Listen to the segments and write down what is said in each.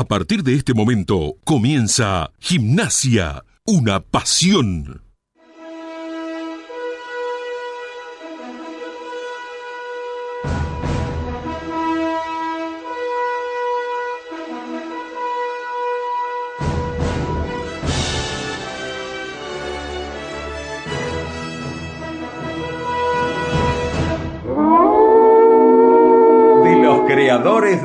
A partir de este momento comienza Gimnasia, una pasión.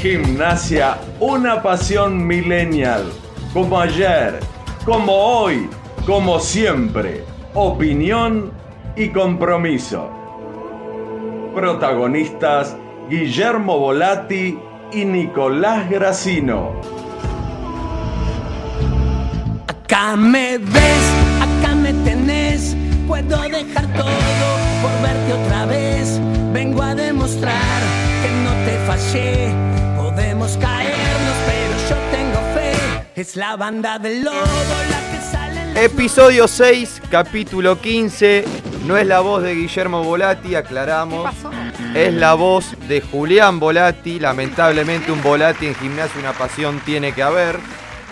Gimnasia, una pasión millennial, como ayer, como hoy, como siempre. Opinión y compromiso. Protagonistas Guillermo Volati y Nicolás Gracino. Acá me ves, acá me tenés, puedo dejar todo por verte otra vez. Vengo a demostrar que no te fallé Es la banda del lobo la que sale. Episodio 6, capítulo 15. No es la voz de Guillermo Volati, aclaramos. Es la voz de Julián Volati. Lamentablemente un Volati en gimnasio, una pasión tiene que haber.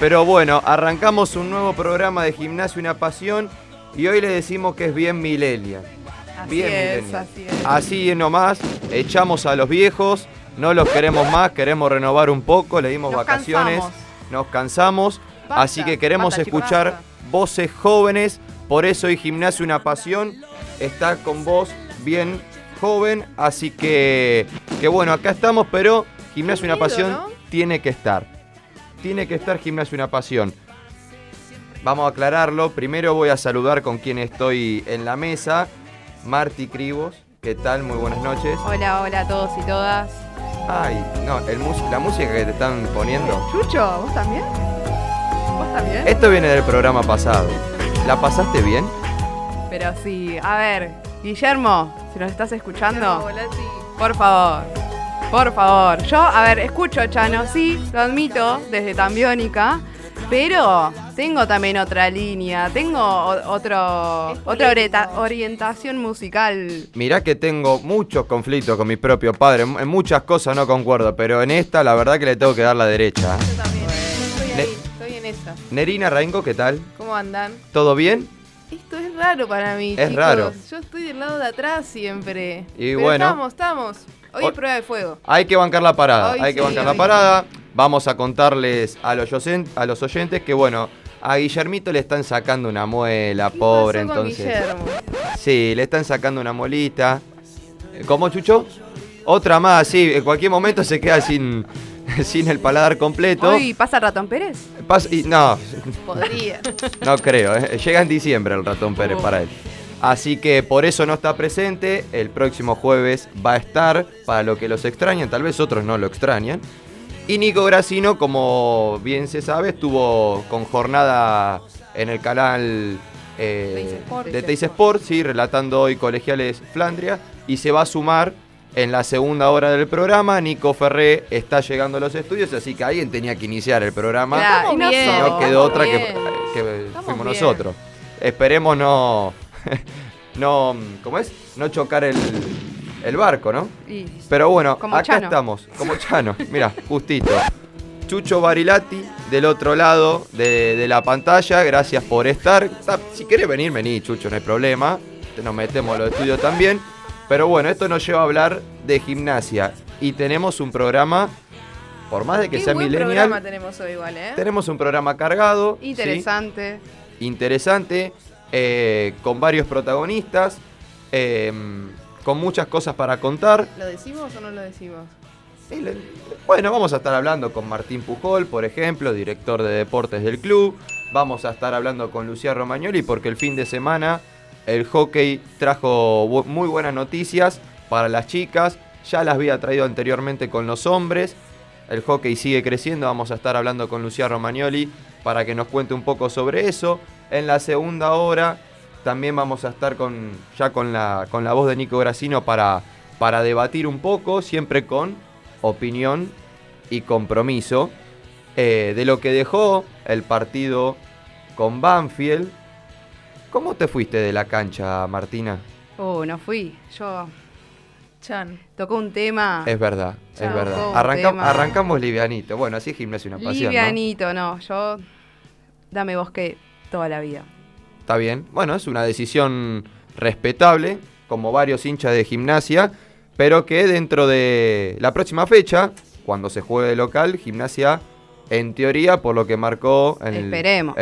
Pero bueno, arrancamos un nuevo programa de gimnasio, una pasión. Y hoy le decimos que es bien milenia. Así Bien es, millennial. así es. Así nomás, echamos a los viejos, no los queremos más, queremos renovar un poco, le dimos Nos vacaciones, cansamos. Nos cansamos, Basta, así que queremos basta, escuchar voces jóvenes, por eso hoy Gimnasio Una Pasión está con voz bien joven, así que, que bueno, acá estamos, pero Gimnasio Una Pasión ¿no? tiene que estar, tiene que estar Gimnasio Una Pasión. Vamos a aclararlo, primero voy a saludar con quien estoy en la mesa, Marti Cribos, ¿qué tal? Muy buenas noches. Hola, hola a todos y todas. Ay, no, el mus- la música que te están poniendo. Chucho, ¿vos también? ¿Vos también? Esto viene del programa pasado. ¿La pasaste bien? Pero sí, a ver, Guillermo, si nos estás escuchando, por favor, por favor. Yo, a ver, escucho Chano, sí, lo admito, desde Tambiónica, pero tengo también otra línea, tengo otro, otra orienta- orientación musical. Mirá que tengo muchos conflictos con mi propio padre. En muchas cosas no concuerdo, pero en esta la verdad que le tengo que dar la derecha. Yo también, estoy Ne- ahí, estoy en esa. Nerina Raingo, ¿qué tal? ¿Cómo andan? ¿Todo bien? Esto es raro para mí, Es chicos. raro. Yo estoy del lado de atrás siempre. Y Pero bueno. Estamos, estamos. Hoy Hoy- es prueba de fuego. Hay que bancar la parada, Hoy hay que bancar la parada. Vamos a contarles a los, a los oyentes que, bueno, a Guillermito le están sacando una muela, ¿Qué pobre, pasó con entonces. Guillermo? Sí, le están sacando una molita. ¿Cómo, Chucho? Otra más, sí, en cualquier momento se queda sin, sin el paladar completo. Hoy pasa Ratón Pérez. Pas- y- no, Podría. no creo, ¿eh? llega en diciembre el ratón Pérez Oh. para él. Así que por eso no está presente, el próximo jueves va a estar, para lo que los extrañan, tal vez otros no lo extrañan. Y Nico Gracino, como bien se sabe, estuvo con jornada en el canal eh, de Teis Sport, sí, relatando hoy Colegiales Flandria, y se va a sumar en la segunda hora del programa. Nico Ferré está llegando a los estudios, así que alguien tenía que iniciar el programa. Claro, y no bien, quedó otra que, bien. que Estamos fuimos bien. nosotros. Esperemos no, no, ¿cómo es? No chocar el, el barco, ¿no? Y Pero bueno, Como acá Chano. estamos, como Chano, mira, justito. Chucho Barilati, del otro lado de, de la pantalla, gracias por estar. Ta- Si querés venir, vení, Chucho, no hay problema. Nos metemos a los estudios también. Pero bueno, esto nos lleva a hablar de gimnasia. Y tenemos un programa, por más de que qué sea buen millennial, programa tenemos hoy igual, ¿eh? tenemos un programa cargado. ¿sí? Interesante. interesante, eh, con varios protagonistas, eh, con muchas cosas para contar. ¿Lo decimos o no lo decimos? Bueno, vamos a estar hablando con Martín Pujol, por ejemplo, director de deportes del club. Vamos a estar hablando con Lucía Romagnoli porque el fin de semana el hockey trajo muy buenas noticias para las chicas. Ya las había traído anteriormente con los hombres. El hockey sigue creciendo. Vamos a estar hablando con Lucía Romagnoli para que nos cuente un poco sobre eso. En la segunda hora también vamos a estar con, ya con la, con la voz de Nico Gracino para, para debatir un poco, siempre con opinión y compromiso eh, de lo que dejó el partido con Banfield. ¿Cómo te fuiste de la cancha, Martina? Oh, no fui. Yo Chan. tocó un tema. Es verdad, es verdad. Arranca- tema. arrancamos livianito. Bueno, así es gimnasia una pasión, ¿no? Livianito, ¿no? Yo. Dame bosque toda la vida. Está bien. Bueno, es una decisión respetable, como varios hinchas de gimnasia, pero que dentro de la próxima fecha, cuando se juegue de local, gimnasia, en teoría, por lo que marcó el,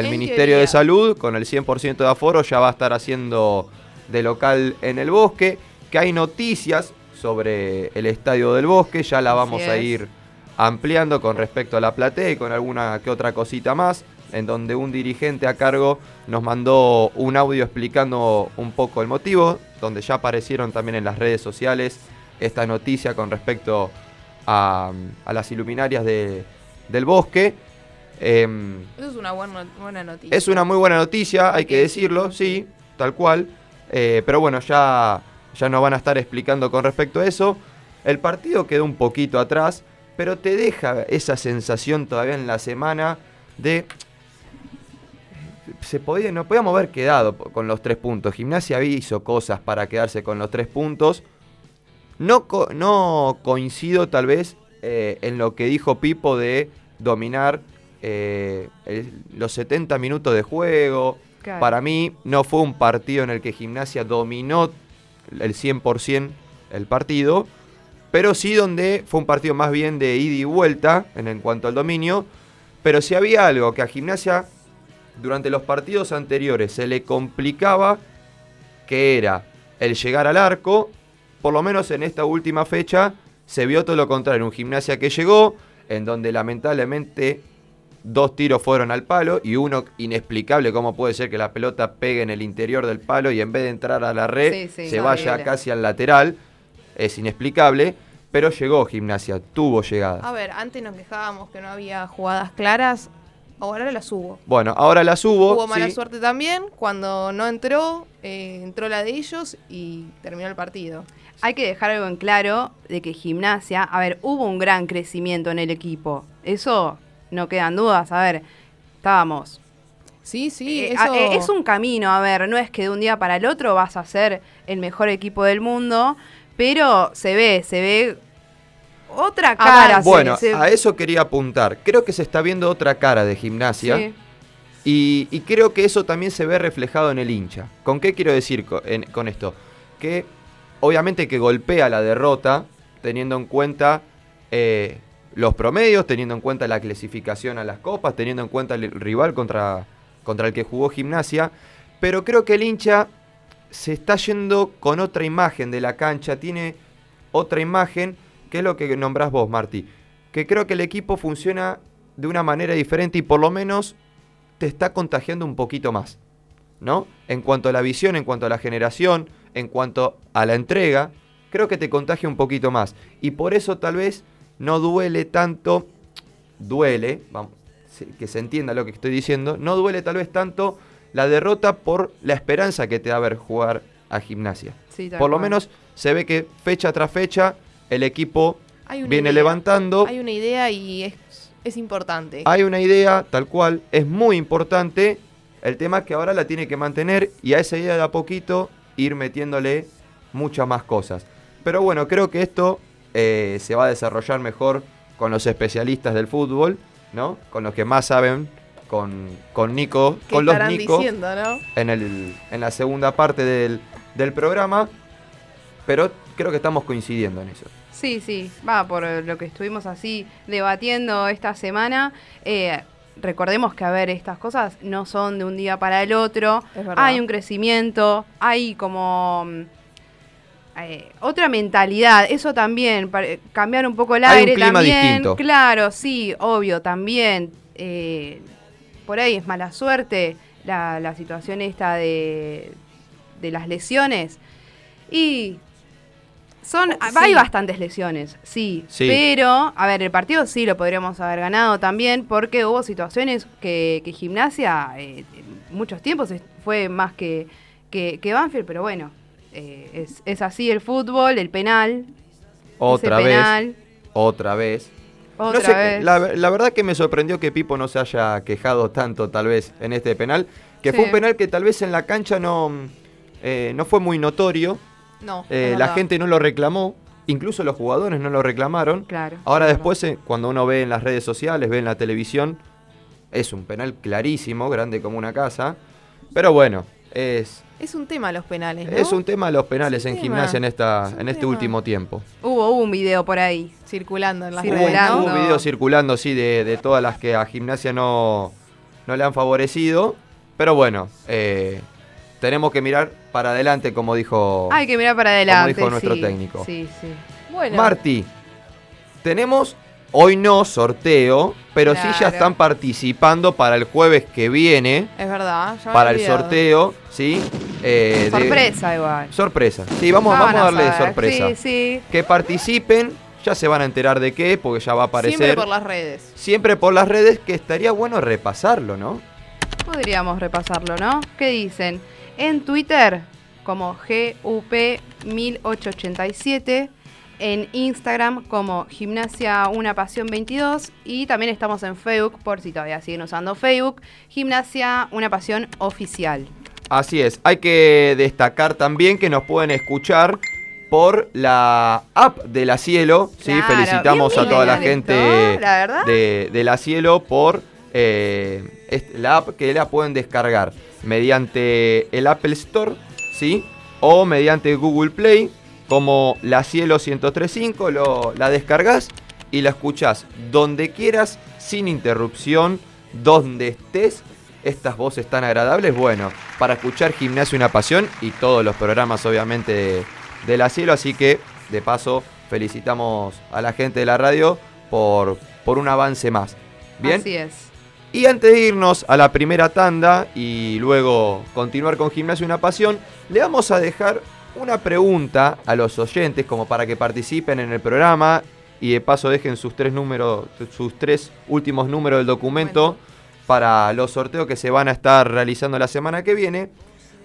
Ministerio de. Salud, con el 100% de aforo, ya va a estar haciendo de local en el bosque, que hay noticias sobre el estadio del bosque, ya la vamos a ir ampliando con respecto a la platea y con alguna que otra cosita más, en donde un dirigente a cargo nos mandó un audio explicando un poco el motivo, donde ya aparecieron también en las redes sociales esta noticia con respecto a, a las iluminarias de- del bosque. Em, Eso es una buena, buena noticia. es una muy buena noticia, hay que decirlo, sí, tal cual. Eh, pero bueno, ya, ya nos van a estar explicando con respecto a eso. El partido quedó un poquito atrás, pero te deja esa sensación todavía en la semana de... Se podía, no podíamos haber quedado con los tres puntos. Gimnasia hizo cosas para quedarse con los tres puntos. No, co- no coincido tal vez eh, en lo que dijo Pipo de dominar eh, el- los 70 minutos de juego. Claro. Para mí no fue un partido en el que Gimnasia dominó el 100% el partido, pero sí donde fue un partido más bien de ida y vuelta en, en cuanto al dominio. Pero si había algo que a Gimnasia durante los partidos anteriores se le complicaba, que era el llegar al arco, por lo menos en esta última fecha se vio todo lo contrario, un gimnasia que llegó, en donde lamentablemente dos tiros fueron al palo y uno inexplicable cómo puede ser que la pelota pegue en el interior del palo y en vez de entrar a la red Sí, sí, se vaya casi al lateral, es inexplicable, pero llegó gimnasia, tuvo A llegadas. ver, antes nos quejábamos que no había jugadas claras. Ahora las hubo. Bueno, ahora las hubo. Hubo mala sí. suerte también. Cuando no entró, eh, entró la de ellos y terminó el partido. Hay que dejar algo en claro de que gimnasia, a ver, hubo un gran crecimiento en el equipo. Eso no quedan dudas. A ver, estábamos. Sí, sí, Eh, eso... eh, es un camino, a ver, no es que de un día para el otro vas a ser el mejor equipo del mundo, pero se ve, se ve otra cara. se- Bueno, se- a eso quería apuntar. Creo que se está viendo otra cara de gimnasia. sí. Y, y creo que eso también se ve reflejado en el hincha. ¿Con qué quiero decir en- con esto? Que obviamente que golpea la derrota, teniendo en cuenta eh, los promedios, teniendo en cuenta la clasificación a las copas, teniendo en cuenta el rival contra, contra el que jugó gimnasia. Pero creo que el hincha se está yendo con otra imagen de la cancha, tiene otra imagen, que es lo que nombrás vos, Marti. Que creo que el equipo funciona de una manera diferente y por lo menos te está contagiando un poquito más, ¿no? En cuanto a la visión, en cuanto a la generación, en cuanto a la entrega, creo que te contagia un poquito más. Y por eso tal vez no duele tanto, duele, vamos, que se entienda lo que estoy diciendo, no duele tal vez tanto la derrota por la esperanza que te da ver jugar a gimnasia. Sí, Por lo menos se ve que fecha tras fecha el equipo viene idea. levantando. Hay una idea y es, es importante. Hay una idea, tal cual, es muy importante. El tema es que ahora la tiene que mantener y a esa idea de a poquito ir metiéndole muchas más cosas. Pero bueno, creo que esto eh, se va a desarrollar mejor con los especialistas del fútbol, ¿no? Con los que más saben, con, con Nico, ¿Qué con los Nico, diciendo, no? en, el, en la segunda parte del, del programa. Pero creo que estamos coincidiendo en eso. Sí, sí, va por lo que estuvimos así debatiendo esta semana. Eh, recordemos que, a ver, estas cosas no son de un día para el otro. Es verdad. Hay un crecimiento, hay como mm, eh, otra mentalidad. Eso también, para- cambiar un poco el Hay un aire clima también. distinto. Claro, sí, obvio, también. eh, por ahí es mala suerte la, la situación esta de, de las lesiones. Y Son, Sí. hay bastantes lesiones, sí, Sí. Pero, a ver, el partido sí lo podríamos haber ganado también porque hubo situaciones que, que Gimnasia eh, muchos tiempos fue más que, que, que Banfield, pero bueno, eh, es, es así el fútbol, el penal. Otra ese vez. penal, Otra vez. Otra no sé, vez. La, la verdad que me sorprendió que Pipo no se haya quejado tanto, tal vez, en este penal. Que Sí. fue un penal que tal vez en la cancha no, eh, no fue muy notorio. No. Eh, la gente no lo reclamó. Incluso los jugadores no lo reclamaron. Claro. Ahora es después, eh, cuando uno ve en las redes sociales, ve en la televisión, es un penal clarísimo, grande como una casa. Pero bueno, es, Es un tema los penales, ¿no? es un tema los penales en tema. gimnasia en, esta, Es en este tema. último tiempo. Hubo, hubo un video por ahí. Circulando en las Circulando. redes, Hubo un video circulando, sí, de, de todas las que a gimnasia no, no le han favorecido. Pero bueno, eh, tenemos que mirar para adelante, como dijo Hay que mirar para adelante. dijo nuestro sí, técnico. Sí, sí. Bueno, Marti. Tenemos hoy no sorteo, pero sí ya están participando para el jueves que viene, es verdad. ya me para el sorteo, ¿sí? Eh, de- Sorpresa igual. sorpresa. Sí, vamos, a darle saber. sorpresa. Sí, sí. Que participen, ya se van a enterar de qué, porque ya va a aparecer. Siempre por las redes. Siempre por las redes, que estaría bueno repasarlo, ¿no? Podríamos repasarlo, ¿no? ¿Qué dicen? En Twitter, como GUP1887. En Instagram, como Gimnasia Una Pasión 22. Y también estamos en Facebook, por si todavía siguen usando Facebook. Gimnasia Una Pasión Oficial. Así es, hay que destacar también que nos pueden escuchar por la app de La Cielo. ¿sí? Claro, Felicitamos bien a toda la gente la de, de La Cielo por eh, la app que la pueden descargar mediante el Apple Store, ¿sí? O mediante Google Play, como La Cielo 1035, lo, la descargas y la escuchás donde quieras, sin interrupción, donde estés. Estas voces tan agradables, bueno, para escuchar Gimnasio Una Pasión y todos los programas, obviamente, de, La Cielo. Así que, de paso, felicitamos a la gente de la radio por, por un avance más. Bien. Así es. Y antes de irnos a la primera tanda y luego continuar con Gimnasio Una Pasión, le vamos a dejar una pregunta a los oyentes como para que participen en el programa y de paso dejen sus tres números, sus tres últimos números del documento para los sorteos que se van a estar realizando la semana que viene,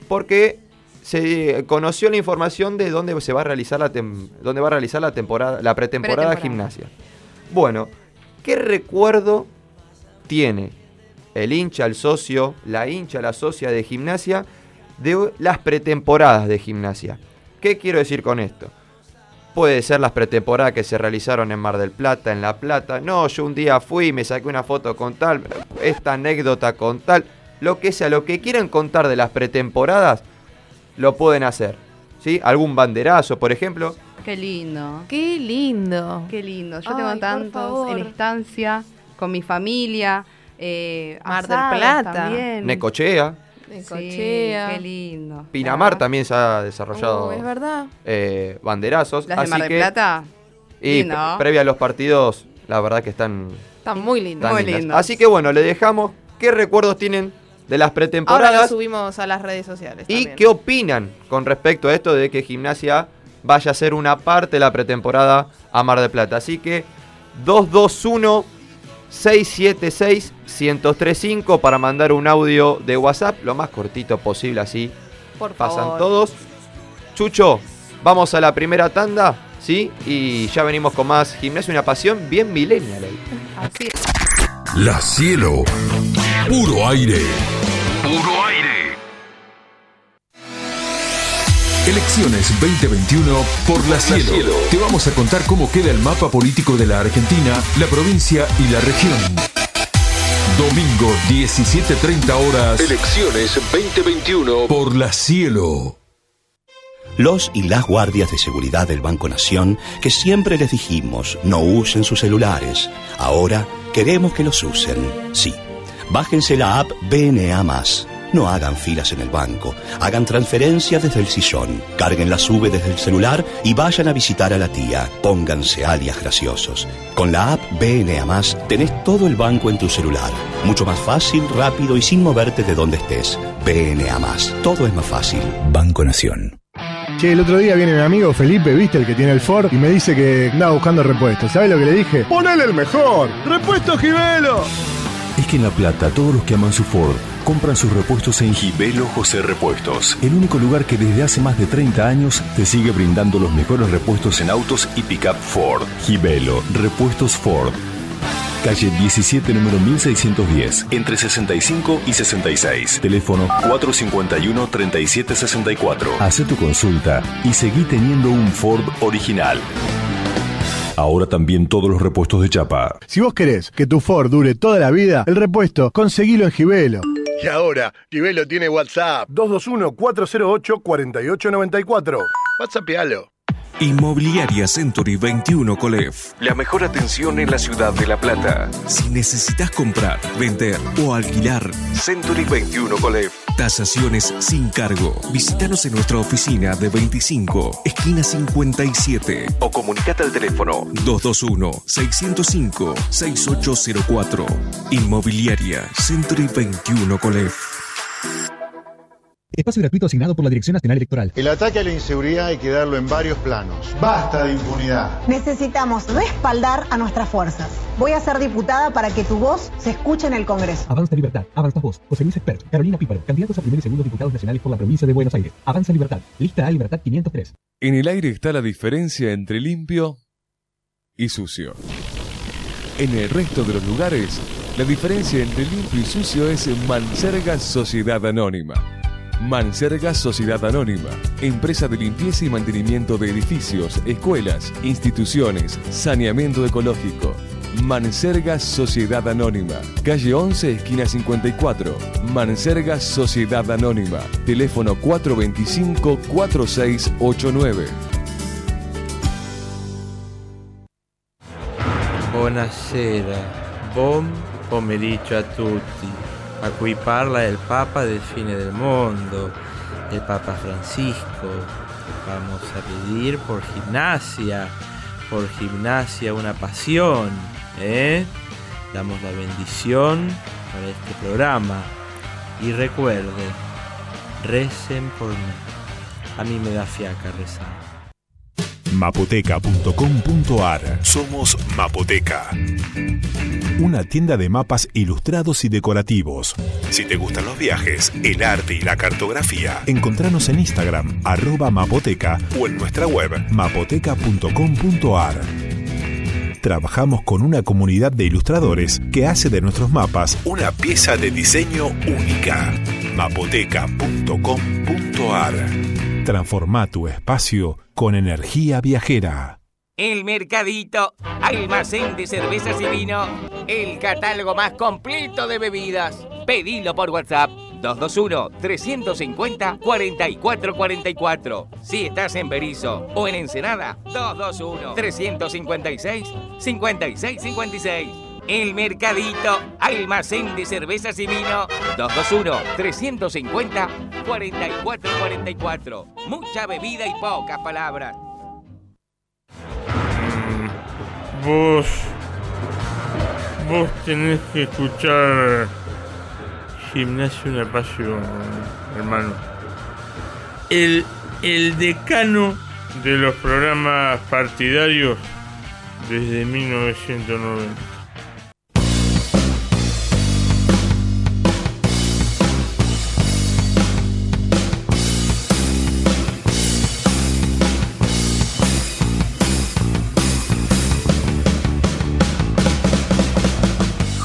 porque se conoció la información de dónde se va a realizar la dónde va a realizar la temporada, la pretemporada Pretemporada. gimnasia. Bueno, ¿qué recuerdo tiene el hincha, el socio, la hincha, la socia de gimnasia de las pretemporadas de gimnasia? ¿Qué quiero decir con esto? Puede ser las pretemporadas que se realizaron en Mar del Plata, en La Plata. No, yo un día fui y me saqué una foto con tal, esta anécdota con tal. Lo que sea, lo que quieran contar de las pretemporadas, lo pueden hacer. ¿Sí? Algún banderazo, por ejemplo. Qué lindo. Qué lindo. Qué lindo. Yo Ay, tengo tantos en estancia, con mi familia. Eh, Mar del Plata. También. Necochea. De Sí, cochea. qué lindo. Pinamar también se ha desarrollado Oh, es verdad. eh, banderazos. Las de Mar así del que- Plata. Y previa a los partidos, la verdad que están, Está muy lindo. tan Muy lindas. lindos. Así que bueno, le dejamos qué recuerdos tienen de las Ahora lo pretemporadas subimos a las redes sociales. y también. qué opinan con respecto a esto de que Gimnasia vaya a ser una parte de la pretemporada a Mar del Plata. Así que 221 676 1035 para mandar un audio de WhatsApp lo más cortito posible así Por pasan favor. todos. Chucho, vamos a la primera tanda, ¿sí? Y ya venimos con más Gimnasio Una Pasión bien millennial. Así es. La cielo. Puro aire. Puro aire. Elecciones 2021 por la cielo. Te vamos a contar cómo queda el mapa político de la Argentina, la provincia y la región. Domingo 17.30 horas. Elecciones 2021 por la cielo. Los y las guardias de seguridad del Banco Nación, que siempre les dijimos no usen sus celulares, ahora queremos que los usen. Sí, bájense la app BNA. No hagan filas en el banco, hagan transferencias desde el sillón, carguen la sube desde el celular y vayan a visitar a la tía. Pónganse alias graciosos. Con la app BNA tenés todo el banco en tu celular. Mucho más fácil, rápido y sin moverte de donde estés. BNA Todo es más fácil. Banco Nación. Che, el otro día viene mi amigo Felipe, ¿viste? El que tiene el Ford, y me dice que andaba buscando repuestos. ¿Sabes lo que le dije? ¡Ponele el mejor! ¡Repuesto Gibelo! Es que en La Plata todos los que aman su Ford compran sus repuestos en Gibelo José Repuestos, el único lugar que desde hace más de 30 años te sigue brindando los mejores repuestos en autos y pickup Ford. Gibelo Repuestos Ford. Calle 17, número 1610, entre 65 y 66. Teléfono 451-3764. Haz tu consulta y seguí teniendo un Ford original. Ahora también todos los repuestos de chapa. Si vos querés que tu Ford dure toda la vida, el repuesto, conseguilo en Gibelo. Y ahora, Gibelo tiene WhatsApp 221-408-4894. WhatsAppalo. Inmobiliaria Century 21 Colef. La mejor atención en la ciudad de La Plata. Si necesitas comprar, vender o alquilar, Century 21 Colef. Tasaciones sin cargo. Visítanos en nuestra oficina de 25, esquina 57. O comunicate al teléfono 221-605-6804. Inmobiliaria Century 21 Colef. Espacio gratuito asignado por la Dirección Nacional Electoral. El ataque a la inseguridad hay que darlo en varios planos. Basta de impunidad. Necesitamos respaldar a nuestras fuerzas. Voy a ser diputada para que tu voz se escuche en el Congreso. Avanza Libertad, Avanza Vos, José Luis Expert, Carolina Píparo, candidatos a primer y segundo diputados nacionales por la provincia de Buenos Aires. Avanza Libertad, lista A Libertad 503. En el aire está la diferencia entre limpio y sucio. En el resto de los lugares, la diferencia entre limpio y sucio es Manserga Sociedad Anónima. Manserga Sociedad Anónima, empresa de limpieza y mantenimiento de edificios, escuelas, instituciones, saneamiento ecológico. Manserga Sociedad Anónima, calle 11, esquina 54. Manserga Sociedad Anónima, teléfono 425-4689. Buonasera, buon pomeriggio a tutti. A cui parla il Papa del fine del mundo, el Papa Francisco. Vamos a pedir por gimnasia, por gimnasia una pasión, ¿eh? Damos la bendición para este programa. Y recuerden, recen por mí. A mí me da fiaca rezar. Mapoteca.com.ar Somos Mapoteca. Una tienda de mapas ilustrados y decorativos. Si te gustan los viajes, el arte y la cartografía, encontranos en Instagram, arroba mapoteca o en nuestra web, mapoteca.com.ar. Trabajamos con una comunidad de ilustradores que hace de nuestros mapas una pieza de diseño única. mapoteca.com.ar Transforma tu espacio con energía viajera. El Mercadito, almacén de cervezas y vino, el catálogo más completo de bebidas. Pedilo por WhatsApp 221-350-4444. Si estás en Berizo o en Ensenada, 221-356-5656. El Mercadito, almacén de cervezas y vino, 221-350-4444. Mucha bebida y pocas palabras. Vos. Vos tenés que escuchar. Gimnasio Una Pasión, hermano. El, el decano de los programas partidarios desde 1990.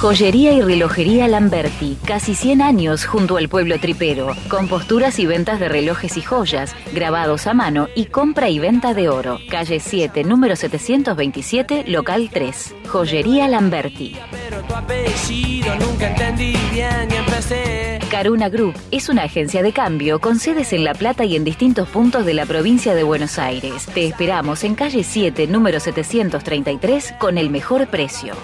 Joyería y relojería Lamberti, casi 100 años junto al pueblo tripero, con posturas y ventas de relojes y joyas, grabados a mano y compra y venta de oro. Calle 7, número 727, local 3. Joyería Lamberti. Caruna Group es una agencia de cambio con sedes en La Plata y en distintos puntos de la provincia de Buenos Aires. Te esperamos en calle 7, número 733, con el mejor precio.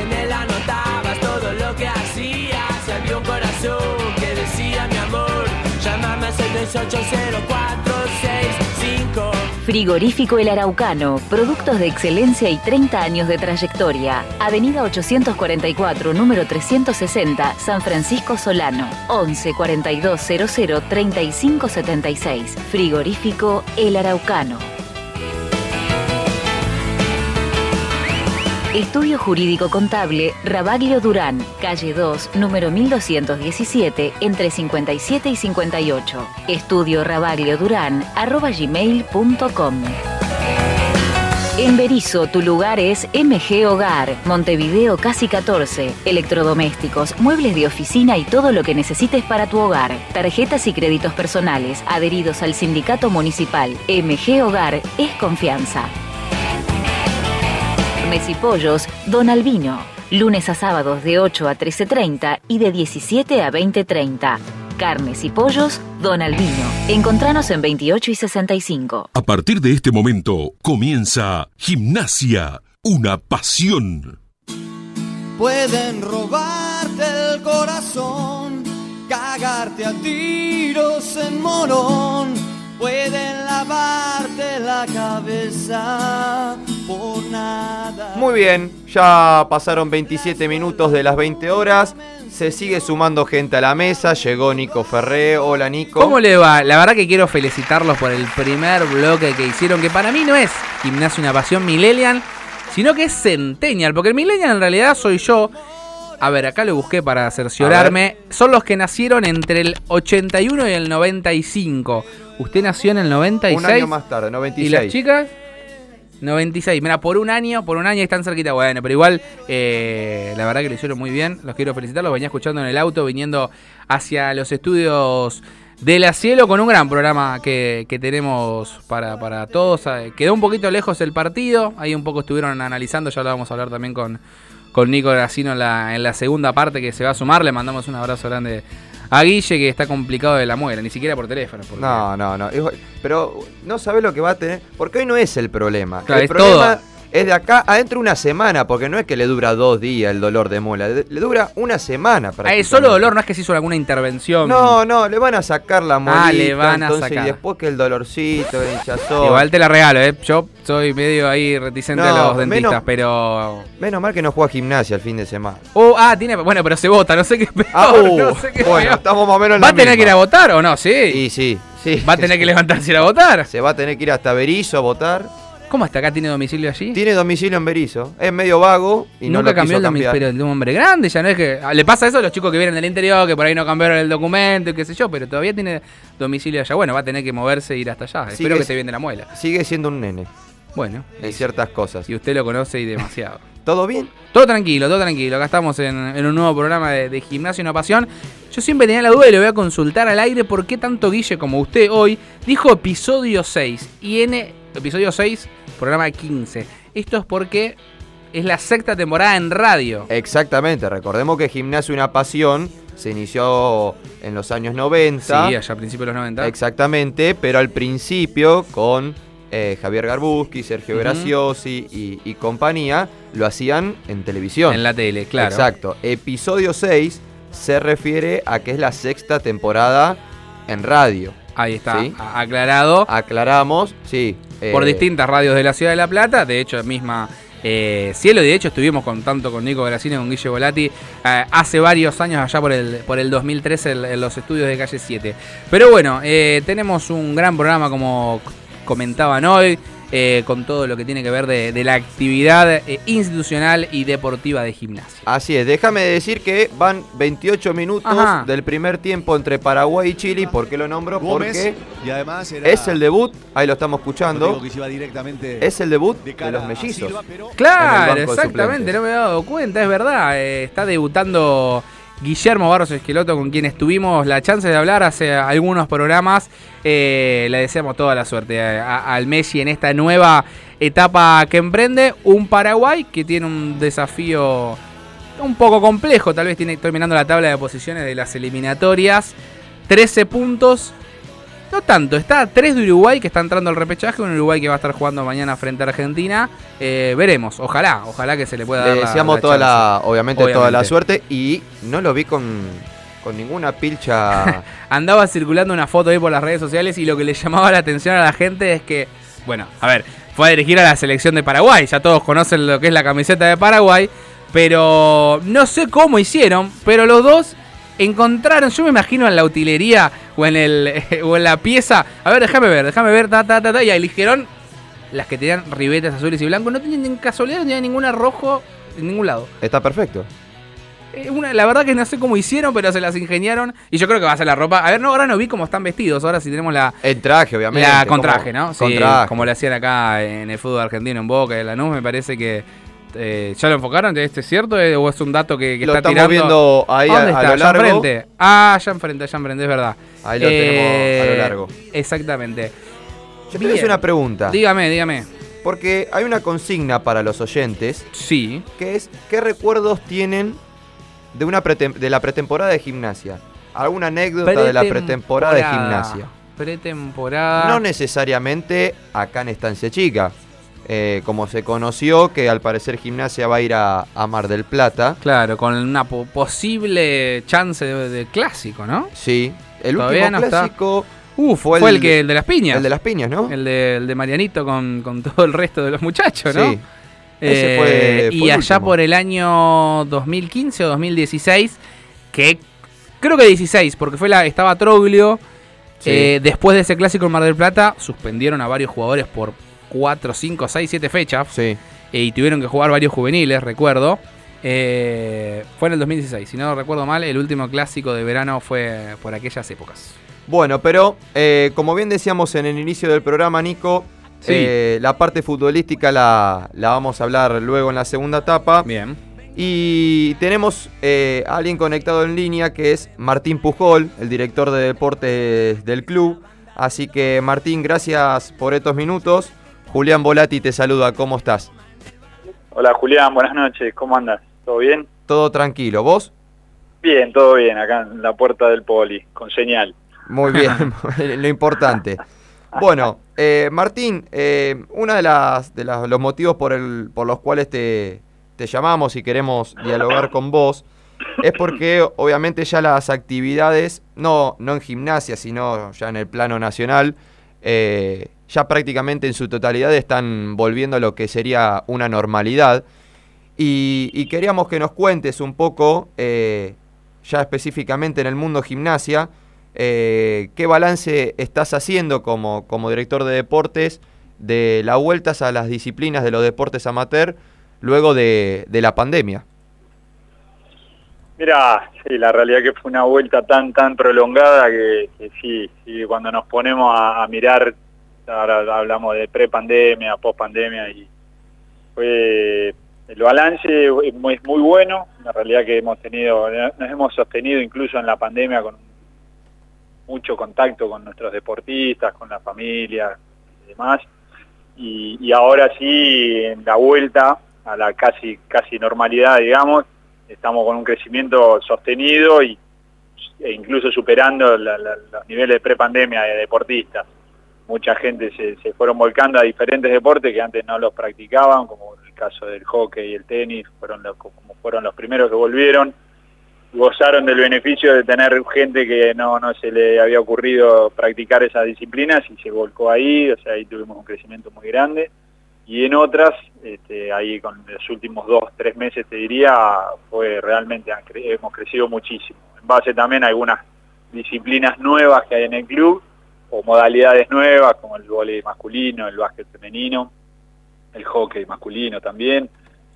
En él anotabas todo lo que hacías. Había un corazón que decía mi amor. Llámame al 6280465 Frigorífico El Araucano, productos de excelencia y 30 años de trayectoria. Avenida 844, número 360, San Francisco Solano. 11 42 00 35 76. Frigorífico El Araucano. Estudio Jurídico Contable Rabaglio Durán, calle 2, número 1217, entre 57 y 58. Estudio Rabaglio Durán, arroba gmail.com. En Berizo, tu lugar es MG Hogar, Montevideo Casi 14. Electrodomésticos, muebles de oficina y todo lo que necesites para tu hogar. Tarjetas y créditos personales, adheridos al sindicato municipal. MG Hogar es confianza. Carnes y Pollos, Don Albino. Lunes a sábados de 8 a 13.30 y de 17 a 20.30. Carnes y Pollos, Don Albino. Encontranos en 28 y 65. A partir de este momento comienza Gimnasia, una pasión. Pueden robarte el corazón, cagarte a tiros en morón, pueden lavarte la cabeza por nada. Muy bien, ya pasaron 27 minutos de las 20 horas. Se sigue sumando gente a la mesa. Llegó Nico Ferré. Hola Nico. ¿Cómo le va? La verdad que quiero felicitarlos por el primer bloque que hicieron, que para mí no es gimnasio una pasión millennial, sino que es centennial, porque el millennial en realidad soy yo. A ver, acá lo busqué para cerciorarme. Son los que nacieron entre el 81 y el 95. Usted nació en el 96. Un año más tarde, 96. ¿Y las chicas? 96. Mira, por un año, por un año están cerquita. Bueno, pero igual, eh, la verdad que lo hicieron muy bien. Los quiero felicitar. Los venía escuchando en el auto, viniendo hacia los estudios de la cielo con un gran programa que, que tenemos para, para todos. Eh, Quedó un poquito lejos el partido. Ahí un poco estuvieron analizando. Ya lo vamos a hablar también con, con Nico Gracino en la, en la segunda parte que se va a sumar. Le mandamos un abrazo grande a Guille que está complicado de la muela, ni siquiera por teléfono. porque- No, no, no. Pero no sabes lo que va a tener. Porque hoy no es el problema. Claro, el es problema todo. Es de acá adentro una semana. Porque no es que le dura dos días el dolor de muela. Le dura una semana. Ah, es solo dolor, no es que se hizo alguna intervención. No, no, le van a sacar la molita. Ah, le van a entonces, sacar. Y después que el dolorcito, el hinchazón. Igual te la regalo, ¿eh? Yo soy medio ahí reticente a los dentistas, menos- pero. Menos mal que no juega gimnasia el fin de semana. Oh, ah, tiene. Bueno, pero se vota, no sé qué peor. Ah, uh, no sé qué bueno, peor. estamos más o menos en ¿Va a tener misma. que ir a votar o no? Sí. Y sí, sí. ¿Va a tener que levantarse y ir a votar? Se va a tener que ir hasta Berizo a votar. ¿Cómo está acá? ¿Tiene domicilio allí? Tiene domicilio en Berizo. Es medio vago y no Nunca lo cambió quiso el domicilio, pero de un hombre grande, ya no es que. ah, Le pasa eso a los chicos que vienen del interior, que por ahí no cambiaron el documento y qué sé yo, pero todavía tiene domicilio allá. Bueno, va a tener que moverse e ir hasta allá. Sigue Espero que se viene la muela. Sigue siendo un nene. Bueno. En ciertas cosas. Y usted lo conoce y demasiado. ¿Todo bien? Todo tranquilo, todo tranquilo. Acá estamos en, en un nuevo programa de, de Gimnasio y Una Pasión. Yo siempre tenía la duda y le voy a consultar al aire por qué tanto Guille como usted hoy dijo episodio 6. Y en episodio 6, programa 15. Esto es porque es la sexta temporada en radio. Exactamente. Recordemos que Gimnasio Una Pasión se inició en los años 90. Sí, allá a principios de los 90. Exactamente, pero al principio con eh, Javier Garbuski, Sergio Ujú. Graciosi y, y compañía, lo hacían en televisión. En la tele, claro. Exacto. Episodio 6 se refiere a que es la sexta temporada en radio. Ahí está, aclarado. Aclaramos, sí. por eh, distintas radios de la ciudad de La Plata, de hecho misma eh, Cielo, y de hecho estuvimos con tanto con Nico Gracino y con Guille Volati eh, hace varios años, allá por el, por el 2013, en, en los estudios de Calle 7. Pero bueno, eh, tenemos un gran programa como comentaban hoy, eh, con todo lo que tiene que ver de, de la actividad eh, institucional y deportiva de gimnasia. Así es, déjame decir que van 28 minutos Ajá. del primer tiempo entre Paraguay y Chile. ¿Por qué lo nombro? Gómez, Porque y además era es el debut, ahí lo estamos escuchando. Rodrigo que se iba directamente Es el debut de los mellizos. Silva, pero- Claro, exactamente, no me he dado cuenta, es verdad. eh, está debutando Guillermo Barros Esqueloto, con quien estuvimos la chance de hablar hace algunos programas. Eh, le deseamos toda la suerte al Messi en esta nueva etapa que emprende. Un Paraguay que tiene un desafío un poco complejo, tal vez tiene terminando la tabla de posiciones de las eliminatorias. 13 puntos. No tanto, está a 3 de Uruguay que está entrando al repechaje, un Uruguay que va a estar jugando mañana frente a Argentina. Eh, veremos, ojalá, ojalá que se le pueda dar Le deseamos la toda la, obviamente, toda la Obviamente. suerte y no lo vi con, con ninguna pilcha. Andaba circulando una foto ahí por las redes sociales y lo que le llamaba la atención a la gente es que bueno, a ver, fue a dirigir a la selección de Paraguay. Ya todos conocen lo que es la camiseta de Paraguay. Pero no sé cómo hicieron, pero los dos encontraron, yo me imagino en la utilería o en el o en la pieza, a ver, déjame ver, déjame ver, ta, ta, ta, ta, y eligieron las que tenían ribetes azules y blancos, no tenían en casualidad, no tenían ninguna rojo en ningún lado. Está perfecto. Eh, Una, la verdad que no sé cómo hicieron, pero se las ingeniaron. Y yo creo que va a ser la ropa. A ver, no, ahora no vi cómo están vestidos. Ahora sí tenemos la. El traje, obviamente. La con como- traje, ¿no? Sí, con traje. como le hacían acá en el fútbol argentino, en Boca, en Lanús, me parece que. Eh, ¿Ya lo enfocaron? ¿Este es cierto? eh, ¿O es un dato que, que Lo está estamos tirando? viendo ahí a- ¿Dónde a está? lo largo. enfrente. Ah, allá enfrente, allá enfrente, es verdad. Ahí lo tenemos a lo Eh, largo. Exactamente. Yo te hacer una pregunta. Dígame, dígame. Porque hay una consigna para los oyentes. Sí. Que es, ¿qué recuerdos tienen de, una de la pretemporada de gimnasia? ¿Alguna anécdota de la pretemporada de gimnasia? Pretemporada. No necesariamente acá en Estancia Chica. Eh, como se conoció que al parecer gimnasia va a ir a, a Mar del Plata. Claro, con una po- posible chance de, de clásico, ¿no? Sí. El Todavía último no está. clásico Uh, fue, el, que, el de las piñas. El de las piñas, ¿no? El de, el de Marianito con, con todo el resto de los muchachos, ¿no? Sí. Ese fue- Eh, fue y allá último. por el año 2015 o 2016, que creo que 16, porque fue la estaba Troglio. Sí. eh, después de ese clásico en Mar del Plata, suspendieron a varios jugadores por 4, 5, 6, 7 fechas. Sí. y tuvieron que jugar varios juveniles, recuerdo. Eh, fue en el 2016, si no recuerdo mal, el último clásico de verano fue por aquellas épocas. Bueno, pero eh, como bien decíamos en el inicio del programa, Nico, Sí. eh, la parte futbolística la, la vamos a hablar luego en la segunda etapa. Bien. Y tenemos eh, a alguien conectado en línea que es Martín Pujol, el director de deportes del club. Así que Martín, gracias por estos minutos. Julián Volati te saluda, ¿cómo estás? Hola Julián, buenas noches, ¿cómo andas? ¿Todo bien? Todo tranquilo, ¿vos? Bien, todo bien, acá en la puerta del poli, con señal. Muy bien, lo importante. Bueno, eh, Martín, eh, uno de, las, de las- los motivos por, el, por los cuales te, te llamamos y queremos dialogar con vos es porque obviamente ya las actividades, no, no en gimnasia, sino ya en el plano nacional, eh, ya prácticamente en su totalidad están volviendo a lo que sería una normalidad. Y, queríamos que nos cuentes un poco, eh, ya específicamente en el mundo gimnasia, eh, ¿qué balance estás haciendo como, como director de deportes de las vueltas a las disciplinas de los deportes amateur luego de, la pandemia? Mira, sí, la realidad que fue una vuelta tan, tan prolongada que, sí, sí, cuando nos ponemos a mirar, ahora hablamos de pre-pandemia, post-pandemia y fue el balance es muy, bueno, la realidad que hemos tenido, nos hemos sostenido incluso en la pandemia con mucho contacto con nuestros deportistas, con la familia y demás. Y, ahora sí, en la vuelta a la casi, casi normalidad, digamos, estamos con un crecimiento sostenido y, e incluso superando los niveles de prepandemia de deportistas. Mucha gente se, se fueron volcando a diferentes deportes que antes no los practicaban, como el caso del hockey y el tenis, fueron como fueron los primeros que volvieron gozaron del beneficio de tener gente que no, no se le había ocurrido practicar esas disciplinas y se volcó ahí, o sea, ahí tuvimos un crecimiento muy grande. Y en otras, este, ahí con los últimos dos, tres meses te diría, fue realmente, hemos crecido muchísimo. En base también a algunas disciplinas nuevas que hay en el club, o modalidades nuevas, como el vóley masculino, el básquet femenino, el hockey masculino también.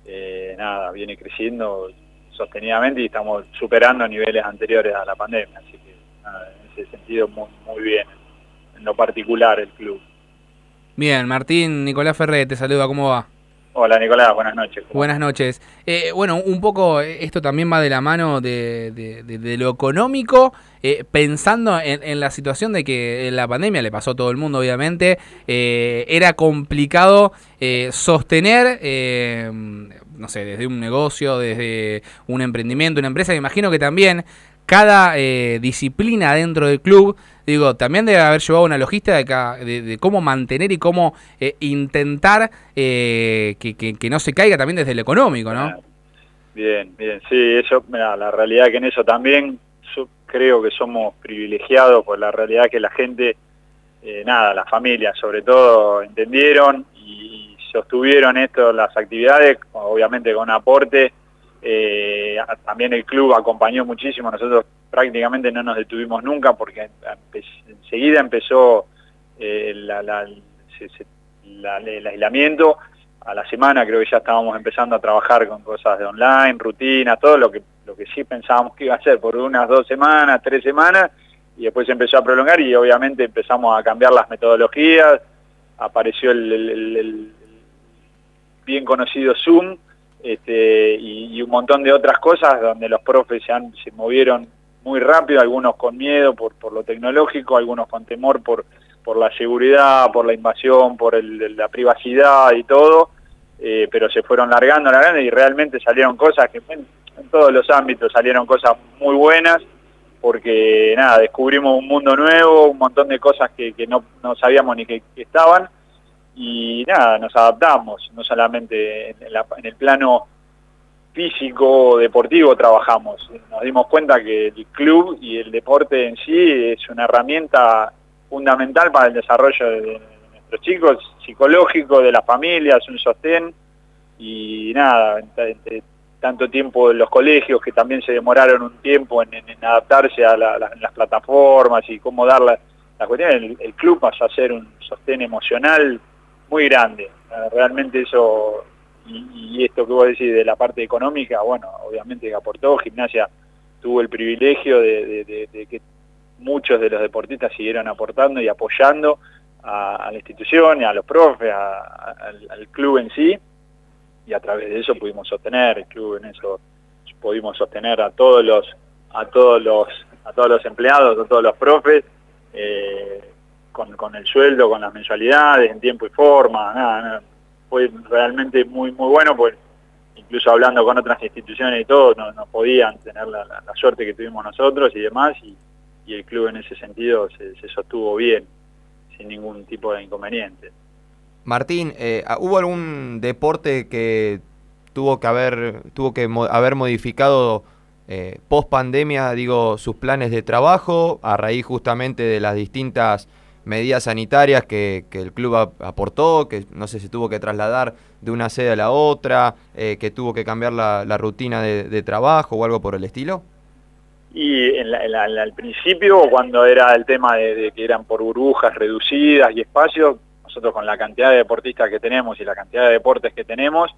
Eh, nada, viene creciendo sostenidamente y estamos superando niveles anteriores a la pandemia, así que nada, en ese sentido muy, muy bien, en lo particular el club. Bien, Martín, Nicolás Ferré, te saluda, ¿cómo va? Hola Nicolás, buenas noches. Buenas noches. Eh, bueno, un poco eh, esto también va de la mano de, lo económico, eh, pensando en, en la situación de que la pandemia le pasó a todo el mundo, obviamente, era complicado sostener, no sé, desde un negocio, desde un emprendimiento, una empresa, me imagino que también cada disciplina dentro del club, digo, también debe haber llevado una logística de, de- de cómo mantener y cómo eh, intentar eh, que, no se caiga también desde lo económico, ¿no? Bien, bien, sí, eso, mira, la realidad que en eso también so- creo que somos privilegiados por la realidad que la gente eh, nada, las familias sobre todo entendieron y sostuvieron esto, las actividades, obviamente con aporte. Eh, también el club acompañó muchísimo, nosotros prácticamente no nos detuvimos nunca porque enseguida empezó eh, la, el aislamiento. A la semana creo que ya estábamos empezando a trabajar con cosas de online, rutina, todo lo que, lo que sí pensábamos que iba a ser por unas dos semanas, tres semanas, y después se empezó a prolongar y obviamente empezamos a cambiar las metodologías, apareció el, bien conocido Zoom este, y, un montón de otras cosas donde los profes se, se movieron muy rápido, algunos con miedo por, por lo tecnológico, algunos con temor por, por la seguridad, por la invasión, por la privacidad y todo, eh, pero se fueron largando, largando y realmente salieron cosas que en, todos los ámbitos salieron cosas muy buenas, porque nada, descubrimos un mundo nuevo, un montón de cosas que, no, sabíamos ni que, estaban, y nada, nos adaptamos, no solamente en, en el plano físico, deportivo trabajamos. Nos dimos cuenta que el club y el deporte en sí es una herramienta fundamental para el desarrollo de nuestros chicos, psicológico, de las familias, un sostén y nada, tanto tiempo en los colegios que también se demoraron un tiempo en, adaptarse a las plataformas y cómo dar la, cuestión, el, el, club pasó a ser un sostén emocional muy grande. Realmente eso y, esto que vos decís de la parte económica, bueno, obviamente que aportó, Gimnasia tuvo el privilegio de, que muchos de los deportistas siguieron aportando y apoyando a, la institución, a los profes, al, club en sí, y a través de eso pudimos sostener, el club en eso pudimos sostener a todos los, a todos los, a todos los empleados, a todos los profes, eh, con, con, el sueldo, con las mensualidades, en tiempo y forma, nada, nada fue realmente muy muy bueno, pues incluso hablando con otras instituciones y todo, no, podían tener la, suerte que tuvimos nosotros y demás, y, el club en ese sentido se, sostuvo bien, sin ningún tipo de inconveniente. Martín, eh, ¿hubo algún deporte que tuvo que haber, tuvo que haber modificado eh, post pandemia, digo, sus planes de trabajo a raíz justamente de las distintas medidas sanitarias que, el club aportó, que no sé si tuvo que trasladar de una sede a la otra, eh, que tuvo que cambiar la, rutina de, trabajo o algo por el estilo? Y en al principio, cuando era el tema de, que eran por burbujas reducidas y espacios, nosotros con la cantidad de deportistas que tenemos y la cantidad de deportes que tenemos,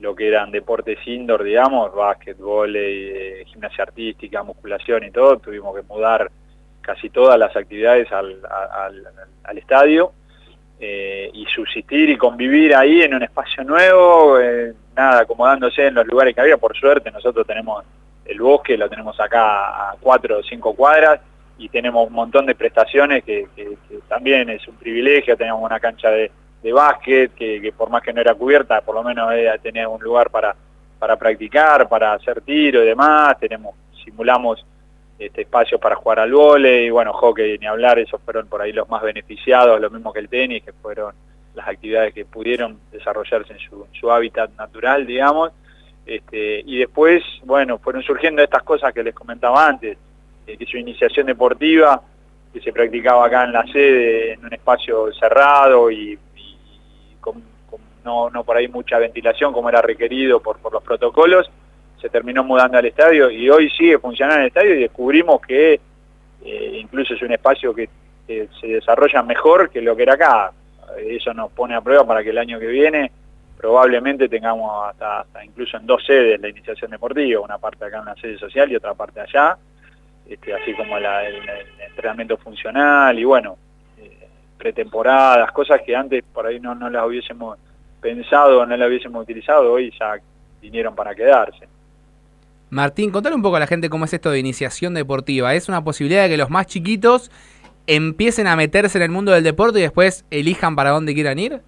lo que eran deportes indoor, digamos, básquetbol, eh, gimnasia artística, musculación y todo, tuvimos que mudar casi todas las actividades al, estadio eh, y subsistir y convivir ahí en un espacio nuevo, eh, nada, acomodándose en los lugares que había, por suerte nosotros tenemos el bosque, lo tenemos acá a cuatro o cinco cuadras y tenemos un montón de prestaciones que, también es un privilegio, tenemos una cancha de, básquet que, por más que no era cubierta, por lo menos eh, tenía un lugar para, para practicar, para hacer tiro y demás, tenemos, simulamos este, espacios para jugar al vole bueno, hockey ni hablar, esos fueron por ahí los más beneficiados, lo mismo que el tenis, que fueron las actividades que pudieron desarrollarse en su, hábitat natural, digamos. Este, y después, bueno, fueron surgiendo estas cosas que les comentaba antes, eh, que su iniciación deportiva, que se practicaba acá en la sede, en un espacio cerrado y, con, no, no por ahí mucha ventilación como era requerido por, por los protocolos, se terminó mudando al estadio y hoy sigue funcionando el estadio y descubrimos que eh, incluso es un espacio que, se desarrolla mejor que lo que era acá. Eso nos pone a prueba para que el año que viene probablemente tengamos hasta, incluso en dos sedes la iniciación deportiva, una parte acá en la sede social y otra parte allá, este, así como el, entrenamiento funcional y bueno, eh, pretemporadas, cosas que antes por ahí no, no las hubiésemos pensado, no las hubiésemos utilizado, hoy ya vinieron para quedarse. Martín, contale un poco a la gente cómo es esto de iniciación deportiva. ¿Es una posibilidad de que los más chiquitos empiecen a meterse en el mundo del deporte y después elijan para dónde quieran ir?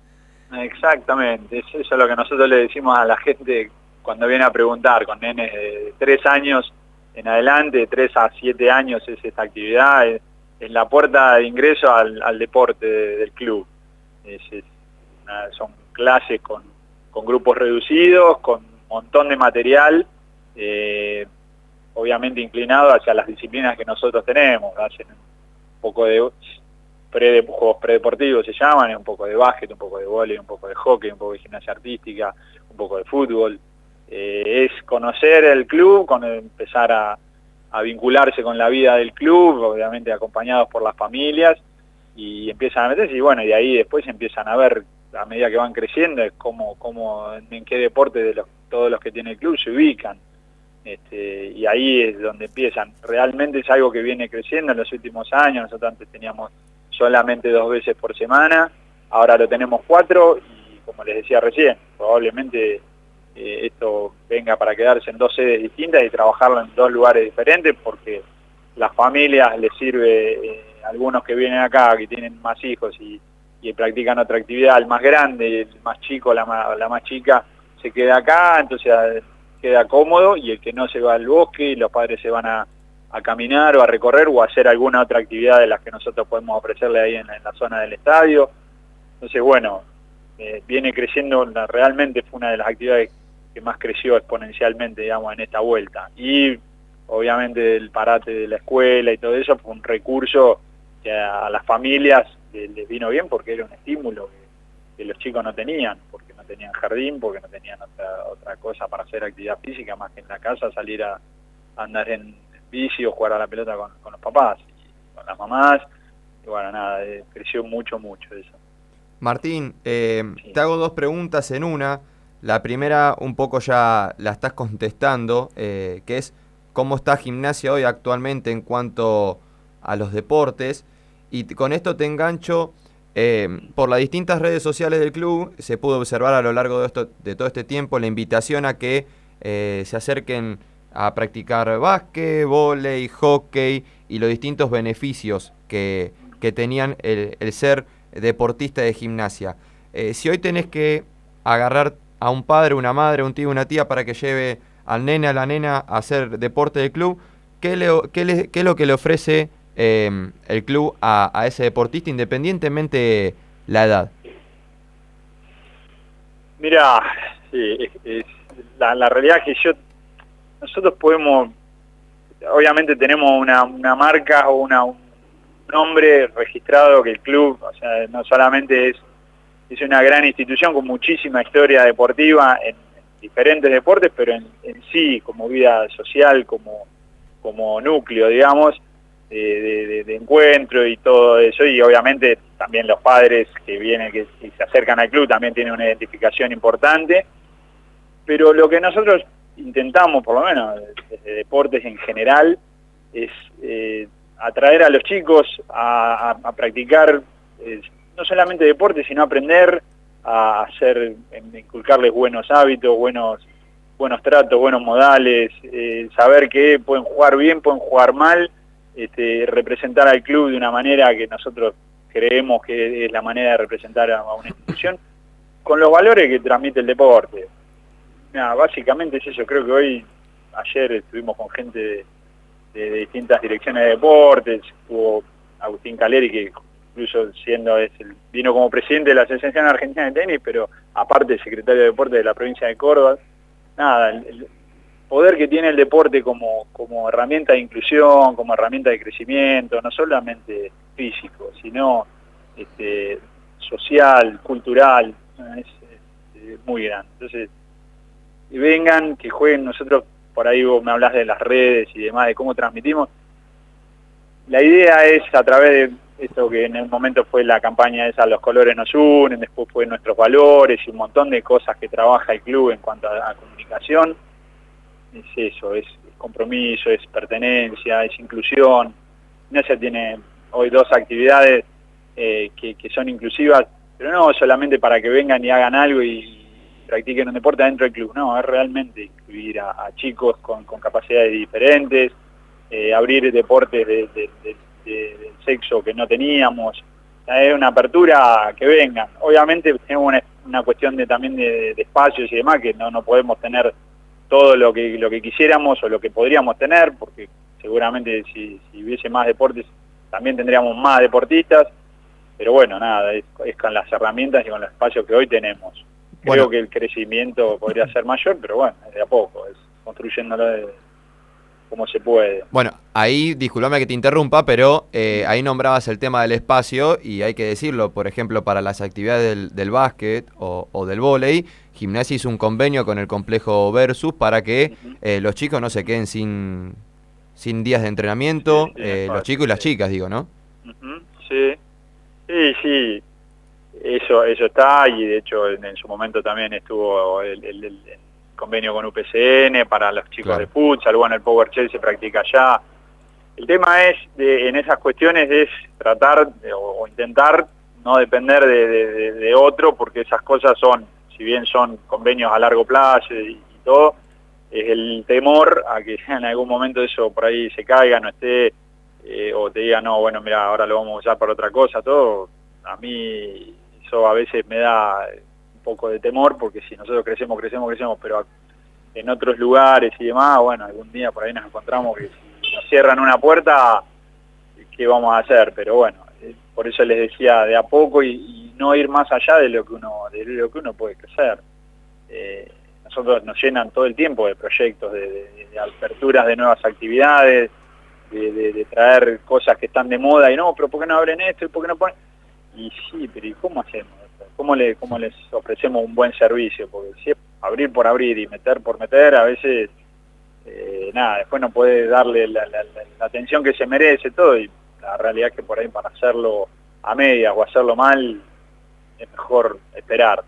Exactamente, eso es lo que nosotros le decimos a la gente cuando viene a preguntar, con nenes de tres años en adelante, de tres a siete años es esta actividad, es, la puerta de ingreso al, deporte del club. son clases con, con grupos reducidos, con un montón de material eh, obviamente inclinado hacia las disciplinas que nosotros tenemos, hacen un poco de juegos predeportivos se llaman, un poco de básquet, un poco de vóley, un poco de hockey, un poco de gimnasia artística, un poco de fútbol. Eh, es conocer el club, con empezar a, vincularse con la vida del club, obviamente acompañados por las familias, y empiezan a meterse, y bueno, y ahí después empiezan a ver, a medida que van creciendo, cómo en qué deporte de los, todos los que tiene el club se ubican. Este, y ahí es donde empiezan. Realmente es algo que viene creciendo en los últimos años, nosotros antes teníamos solamente dos veces por semana, ahora lo tenemos cuatro, y como les decía recién, probablemente eh, esto venga para quedarse en dos sedes distintas y trabajarlo en dos lugares diferentes, porque las familias les sirve... Eh, algunos que vienen acá, que tienen más hijos y, practican otra actividad, el más grande, el más chico, la más, la más chica, se queda acá, entonces eh, queda cómodo, y el que no se va al bosque, y los padres se van a, caminar o a recorrer o a hacer alguna otra actividad de las que nosotros podemos ofrecerle ahí en, la zona del estadio. Entonces, bueno, eh, viene creciendo, realmente fue una de las actividades que más creció exponencialmente, digamos, en esta vuelta. Y obviamente el parate de la escuela y todo eso fue un recurso a las familias les vino bien porque era un estímulo que, los chicos no tenían, no tenían jardín, porque no tenían otra, otra cosa para hacer actividad física más que en la casa salir a, andar en bici o jugar a la pelota con, los papás, y con las mamás, y bueno, nada, eh, creció mucho, mucho eso. Martín, eh, te hago dos preguntas en una. La primera un poco ya la estás contestando, eh, que es cómo está gimnasia hoy actualmente en cuanto a los deportes. Y con esto te engancho, eh, por las distintas redes sociales del club se pudo observar a lo largo de, todo este tiempo la invitación a que eh, se acerquen a practicar básquet, volei, hockey y los distintos beneficios que, tenían el, ser deportista de gimnasia. Eh, si hoy tenés que agarrar a un padre, una madre, un tío, una tía para que lleve al nene, a la nena a hacer deporte del club, ¿qué, le, qué, qué es lo que le ofrece Em, el club a, ese deportista independientemente la edad? Mira, la, realidad es que yo, nosotros podemos, obviamente tenemos una, marca o un nombre registrado que el club, no solamente es, es una gran institución con muchísima historia deportiva en, diferentes deportes, pero en, en, sí como vida social, como, como núcleo, digamos, de, encuentro y todo eso, y obviamente también los padres que vienen, que, se acercan al club también tienen una identificación importante, pero lo que nosotros intentamos, por lo menos desde deportes en general, es eh, atraer a los chicos a, practicar eh, no solamente deporte, sino aprender a hacer, inculcarles buenos hábitos, buenos buenos tratos, buenos modales, eh, saber que pueden jugar bien, pueden jugar mal, este, representar al club de una manera que nosotros creemos que es la manera de representar a, una institución, con los valores que transmite el deporte. básicamente es eso, creo que hoy, ayer estuvimos con gente de, distintas direcciones de deportes, estuvo Agustín Caleri, que incluso siendo es el, vino como presidente de la Asociación Argentina de Tenis, pero aparte secretario de deporte de la provincia de Córdoba. Nada, el, poder que tiene el deporte como, como herramienta de inclusión, como herramienta de crecimiento, no solamente físico, sino este, social, cultural, es, muy grande. Entonces, y vengan, que jueguen, nosotros por ahí vos me hablas de las redes y demás, de cómo transmitimos. La idea es a través de esto que en el momento fue la campaña esa, los colores nos unen, después fue nuestros valores y un montón de cosas que trabaja el club en cuanto a comunicación, es eso, es compromiso, es pertenencia, es inclusión. Gimnasia tiene hoy dos actividades eh, que, son inclusivas, pero no solamente para que vengan y hagan algo y practiquen un deporte dentro del club, no, es realmente incluir a, chicos con, capacidades diferentes, eh, abrir deportes de, del sexo que no teníamos, es una apertura que vengan. Obviamente tenemos una, cuestión de, también de, espacios y demás que no, no podemos tener todo lo que, lo que quisiéramos o lo que podríamos tener, porque seguramente si, hubiese más deportes también tendríamos más deportistas, pero bueno, nada, es, con las herramientas y con los espacios que hoy tenemos. Creo que el crecimiento podría ser mayor, pero bueno, de a poco, es construyéndolo como se puede. Bueno, ahí, disculpame que te interrumpa, pero eh, ahí nombrabas el tema del espacio y hay que decirlo, por ejemplo, para las actividades del, del básquet o, o del vóley, Gimnasia hizo un convenio con el complejo Versus para que eh, los chicos no se queden sin, sin días de entrenamiento, eh, los chicos y las chicas, digo, ¿no? Sí, sí, sí. Eso, eso está y de hecho en, en su momento también estuvo el, el- el- el convenio con UPCN para los chicos de futsal, bueno, el Power Shell se practica allá. El tema es, de- en esas cuestiones, es tratar de- o, o intentar no depender de, de- de- de otro porque esas cosas son, si bien son convenios a largo plazo y, todo, es el temor a que en algún momento eso por ahí se caiga, no esté, eh, o te diga, no, bueno, mira, ahora lo vamos a usar para otra cosa, todo, a mí eso a veces me da un poco de temor, porque si nosotros crecemos, crecemos, crecemos, pero en otros lugares y demás, bueno, algún día por ahí nos encontramos que si nos cierran una puerta, ¿qué vamos a hacer? Pero bueno, por eso les decía de a poco y, no ir más allá de lo que uno, de lo que uno puede crecer. Eh, nosotros nos llenan todo el tiempo de proyectos, de, aperturas de nuevas actividades, de, traer cosas que están de moda y no, pero ¿por qué no abren esto? ¿Y por qué no ponen? Y sí, pero ¿y cómo hacemos? ¿Cómo, le, ¿Cómo les ofrecemos un buen servicio? Porque si es abrir por abrir y meter por meter, a veces, eh, nada, después no puede darle la, atención que se merece todo la realidad es que por ahí para hacerlo a medias o hacerlo mal es mejor esperar.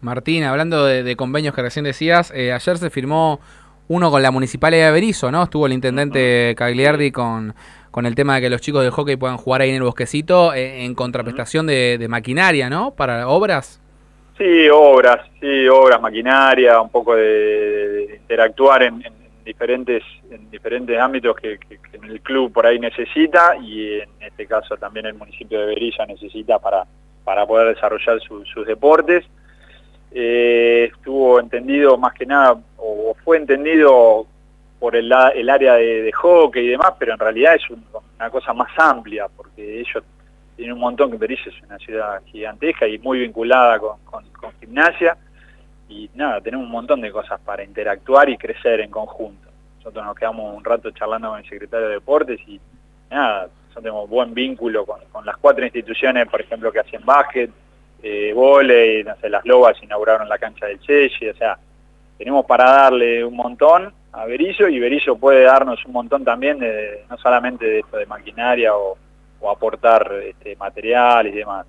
Martín, hablando de, de convenios que recién decías, eh, ayer se firmó uno con la Municipalidad de Berizo, ¿no? Estuvo el intendente Cagliardi con, con el tema de que los chicos de hockey puedan jugar ahí en el bosquecito eh, en contraprestación de, de maquinaria, ¿no? Para obras. Sí, obras, sí, obras, maquinaria, un poco de, de interactuar en, en diferentes en diferentes ámbitos que, que- el club por ahí necesita y en este caso también el municipio de Berilla necesita para, para poder desarrollar su- sus deportes. Eh, estuvo entendido más que nada, o fue entendido por el, el área de, hockey y demás, pero en realidad es un- una cosa más amplia, porque ellos tienen un montón, que Berizo es una ciudad gigantesca y muy vinculada con gimnasia, y nada, tenemos un montón de cosas para interactuar y crecer en conjunto. Nosotros nos quedamos un rato charlando con el secretario de Deportes y nada, nosotros tenemos buen vínculo con, las cuatro instituciones, por ejemplo, que hacen básquet, eh, volei, no sé, las Lobas inauguraron la cancha del Chechi, o sea, tenemos para darle un montón a Berizzo y Berizzo puede darnos un montón también, de, no solamente de esto de maquinaria o, o aportar este, material y demás.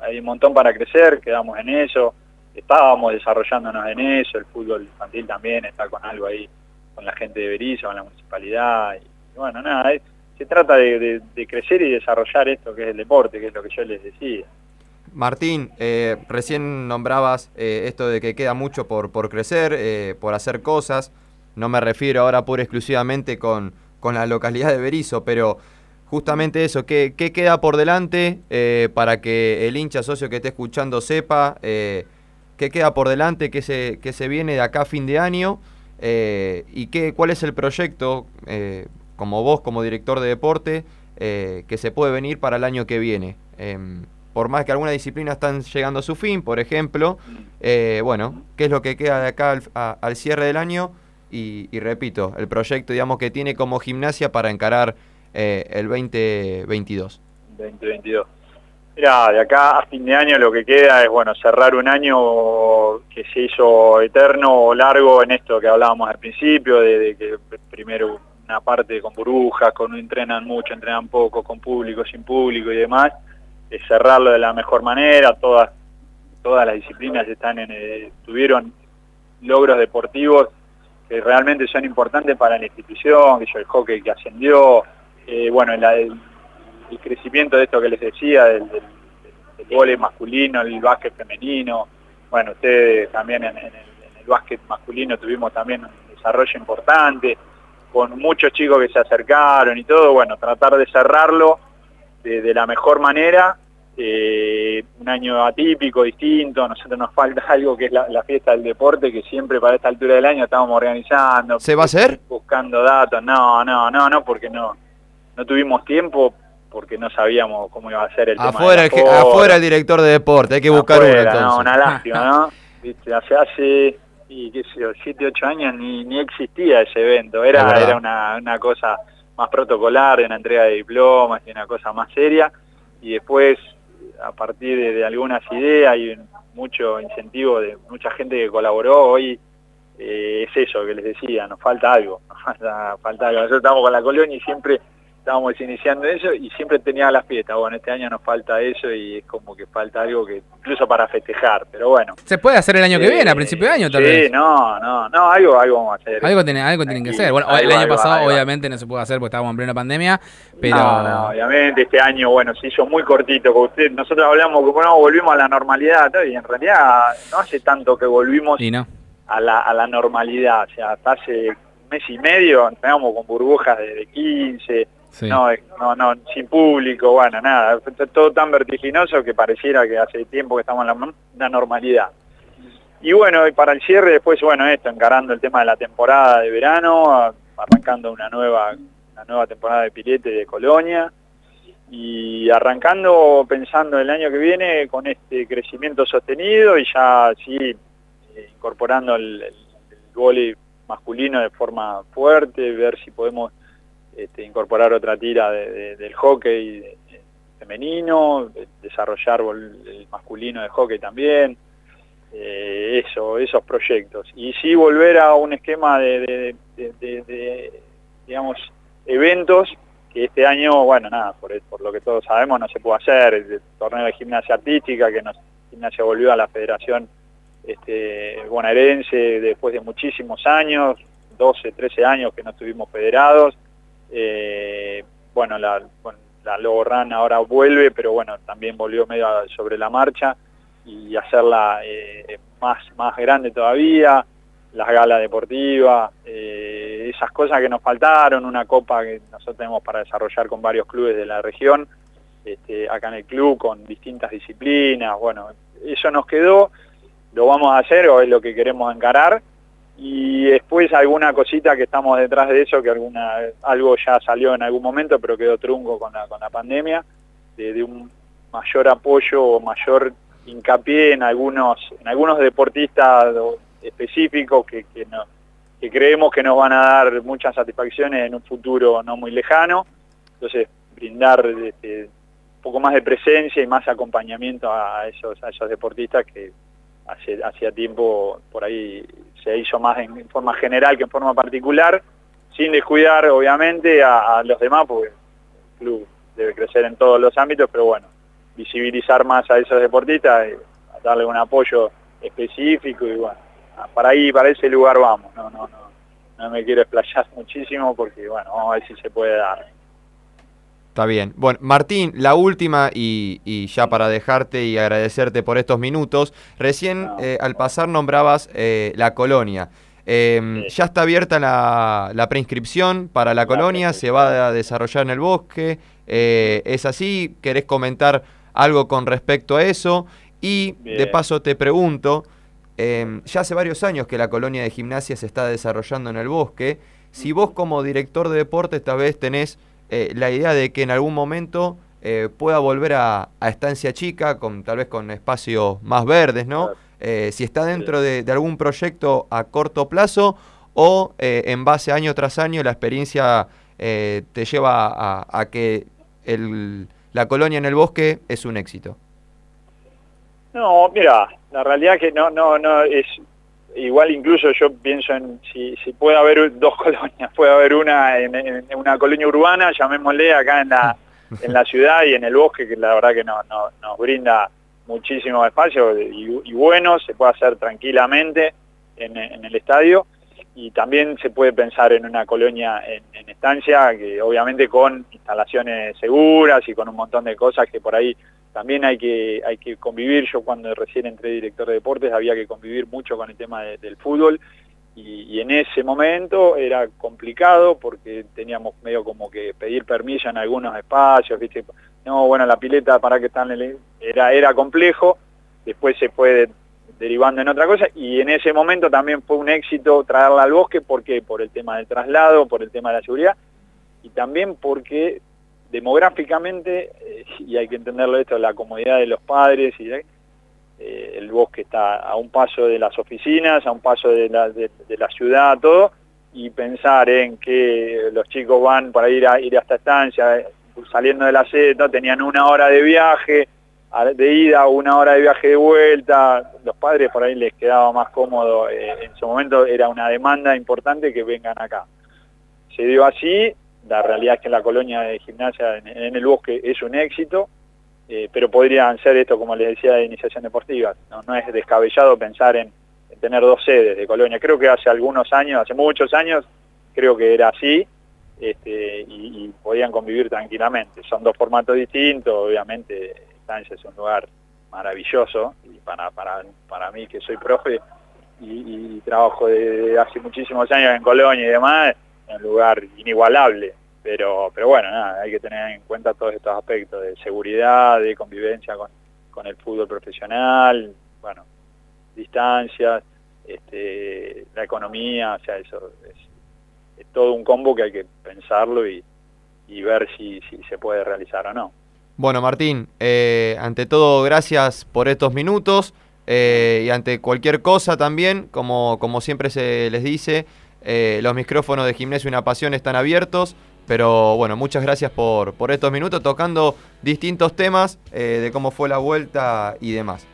Hay un montón para crecer, quedamos en eso, estábamos desarrollándonos en eso, el fútbol infantil también está con algo ahí, con la gente de Berizzo, con la municipalidad, y, bueno, nada, es- se trata de, crecer y desarrollar esto que es el deporte, que es lo que yo les decía. Martín, eh, recién nombrabas eh, esto de que queda mucho por, crecer, eh, por hacer cosas. No me refiero ahora pura exclusivamente con, con la localidad de Berizo, pero justamente eso, ¿qué, qué queda por delante para que el hincha socio que esté escuchando sepa qué queda por delante, qué se, qué se viene de acá a fin de año eh, y qué, cuál es el proyecto, eh, como vos, como director de deporte, eh, que se puede venir para el año que viene? Em, por más que algunas disciplinas están llegando a su fin, por ejemplo, eh, bueno, ¿qué es lo que queda de acá al, cierre del año? Y, y repito, el proyecto, digamos, que tiene como gimnasia para encarar eh, el 2022. 2022. Mira, de acá a fin de año lo que queda es, bueno, cerrar un año que se hizo eterno o largo en esto que hablábamos al principio, de, que primero una parte con burbujas, con entrenan mucho, entrenan poco, con público, sin público y demás, cerrarlo de la mejor manera, todas, todas las disciplinas están en, eh, tuvieron logros deportivos que realmente son importantes para la institución, que yo el hockey que ascendió, eh, bueno, la- el crecimiento de esto que les decía, del, del, masculino, el básquet femenino, bueno, ustedes también en, en el, en el básquet masculino tuvimos también un desarrollo importante, con muchos chicos que se acercaron y todo, bueno, tratar de cerrarlo de, de la mejor manera, eh, un año atípico, distinto, a nosotros nos falta algo que es la, la fiesta del deporte, que siempre para esta altura del año estamos organizando. ¿Se va a hacer? Buscando datos, no, no, no, no, porque no, no tuvimos tiempo, porque no sabíamos cómo iba a ser el tema de Afuera, la el, afuera el director de deporte, hay que buscar uno Afuera, entonces. no, una lástima, ¿no? Viste, hace, hace y qué sé yo, 7, 8 años ni, ni existía ese evento, era, era una, una cosa más protocolar, de una entrega de diplomas y una cosa más seria, y después, a partir de, de algunas ideas y mucho incentivo de mucha gente que colaboró, hoy eh, es eso que les decía, nos falta algo, nos falta, falta algo. Nosotros estamos con la colonia y siempre estábamos iniciando eso y siempre tenía las fiestas. Bueno, este año nos falta eso y es como que falta algo que incluso para festejar, pero bueno. Se puede hacer el año que Eh, viene, a principio de año tal sí, vez. no, no, no, algo, algo vamos a hacer. Algo, tiene, algo tienen que hacer. Bueno, el año algo, pasado algo. obviamente no se pudo hacer porque estábamos en plena pandemia, pero... No, no, obviamente este año, bueno, se hizo muy cortito. Porque usted, nosotros hablamos que bueno, volvimos a la normalidad y en realidad no hace tanto que volvimos Y no. a la, a la normalidad. O sea, hasta hace mes y medio estábamos con burbujas de 15, No, no, no, sin público, bueno, nada. Todo tan vertiginoso que pareciera que hace tiempo que estamos en la, normalidad. Y bueno, y para el cierre después, bueno, esto, encarando el tema de la temporada de verano, arrancando una nueva, una nueva temporada de pilete de Colonia y arrancando pensando el año que viene con este crecimiento sostenido y ya sí eh, incorporando el, el, el vóley masculino de forma fuerte, ver si podemos este, incorporar otra tira de- de- del hockey femenino, de- desarrollar el masculino de hockey también, eh, eso, esos proyectos. Y sí volver a un esquema de, digamos, eventos que este año, bueno, nada, por, lo que todos sabemos no se puede hacer, el torneo de gimnasia artística, que nos, gimnasia volvió a la federación este, bonaerense después de muchísimos años, 12, 13 años que no estuvimos federados, eh, bueno, la, la Run ahora vuelve, pero bueno, también volvió medio sobre la marcha y hacerla eh, más, más grande todavía, las galas deportivas, eh, esas cosas que nos faltaron, una copa que nosotros tenemos para desarrollar con varios clubes de la región, este, acá en el club con distintas disciplinas, bueno, eso nos quedó, lo vamos a hacer o es lo que queremos encarar y después alguna cosita que estamos detrás de eso, que alguna algo ya salió en algún momento, pero quedó trunco con la, con la pandemia, de, un mayor apoyo o mayor hincapié en algunos, en algunos deportistas específicos que, que, que creemos que nos van a dar muchas satisfacciones en un futuro no muy lejano. Entonces, brindar este, un poco más de presencia y más acompañamiento a esos, a esos deportistas que hace, hacía tiempo por ahí se hizo más en, forma general que en forma particular, sin descuidar obviamente a, a los demás, porque el club debe crecer en todos los ámbitos, pero bueno, visibilizar más a esos deportistas, eh, darle un apoyo específico y bueno, ah, para ahí, para ese lugar vamos, no, no, no, no me quiero explayar muchísimo porque bueno, vamos a ver si se puede dar. Está bien. Bueno, Martín, la última y, y ya para dejarte y agradecerte por estos minutos. Recién eh, al pasar nombrabas eh, la colonia. Eh, Ya está abierta la, la preinscripción para la colonia, se va a desarrollar en el bosque. eh, ¿Es así? ¿Querés comentar algo con respecto a eso? Y de paso te pregunto, eh, ya hace varios años que la colonia de gimnasia se está desarrollando en el bosque. Si vos como director de deportes tal vez tenés eh, la idea de que en algún momento eh, pueda volver a, a estancia chica, con tal vez con espacios más verdes, ¿no? Eh, si está dentro de, de algún proyecto a corto plazo o en base año tras año la experiencia eh, te lleva a, a que el- la colonia en el bosque es un éxito. No, mira, la realidad que no, no, no es igual incluso yo pienso en si, si puede haber dos colonias, puede haber una en, en una colonia urbana, llamémosle acá en la, en la ciudad y en el bosque, que la verdad que no, no- nos brinda muchísimo espacio y, y bueno, se puede hacer tranquilamente en, en el estadio. Y también se puede pensar en una colonia en, en estancia, que obviamente con instalaciones seguras y con un montón de cosas que por ahí también hay que, hay que convivir. Yo cuando recién entré director de deportes había que convivir mucho con el tema de- del fútbol y, en ese momento era complicado porque teníamos medio como que pedir permiso en algunos espacios. No, bueno, la pileta para que están, el- era, era complejo, después se fue de- derivando en otra cosa y en ese momento también fue un éxito traerla al bosque porque por el tema del traslado, por el tema de la seguridad y también porque demográficamente, eh, y hay que entenderlo esto, la comodidad de los padres, y eh, el bosque está a un paso de las oficinas, a un paso de la, ciudad, todo, y pensar en que los chicos van para ir a ir a esta estancia, saliendo de la ¿no? tenían una hora de viaje, de ida, una hora de viaje de vuelta, los padres por ahí les quedaba más cómodo, eh, en su momento era una demanda importante que vengan acá. Se dio así, la realidad es que la colonia de gimnasia en, en el bosque es un éxito, eh, pero podrían ser esto, como les decía, de iniciación deportiva. No, es descabellado pensar en, en tener dos sedes de colonia. Creo que hace algunos años, hace muchos años, creo que era así este, y, podían convivir tranquilamente. Son dos formatos distintos, obviamente Estancia es un lugar maravilloso y para, para, para mí que soy profe y, trabajo de hace muchísimos años en Colonia y demás, un lugar inigualable. Pero, pero bueno, nada, hay que tener en cuenta todos estos aspectos de seguridad, de convivencia con, con el fútbol profesional, bueno, distancias, este, la economía, o sea, eso es, todo un combo que hay que pensarlo y, y ver si, si se puede realizar o no. Bueno, Martín, eh, ante todo, gracias por estos minutos eh, y ante cualquier cosa también, como, como siempre se les dice, eh, los micrófonos de Gimnasio Una Pasión están abiertos, pero bueno, muchas gracias por, por estos minutos tocando distintos temas eh, de cómo fue la vuelta y demás.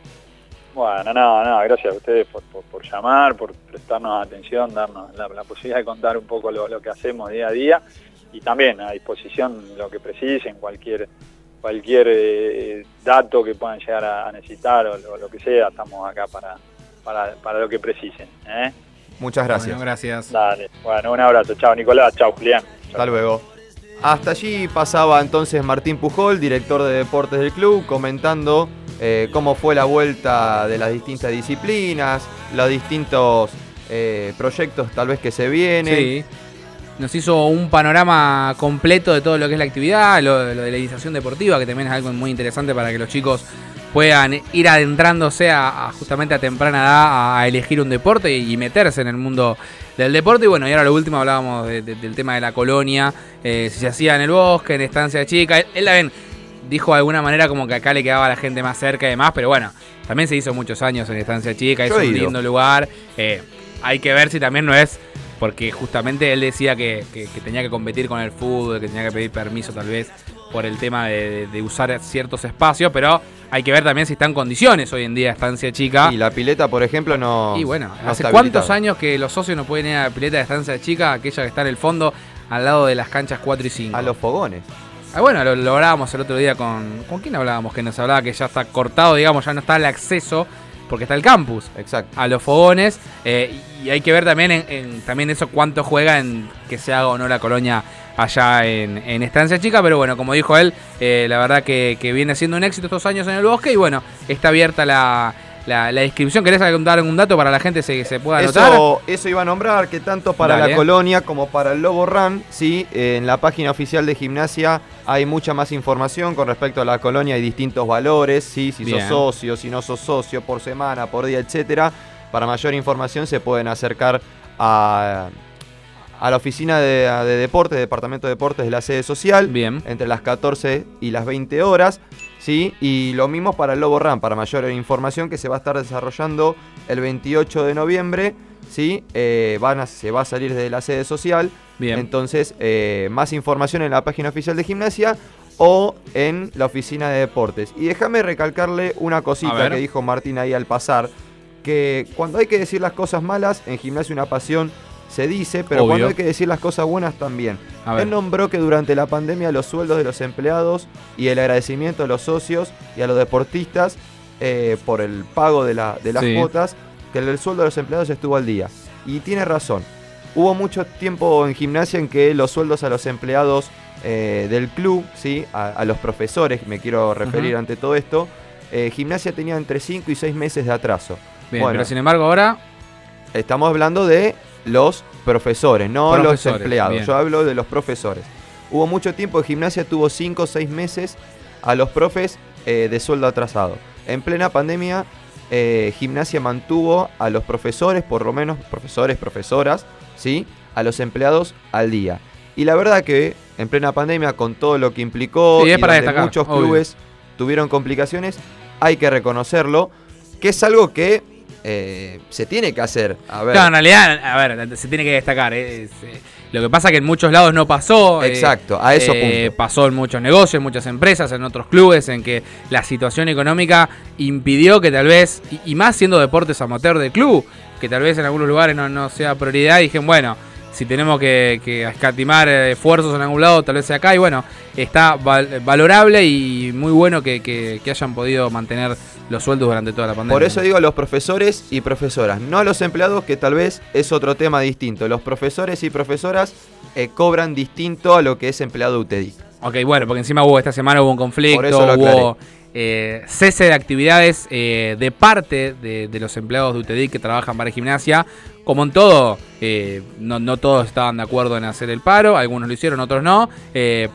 Bueno, no, no, gracias a ustedes por, por, llamar, por prestarnos atención, darnos la, posibilidad de contar un poco lo, que hacemos día a día y también a disposición lo que precisen, cualquier cualquier eh, dato que puedan llegar a, necesitar o lo, que sea, estamos acá para, para, para lo que precisen. Muchas gracias. Bueno, gracias. Dale, bueno, un abrazo, chao Nicolás, chao Julián. Hasta luego. Hasta allí pasaba entonces Martín Pujol, director de deportes del club, comentando eh, cómo fue la vuelta de las distintas disciplinas, los distintos eh, proyectos tal vez que se vienen. Sí. Nos hizo un panorama completo de todo lo que es la actividad, lo, lo de la iniciación deportiva, que también es algo muy interesante para que los chicos puedan ir adentrándose a, a justamente a temprana edad a, elegir un deporte y, y meterse en el mundo del deporte. Y bueno, y ahora lo último hablábamos de- de- del tema de la colonia, eh, si se hacía en el bosque, en estancia chica. Él, él también dijo de alguna manera como que acá le quedaba a la gente más cerca y demás, pero bueno, también se hizo muchos años en estancia chica, es Yo un lindo lugar. Eh, hay que ver si también no es porque justamente él decía que, que- que tenía que competir con el fútbol, que tenía que pedir permiso tal vez por el tema de, de- de usar ciertos espacios, pero hay que ver también si está en condiciones hoy en día Estancia Chica. Y la pileta, por ejemplo, no. Y bueno, no ¿hace cuántos años que los socios no pueden ir a la pileta de Estancia Chica, aquella que está en el fondo, al lado de las canchas 4 y 5? A los fogones. Ah, bueno, lo, lo hablábamos el otro día con... ¿Con quién hablábamos? Que nos hablaba que ya está cortado, digamos, ya no está el acceso, porque está el campus. Exacto. A los fogones. eh, y hay que ver también en, en- también eso cuánto juega en que se haga o no la colonia allá en, en Estancia Chica. Pero bueno, como dijo él, eh, la verdad que, que viene siendo un éxito estos años en el bosque. Y bueno, está abierta la, la, la inscripción. ¿Querés dar algún dato para la gente se, se pueda anotar? Eso, eso iba a nombrar que tanto para Dale. la colonia como para el Lobo Run, sí, eh, en la página oficial de gimnasia hay mucha más información con respecto a la colonia, hay distintos valores, sí, si Bien. sos socio, si no sos socio, por semana, por día, etcétera. Para mayor información se pueden acercar a, a la oficina de, de deportes, departamento de deportes de la sede social, Bien. entre las 14 y las 20 horas. ¿sí? Y lo mismo para el Lobo Ram, para mayor información que se va a estar desarrollando el 28 de noviembre. ¿sí? Eh, van a- se va a salir de la sede social. Bien. Entonces, eh, más información en la página oficial de gimnasia o en la oficina de deportes. Y déjame recalcarle una cosita que dijo Martín ahí al pasar, que cuando hay que decir las cosas malas, en gimnasia una pasión se dice, pero Obvio. cuando hay que decir las cosas buenas también. Él nombró que durante la pandemia los sueldos de los empleados y el agradecimiento a los socios y a los deportistas eh, por el pago de, la- de las Sí. cuotas, que el, el sueldo de los empleados estuvo al día. Y tiene razón. Hubo mucho tiempo en gimnasia en que los sueldos a los empleados eh, del club, ¿sí? a, a los profesores, me quiero referir ante todo esto, eh, gimnasia tenía entre 5 y 6 meses de atraso. Bien, pero sin embargo ahora... Estamos hablando de los profesores, no los empleados. bien. Yo hablo de los profesores. Hubo mucho tiempo de gimnasia, tuvo 5 o 6 meses a los profes eh, de sueldo atrasado. En plena pandemia, eh, gimnasia mantuvo a los profesores, por lo menos profesores, profesoras, ¿sí? a los empleados al día. Y la verdad que en plena pandemia, con todo lo que implicó, Sí, y para donde destacar, muchos obvio. clubes tuvieron complicaciones, hay que reconocerlo. que es algo que eh, se tiene que hacer. A ver. Claro, en realidad, a ver, se tiene que destacar. eh, es, eh, lo que pasa es que en muchos lados no pasó. eh, Exacto, a eso eh, punto. Pasó en muchos negocios, en muchas empresas, en otros clubes, en que la situación económica impidió que tal vez, y, y más siendo deportes amateur del club, que tal vez en algunos lugares no, no sea prioridad, y dijeron, bueno, si tenemos que, que escatimar eh, esfuerzos en algún lado, tal vez sea acá, y bueno, está val- valorable y muy bueno que, que- que hayan podido mantener los sueldos durante toda la pandemia. Por eso digo a los profesores y profesoras, no a los empleados, que tal vez es otro tema distinto. Los profesores y profesoras eh, cobran distinto a lo que es empleado UTEDIC. Ok, bueno, porque encima hubo esta semana hubo un conflicto, Por eso lo hubo eh, cese de actividades eh, de parte de, los empleados de UTEDIC que trabajan para gimnasia. Como en todo, eh, no, todos estaban de acuerdo en hacer el paro, algunos lo hicieron, otros no.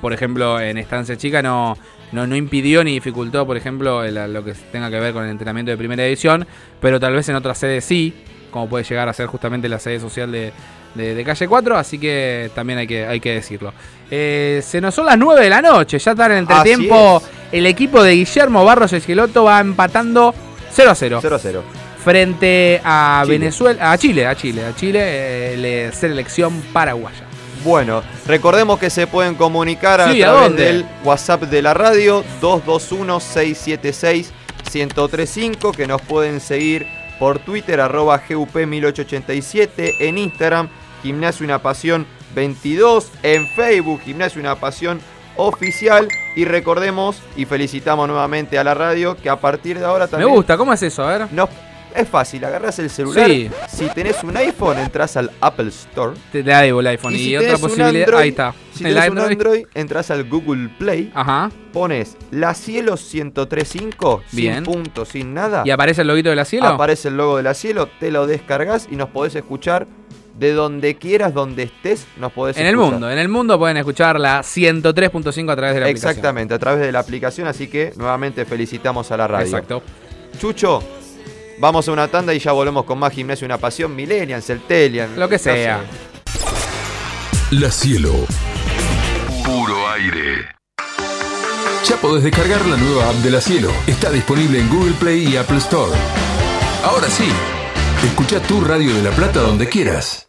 Por ejemplo, en Estancia Chica no, no, impidió ni dificultó, por ejemplo, lo que tenga que ver con el entrenamiento de primera división, pero tal vez en otras sedes sí, como puede llegar a ser justamente la sede social de, de- de Calle 4, así que también hay que, hay que decirlo. Eh, se nos son las 9 de la noche, ya está en el entretiempo. El equipo de Guillermo Barros Esqueloto va empatando 0 a 0. 0 a 0. Frente a Chile. Venezuela, a Chile, a Chile, a Chile, eh, le- selección paraguaya. Bueno, recordemos que se pueden comunicar a Sí, ¿a través del WhatsApp de la radio 221-676-1035, que nos pueden seguir por Twitter, arroba GUP1887, en Instagram, Gimnasio Una Pasión 22, en Facebook, Gimnasio Una Pasión Oficial, y recordemos y felicitamos nuevamente a la radio que a partir de ahora Me también... gusta, ¿cómo es eso? A ver. No, es fácil, agarras el celular. Sí. Si tenés un iPhone, entras al Apple Store. Te da el iPhone. Y, si otra posibilidad. Android- ahí está. Si El tenés un Android. Entras al Google Play. Ajá. Pones la Cielo 1035, Bien. sin punto, sin nada. ¿Y aparece el loguito de la cielo? Aparece el logo de la Cielo, te lo descargas y nos podés escuchar de donde quieras, donde estés, nos podés En el mundo, en el mundo pueden escuchar la 103.5 a través de la aplicación. Exactamente, a través de la aplicación, así que nuevamente felicitamos a la radio. Exacto. Chucho, vamos a una tanda y ya volvemos con más gimnasio, una pasión, Millennial, Celtelian. Lo que sea. La Cielo. Puro aire. Ya podés descargar la nueva app de La Cielo. Está disponible en Google Play y Apple Store. Ahora sí, escucha tu radio de La Plata donde quieras.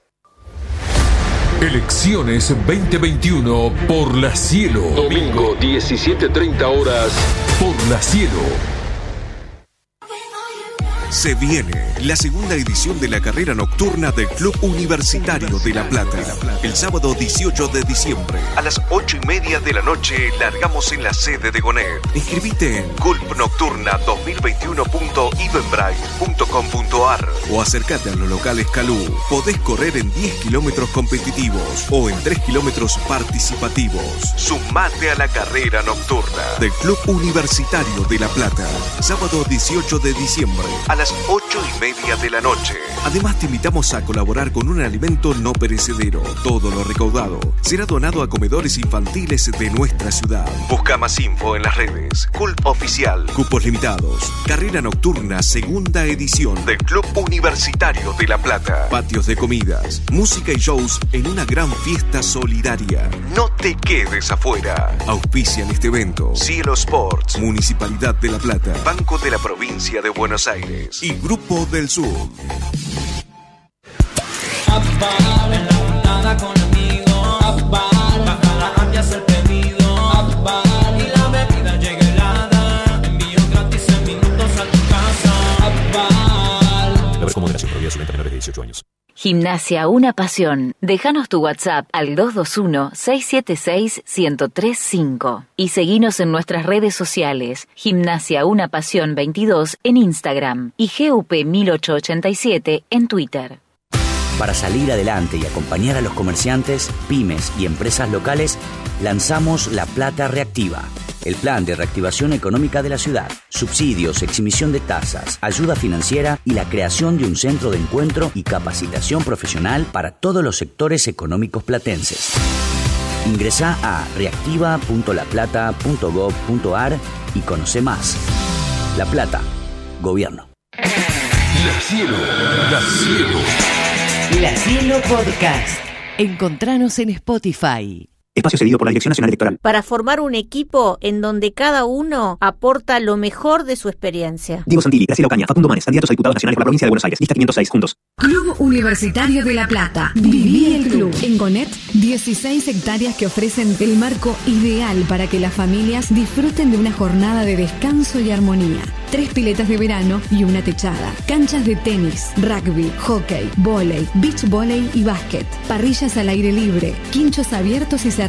Elecciones 2021 por La Cielo. Domingo 17.30 horas por La Cielo. Se viene la segunda edición de la carrera nocturna del Club Universitario de La Plata. El sábado 18 de diciembre. A las 8 y media de la noche largamos en la sede de Gonet. Inscribite en culpnocturna2021.evenbrite.com.ar o acércate a los locales Calú. Podés correr en 10 kilómetros competitivos o en 3 kilómetros participativos. Sumate a la carrera nocturna del Club Universitario de La Plata. Sábado 18 de diciembre las 8 y media de la noche. Además te invitamos a colaborar con un alimento no perecedero. Todo lo recaudado será donado a comedores infantiles de nuestra ciudad. Busca más info en las redes. Culp Oficial. Cupos limitados. Carrera nocturna segunda edición del Club Universitario de La Plata. Patios de comidas, música y shows en una gran fiesta solidaria. No te quedes afuera. Auspician este evento. Cielo Sports. Municipalidad de La Plata. Banco de la Provincia de Buenos Aires. Y Grupo del Sur. En la juntada con amigos. Apar, baja la app y haz el pedido. Apar, y la bebida llega helada. Envío gratis en minutos a tu casa. Apar. Beber con moderación, prohibida su venta a menores de 18 años. Gimnasia Una Pasión. Déjanos tu WhatsApp al 221-676-1035 y seguinos en nuestras redes sociales Gimnasia Una Pasión 22 en Instagram y GUP 1887 en Twitter. Para salir adelante y acompañar a los comerciantes, pymes y empresas locales, lanzamos La Plata Reactiva, el plan de reactivación económica de la ciudad, subsidios, exhibición de tasas, ayuda financiera y la creación de un centro de encuentro y capacitación profesional para todos los sectores económicos platenses. Ingresa a reactiva.laplata.gov.ar y conoce más. La Plata, Gobierno. La Cielo. La Cielo. La Cielo Podcast. Encontranos en Spotify. Espacio cedido por la Dirección Nacional Electoral. Para formar un equipo en donde cada uno aporta lo mejor de su experiencia. Diego Santilli, Graciela Ocaña, Facundo Manes, candidatos a diputados nacionales por la provincia de Buenos Aires. Lista 506, juntos. Club Universitario de La Plata. Viví el club. En Gonet, 16 hectáreas que ofrecen el marco ideal para que las familias disfruten de una jornada de descanso y armonía. Tres piletas de verano y una techada. Canchas de tenis, rugby, hockey, volei, beach volley y básquet. Parrillas al aire libre. Quinchos abiertos y cerrados.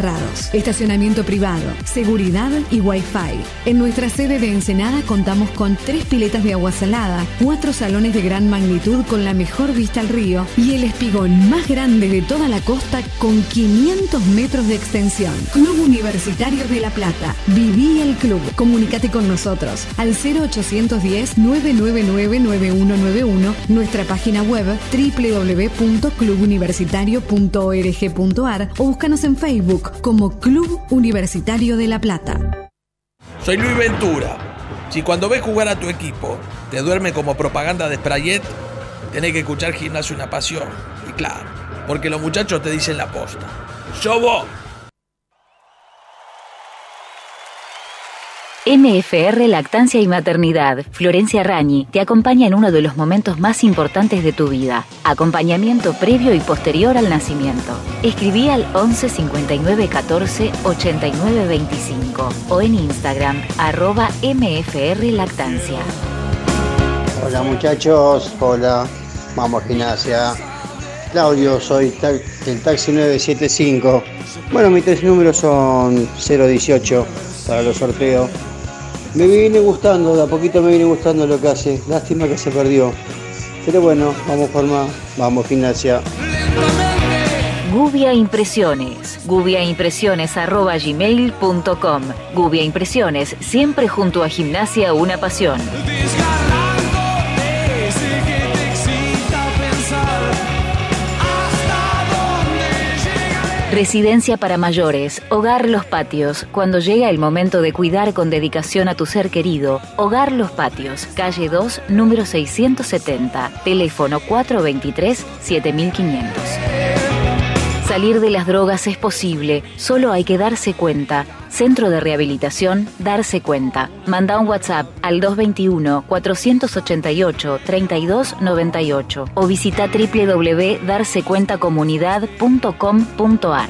Estacionamiento privado. Seguridad y wifi. En nuestra sede de Ensenada contamos con tres piletas de agua salada, cuatro salones de gran magnitud con la mejor vista al río y el espigón más grande de toda la costa con 500 metros de extensión. Club Universitario de La Plata. Viví el club. Comunícate con nosotros al 0810-999-9191, nuestra página web www.clubuniversitario.org.ar o búscanos en Facebook como Club Universitario de La Plata. Soy Luis Ventura. Si cuando ves jugar a tu equipo te duerme como propaganda de Sprayet, tenés que escuchar Gimnasio Una Pasión. Y claro, porque los muchachos te dicen la posta. ¡Yo vos! MFR Lactancia y Maternidad, Florencia Rañi, te acompaña en uno de los momentos más importantes de tu vida. Acompañamiento previo y posterior al nacimiento. Escribí al 11 59 14 89 25 o en Instagram arroba MFR Lactancia. Hola muchachos, hola, vamos gimnasia. Claudio, soy del taxi 975. Bueno, mis tres números son 018 para los sorteos. Me viene gustando, de a poquito me viene gustando lo que hace. Lástima que se perdió. Pero bueno, vamos por más, vamos gimnasia. Gubia Impresiones. gubiaimpresiones.gmail.com Gubia Impresiones, siempre junto a Gimnasia Una Pasión. Residencia para mayores, Hogar Los Patios. Cuando llega el momento de cuidar con dedicación a tu ser querido, Hogar Los Patios, calle 2, número 670, teléfono 423-7500. Salir de las drogas es posible, solo hay que darse cuenta. Centro de Rehabilitación, darse cuenta. Manda un WhatsApp al 221-488-3298 o visita www.darsecuentacomunidad.com.ar.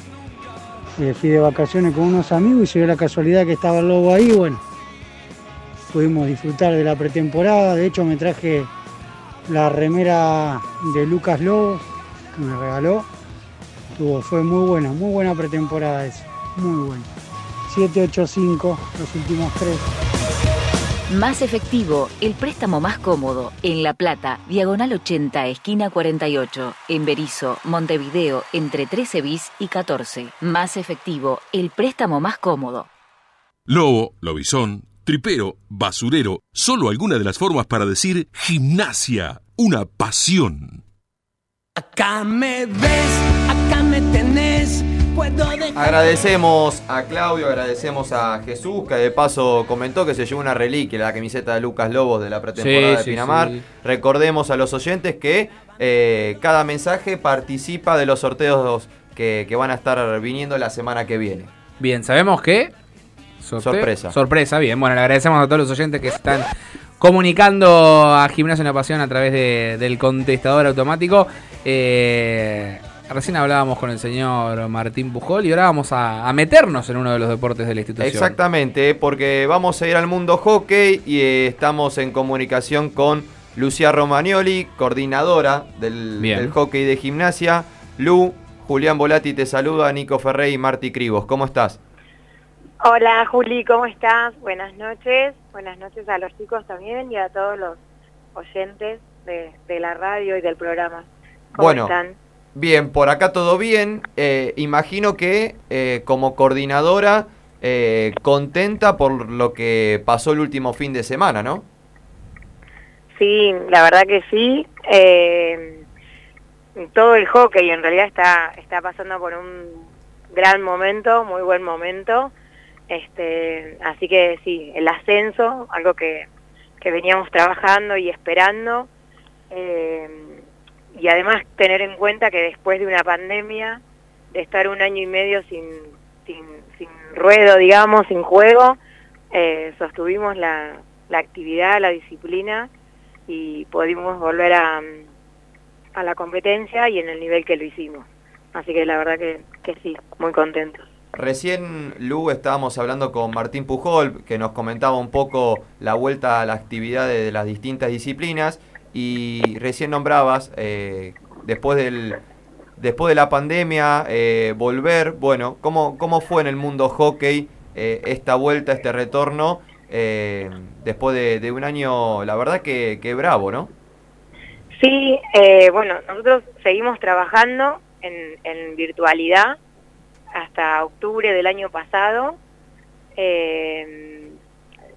Fui de vacaciones con unos amigos y se dio la casualidad que estaba el lobo ahí. Bueno, pudimos disfrutar de la pretemporada. De hecho, me traje la remera de Lucas Lobos que me regaló. Fue muy buena, muy buena pretemporada esa. Muy buena. 785, los últimos tres. Más efectivo, el préstamo más cómodo. En La Plata, diagonal 80, esquina 48. En Berizo, Montevideo, entre 13 bis y 14. Más efectivo, el préstamo más cómodo. Lobo, lobizón, tripero, basurero, solo alguna de las formas para decir gimnasia, una pasión. Acá me ves, acá me tenés, puedo dejar... Agradecemos a Claudio, agradecemos a Jesús, que de paso comentó que se llevó una reliquia, la camiseta de Lucas Lobos de la pretemporada Sí, de sí, Pinamar. sí. Recordemos a los oyentes que eh, cada mensaje participa de los sorteos que, que van a estar viniendo la semana que viene. Bien, sabemos que. sorte- Sorpresa. Sorpresa, bien. Bueno, le agradecemos a todos los oyentes que están comunicando a Gimnasia Una Pasión a través de- del contestador automático. Eh, recién hablábamos con el señor Martín Pujol y ahora vamos a, a meternos en uno de los deportes de la institución. Exactamente, porque vamos a ir al mundo hockey y eh, estamos en comunicación con Lucia Romagnoli, coordinadora del, hockey de gimnasia. Lu, Julián Volati te saluda, Nico Ferrey y Marti Cribos. ¿Cómo estás? Hola Juli, ¿cómo estás? Buenas noches. Buenas noches a los chicos también y a todos los oyentes de, de la radio y del programa. ¿Cómo Bueno, están? Bien, por acá todo bien. Eh, imagino que eh, como coordinadora eh, contenta por lo que pasó el último fin de semana, ¿no? Sí, la verdad que sí. Eh, todo el hockey en realidad está, está pasando por un gran momento, muy buen momento. Este, así que sí, el ascenso, algo que, que veníamos trabajando y esperando. Eh, y además tener en cuenta que después de una pandemia, de estar un año y medio sin, sin, sin ruedo, digamos, sin juego, eh, sostuvimos la, la actividad, la disciplina y pudimos volver a, a la competencia y en el nivel que lo hicimos. Así que la verdad que, que sí, muy contentos. Recién, Lu, estábamos hablando con Martín Pujol, que nos comentaba un poco la vuelta a la actividad de las distintas disciplinas, y recién nombrabas, eh, después, del, después de la pandemia, eh, volver, bueno, ¿cómo, ¿cómo fue en el mundo hockey eh, esta vuelta, este retorno, eh, después de, de un año, la verdad que, que bravo, ¿no? Sí, eh, bueno, nosotros seguimos trabajando en, en virtualidad hasta octubre del año pasado. Eh,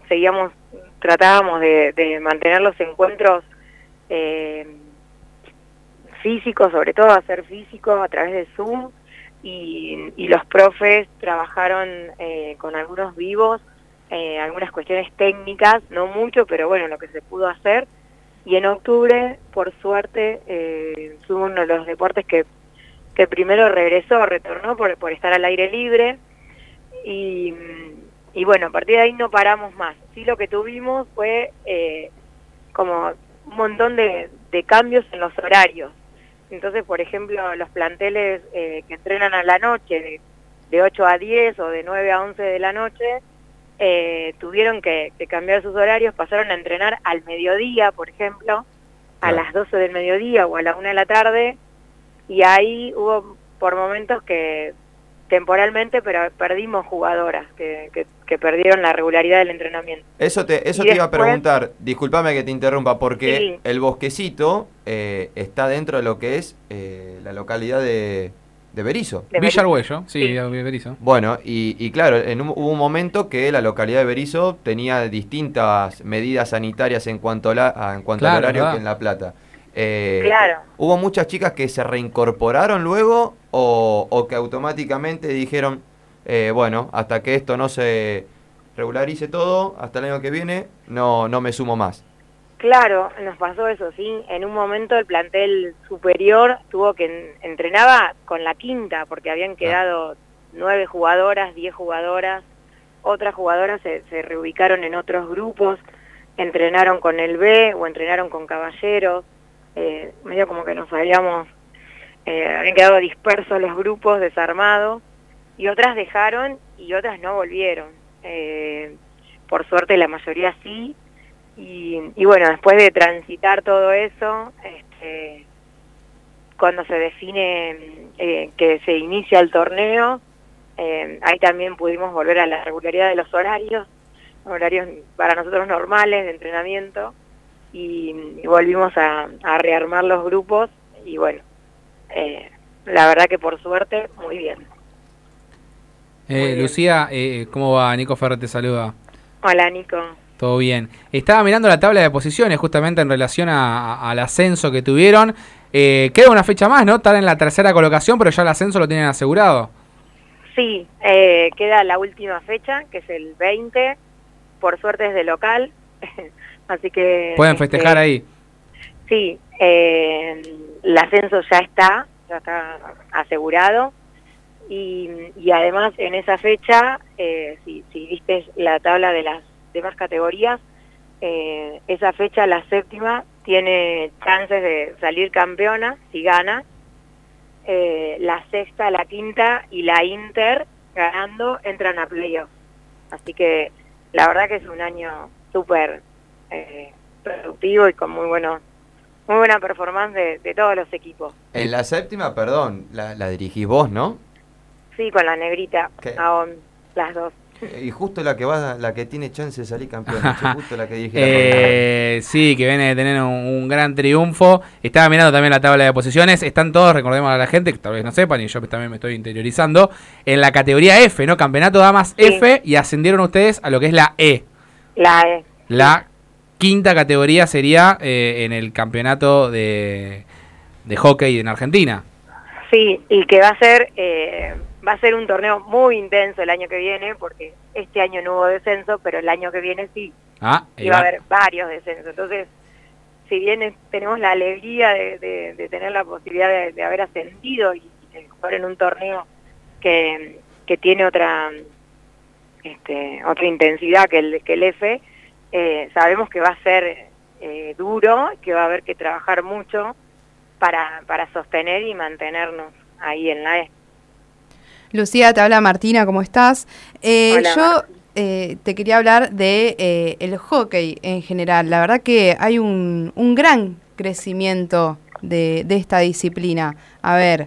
seguíamos, tratábamos de, de mantener los encuentros eh, físicos, sobre todo hacer físicos a través de Zoom, y, y los profes trabajaron eh, con algunos vivos, eh, algunas cuestiones técnicas, no mucho, pero bueno, lo que se pudo hacer. Y en octubre, por suerte, eh, fue uno de los deportes que, que primero regresó, retornó por, por estar al aire libre. Y, y bueno, a partir de ahí no paramos más. Sí, lo que tuvimos fue eh, como un montón de, de cambios en los horarios. Entonces, por ejemplo, los planteles eh, que entrenan a la noche, de, de 8 a 10 o de 9 a 11 de la noche, eh, tuvieron que, que cambiar sus horarios, pasaron a entrenar al mediodía, por ejemplo, a las 12 del mediodía o a la 1 de la tarde, y ahí hubo por momentos que temporalmente pero perdimos jugadoras que, que, que perdieron la regularidad del entrenamiento. Eso te, eso Y te iba a preguntar, discúlpame que te interrumpa, porque Sí. el bosquecito eh, está dentro de lo que es eh, la localidad de, de Berizo. De Villa Arguello, sí, de Berizo. Bueno, y, y claro, en un- hubo un momento que la localidad de Berizo tenía distintas medidas sanitarias en cuanto, a la- a- en cuanto Claro, al horario ¿verdad? que en La Plata. Eh, Claro. ¿Hubo muchas chicas que se reincorporaron luego o, o que automáticamente dijeron, eh, bueno, hasta que esto no se regularice todo, hasta el año que viene, no, no me sumo más? Claro, nos pasó eso, sí. En un momento el plantel superior tuvo que en- entrenaba con la quinta porque habían quedado nueve jugadoras, diez jugadoras. Otras jugadoras se, se reubicaron en otros grupos, entrenaron con el B o entrenaron con caballeros. Eh, medio como que nos habíamos, eh, habían quedado dispersos los grupos, desarmados. Y otras dejaron y otras no volvieron. Eh, por suerte la mayoría sí, y, bueno, después de transitar todo eso, este, cuando se define eh, que se inicia el torneo, eh, ahí también pudimos volver a la regularidad de los horarios, horarios para nosotros normales de entrenamiento, y, y volvimos a, a rearmar los grupos, y bueno, eh, la verdad que por suerte, muy bien. Eh, Lucía, eh, ¿cómo va? Nico Ferrer te saluda. Hola Nico. Todo bien. Estaba mirando la tabla de posiciones justamente en relación a- a- al ascenso que tuvieron. Eh, queda una fecha más, ¿no? Están en la tercera colocación, pero ya el ascenso lo tienen asegurado. Sí, eh, queda la última fecha, que es el 20, por suerte es de local, así que... Pueden este, festejar ahí. Sí, eh, el ascenso ya está, ya está asegurado, y, y además en esa fecha, eh, si, si viste la tabla de las demás categorías, eh, esa fecha, la séptima, tiene chances de salir campeona si gana, eh, la sexta, la quinta y la Inter ganando entran a playoff. Así que la verdad que es un año súper eh, productivo y con muy buenos muy buena performance de, de todos los equipos. En la séptima, perdón, la, la dirigís vos, ¿no? Sí, con la negrita, ¿Qué? aún las dos. Y justo la que va, la que tiene chance de salir campeón, che, justo la que dije. la Eh, sí, que viene de tener un, un gran triunfo. Estaba mirando también la tabla de posiciones. Están todos, recordemos a la gente, que tal vez no sepan, y yo también me estoy interiorizando, en la categoría F, ¿no? Campeonato Damas F, y ascendieron ustedes a lo que es la E. La E. La quinta categoría sería eh, en el campeonato de, de hockey en Argentina. Sí, y que va a ser eh, va a ser un torneo muy intenso el año que viene, porque este año no hubo descenso, pero el año que viene sí. Ah, y va a haber varios descensos. Entonces, si bien es- tenemos la alegría de, de- de tener la posibilidad de, de haber ascendido y de jugar en un torneo que, que tiene otra este, otra intensidad que el, que el F, eh, sabemos que va a ser eh, duro, que va a haber que trabajar mucho para, para sostener y mantenernos ahí en la E. Lucía, te habla Martina, ¿cómo estás? Eh, Hola, yo eh, te quería hablar de eh, el hockey en general. La verdad que hay un, un gran crecimiento de, de esta disciplina. A ver,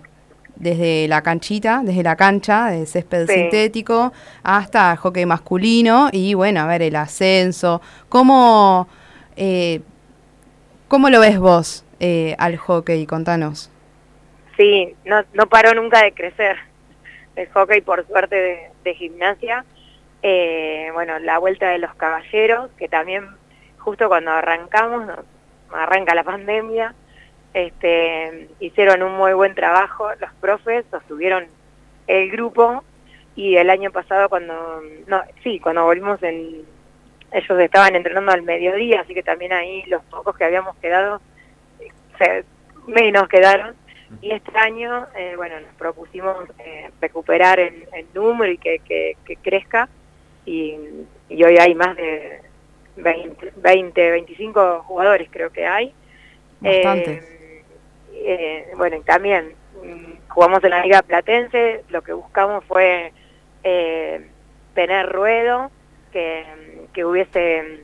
desde la canchita, desde la cancha, de césped Sí. sintético, hasta el hockey masculino y bueno, a ver, el ascenso. ¿Cómo, eh, cómo lo ves vos eh, al hockey? Contanos. Sí, no, no paró nunca de crecer el hockey por suerte de, de gimnasia. Eh, bueno, la vuelta de los caballeros, que también justo cuando arrancamos, nos- arranca la pandemia, este, hicieron un muy buen trabajo, los profes sostuvieron el grupo y el año pasado cuando, no, sí, cuando volvimos en, ellos estaban entrenando al mediodía, así que también ahí los pocos que habíamos quedado, eh, se- menos quedaron. Y este año, eh, bueno, nos propusimos eh, recuperar el, el número y que, que, que crezca. Y, y hoy hay más de 20, 20, 25 jugadores creo que hay. Eh, eh, bueno, y también mm, jugamos en la Liga Platense, lo que buscamos fue eh, tener ruedo, que, que hubiese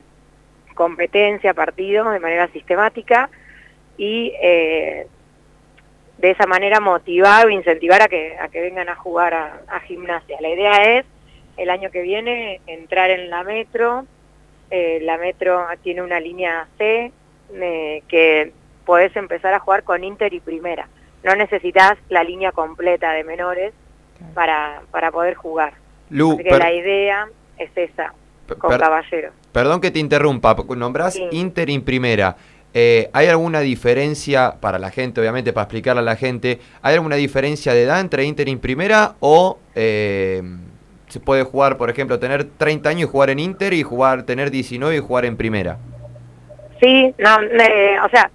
competencia, partidos de manera sistemática y eh, de esa manera motivar o incentivar a que, a que vengan a jugar a, gimnasia. La idea es el año que viene entrar en la metro, la metro tiene una línea C que podés empezar a jugar con Inter y Primera. No necesitas la línea completa de menores para, para poder jugar. Lu, Así que per- la idea es esa, con per- caballeros. Perdón que te interrumpa, nombrás Sí. Inter en primera. Eh, ¿Hay alguna diferencia para la gente, obviamente, para explicarle a la gente, ¿hay alguna diferencia de edad entre Inter en primera o eh, se puede jugar, por ejemplo, tener 30 años y jugar en Inter y jugar tener 19 y jugar en primera? Sí, no, eh, o sea,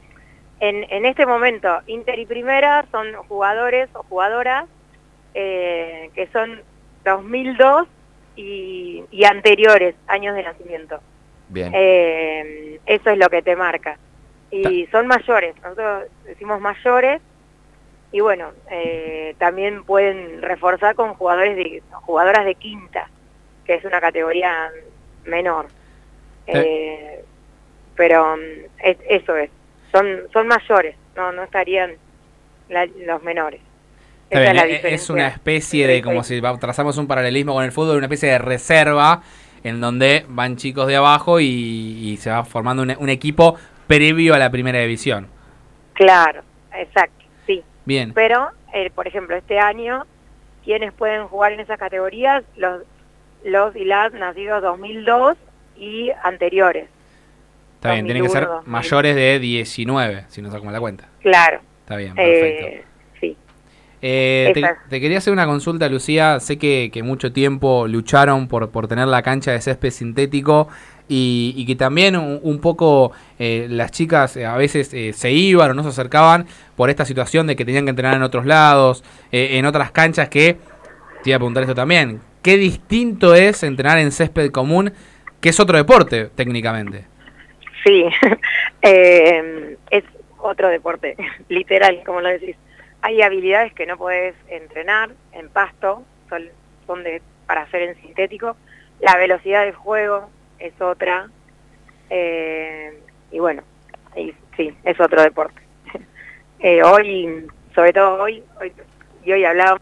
en, en este momento Inter y Primera son jugadores o jugadoras eh, que son 2002 y, y anteriores años de nacimiento. Bien. Eh, eso es lo que te marca. Y son mayores, nosotros decimos mayores, y bueno, eh, también pueden reforzar con jugadores de, jugadoras de quinta, que es una categoría menor. Eh, pero mm, es- eso es, son son mayores, no no estarían la- los menores. Está Esa bien, es la es diferencia. una especie de, como si trazamos un paralelismo con el fútbol, una especie de reserva en donde van chicos de abajo y, y se va formando un, un equipo previo a la primera división. Claro, exacto, sí. Bien. Pero, eh, por ejemplo, este año, quienes pueden jugar en esas categorías? Los, los y las nacidos 2002 y anteriores. Está bien, tienen que ser 2001, mayores de 19, si no sacamos la cuenta. Claro. Está bien, perfecto. Eh, sí. Eh, te, quería hacer una consulta, Lucía. Sé que, que mucho tiempo lucharon por, por tener la cancha de césped sintético y, y que también un, un poco eh, las chicas a veces eh, se iban o no se acercaban por esta situación de que tenían que entrenar en otros lados, eh, en otras canchas que, te iba a preguntar esto también, ¿qué distinto es entrenar en césped común, que es otro deporte técnicamente? Sí, eh, es otro deporte, literal, como lo decís. Hay habilidades que no podés entrenar en pasto, son, son de, para hacer en sintético. La velocidad del juego es otra. eh, y bueno, sí, es otro deporte. Eh, hoy, sobre todo hoy, hoy, y hoy hablábamos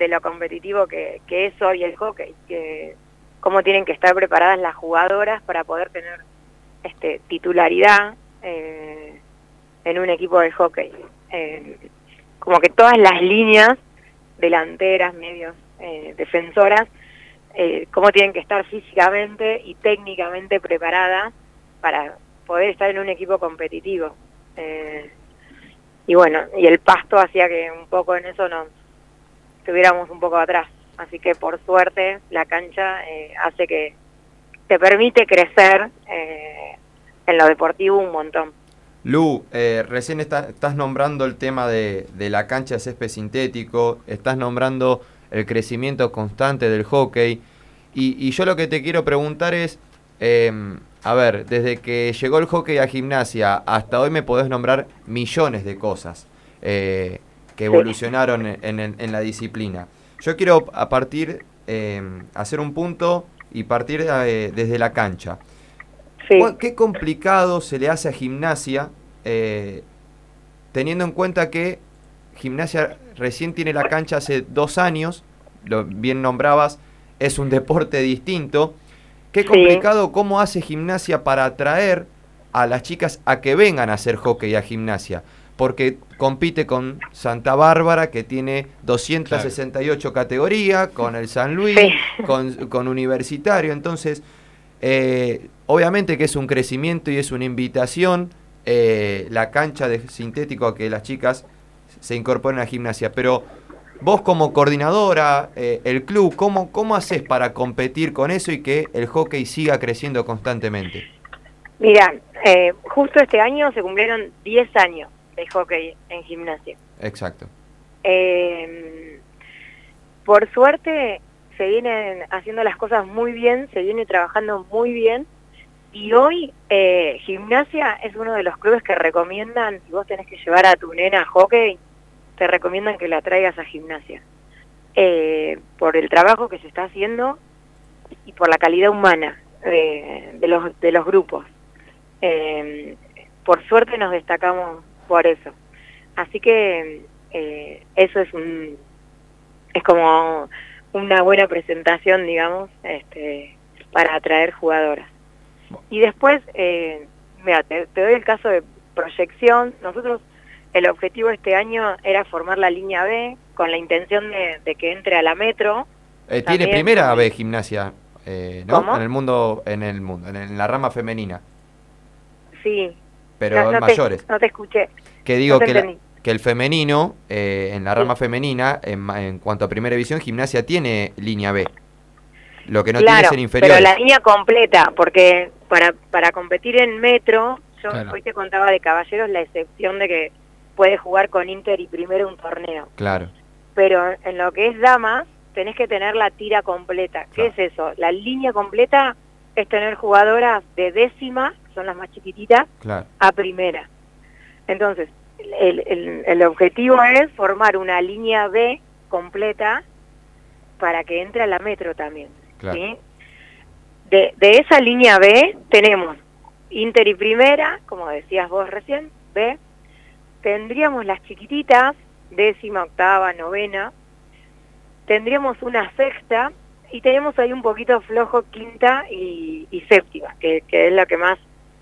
de lo competitivo que, que es hoy el hockey, que cómo tienen que estar preparadas las jugadoras para poder tener este, titularidad eh, en un equipo de hockey. Eh, como que todas las líneas delanteras, medios, eh, defensoras, eh, cómo tienen que estar físicamente y técnicamente preparadas para poder estar en un equipo competitivo. Eh, y bueno, y el pasto hacía que un poco en eso nos estuviéramos un poco atrás. Así que por suerte la cancha hace que te permite crecer eh, en lo deportivo un montón. Lu, eh, recién está- estás nombrando el tema de, de la cancha de césped sintético, estás nombrando el crecimiento constante del hockey. Y, y yo lo que te quiero preguntar es, eh, a ver, desde que llegó el hockey a gimnasia hasta hoy me podés nombrar millones de cosas eh, que evolucionaron en, en en la disciplina. Yo quiero a partir, eh, hacer un punto y partir eh, desde la cancha. ¿Cuál- ¿Qué complicado se le hace a gimnasia eh, teniendo en cuenta que gimnasia recién tiene la cancha hace dos años, lo bien nombrabas, es un deporte distinto. Qué Sí. complicado cómo hace gimnasia para atraer a las chicas a que vengan a hacer hockey a gimnasia. Porque compite con Santa Bárbara, que tiene 268 categorías, con el San Luis, con, con Universitario. Entonces, eh, obviamente que es un crecimiento y es una invitación eh, la cancha de sintético a que las chicas se incorporen a gimnasia. Pero vos como coordinadora, eh, el club, ¿cómo, ¿cómo haces para competir con eso y que el hockey siga creciendo constantemente? Mira, eh, justo este año se cumplieron 10 años de hockey en gimnasia. Exacto. Eh, por suerte se vienen haciendo las cosas muy bien, se viene trabajando muy bien y hoy eh, gimnasia es uno de los clubes que recomiendan, si vos tenés que llevar a tu nena a hockey, te recomiendan que la traigas a gimnasia. Eh, por el trabajo que se está haciendo y por la calidad humana eh, de, los, de los grupos. Eh, por suerte nos destacamos por eso. Así que eso es un es como una buena presentación, digamos, este, para atraer jugadoras. Y después, eh, mira, te, te doy el caso de proyección. Nosotros, el objetivo este año era formar la línea B con la intención de, de que entre a la metro. Eh, tiene primera B gimnasia, eh, ¿no? ¿Cómo? En el mundo, en el mundo, en, el- la rama femenina, Sí. pero No- en te- mayores. no te escuché. Que digo No que, la- que el femenino, eh, en la rama femenina, en, en cuanto a primera división, gimnasia tiene línea B. Lo que no tiene es en inferiores. pero la línea completa, porque para, para competir en metro, yo Claro. hoy te contaba de Caballeros la excepción de que puede jugar con Inter y primero un torneo. Claro. Pero en lo que es damas, tenés que tener la tira completa. ¿Qué es eso? La línea completa es tener jugadoras de décima, que son las más chiquititas, Claro. a primera. Entonces, el, el, el objetivo es formar una línea B completa para que entre a la metro también. Claro. ¿sí? De, de esa línea B tenemos Inter y Primera, como decías vos recién, B. Tendríamos las chiquititas, décima, octava, novena. Tendríamos una sexta y tenemos ahí un poquito flojo quinta y, y séptima, que, que es la que más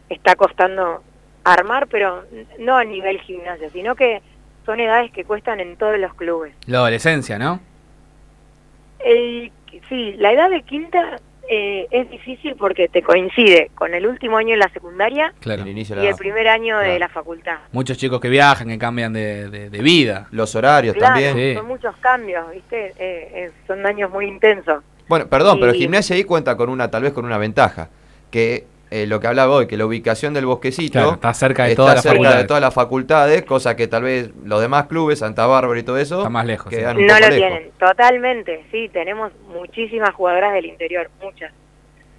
está costando armar, pero no a nivel gimnasia, sino que son edades que cuestan en todos los clubes. La adolescencia, ¿no? El, sí, la edad de quinta eh, es difícil porque te coincide con el último año de la secundaria Claro. y el primer año de la facultad. Muchos chicos que viajan, que cambian de, de- de vida. Los horarios Claro, también. son muchos cambios, ¿viste? Eh, eh, son años muy intensos. Bueno, perdón, pero Y- gimnasia ahí cuenta con una, tal vez con una ventaja, que eh, lo que hablaba hoy, que la ubicación del bosquecito Claro, está cerca de está todas las cerca facultades. de todas las facultades, cosa que tal vez los demás clubes, Santa Bárbara y todo eso, Está más lejos. quedan un No poco lo lejos. tienen, totalmente, sí, tenemos muchísimas jugadoras del interior, muchas.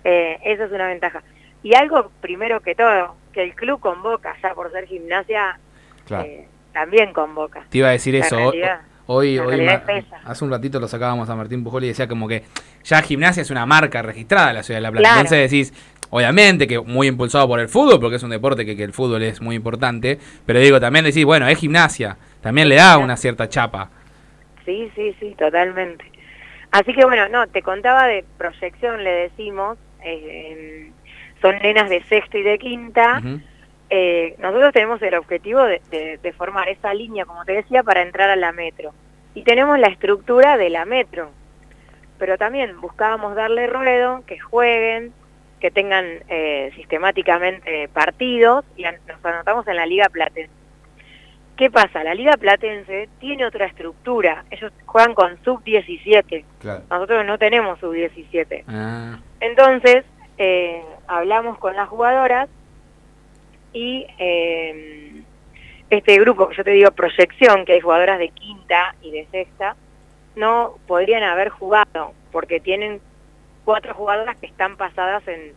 Eh, eso es una ventaja. Y algo primero que todo, que el club convoca, ya por ser gimnasia, Claro. eh, también convoca. Te iba a decir La eso. realidad- Hoy, hoy hace un ratito lo sacábamos a Martín Pujol y decía como que ya gimnasia es una marca registrada en la ciudad de La Plata. Claro. Entonces decís, obviamente que muy impulsado por el fútbol, porque es un deporte que, que el fútbol es muy importante, pero digo, también decís, bueno, es gimnasia, también le da una cierta chapa. Sí, sí, sí, totalmente. Así que bueno, no, te contaba de proyección, le decimos, eh, son nenas de sexto y de quinta. Eh, nosotros tenemos el objetivo de, de- de formar esa línea, como te decía, para entrar a la metro. Y tenemos la estructura de la metro. Pero también buscábamos darle ruedo, que jueguen, que tengan eh, sistemáticamente partidos y nos anotamos en la Liga Platense. ¿Qué pasa? La Liga Platense tiene otra estructura. Ellos juegan con sub-17. Claro. Nosotros no tenemos sub-17. Ah, Entonces, eh, hablamos con las jugadoras y eh, este grupo, que yo te digo proyección, que hay jugadoras de quinta y de sexta, no podrían haber jugado porque tienen cuatro jugadoras que están pasadas en,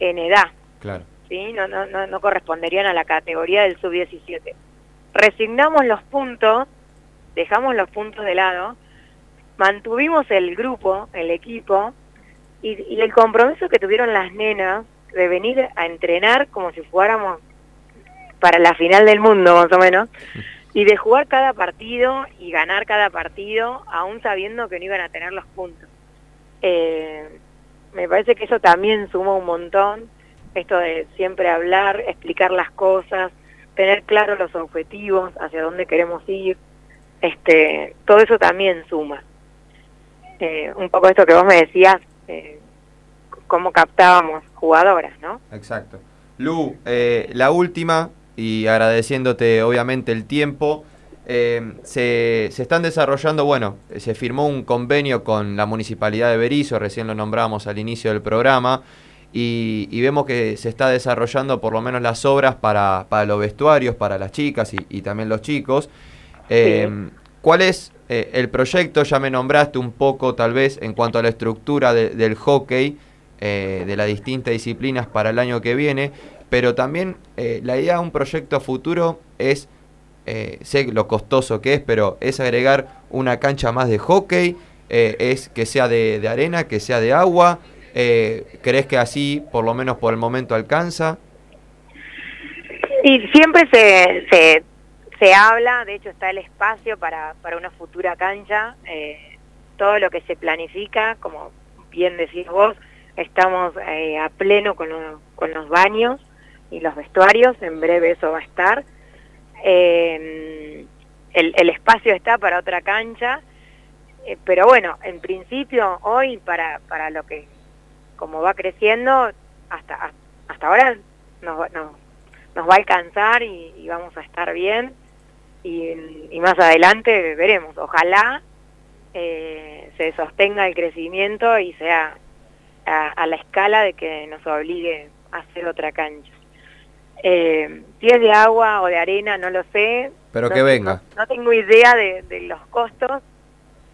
en edad, Claro. ¿sí? No, no, no, no corresponderían a la categoría del sub-17. Resignamos los puntos, dejamos los puntos de lado, mantuvimos el grupo, el equipo, y, y el compromiso que tuvieron las nenas de venir a entrenar como si jugáramos para la final del mundo, más o menos, y de jugar cada partido y ganar cada partido, aún sabiendo que no iban a tener los puntos. Eh, me parece que eso también suma un montón, esto de siempre hablar, explicar las cosas, tener claros los objetivos, hacia dónde queremos ir, este, todo eso también suma. Eh, un poco esto que vos me decías, eh, cómo captábamos jugadoras, ¿no? Exacto. Lu, eh, la última, y agradeciéndote obviamente el tiempo, eh, se, se están desarrollando, bueno, se firmó un convenio con la Municipalidad de Berizo, recién lo nombramos al inicio del programa, y, y vemos que se está desarrollando por lo menos las obras para, para los vestuarios, para las chicas y, y también los chicos. Eh, ¿Cuál es eh, el proyecto? Ya me nombraste un poco tal vez en cuanto a la estructura de- del hockey, eh, de las distintas disciplinas para el año que viene, pero también eh, la idea de un proyecto futuro es, eh, sé lo costoso que es, pero es agregar una cancha más de hockey, eh, es que sea de, arena, que sea de agua. Eh, ¿Crees que así, por lo menos por el momento, alcanza? Y siempre se, se, habla, de hecho está el espacio para, para una futura cancha, todo lo que se planifica, como bien decís vos, estamos eh, a pleno con, lo- con los baños y los vestuarios, en breve eso va a estar. Eh, el, el espacio está para otra cancha, eh, pero bueno, en principio hoy para, para lo que, como va creciendo, hasta, hasta ahora nos, va- a alcanzar y, vamos a estar bien y, más adelante veremos. Ojalá eh, se sostenga el crecimiento y sea a la escala de que nos obligue a hacer otra cancha. Eh, si es de agua o de arena, no lo sé. Pero No que venga. No tengo idea de, de los costos.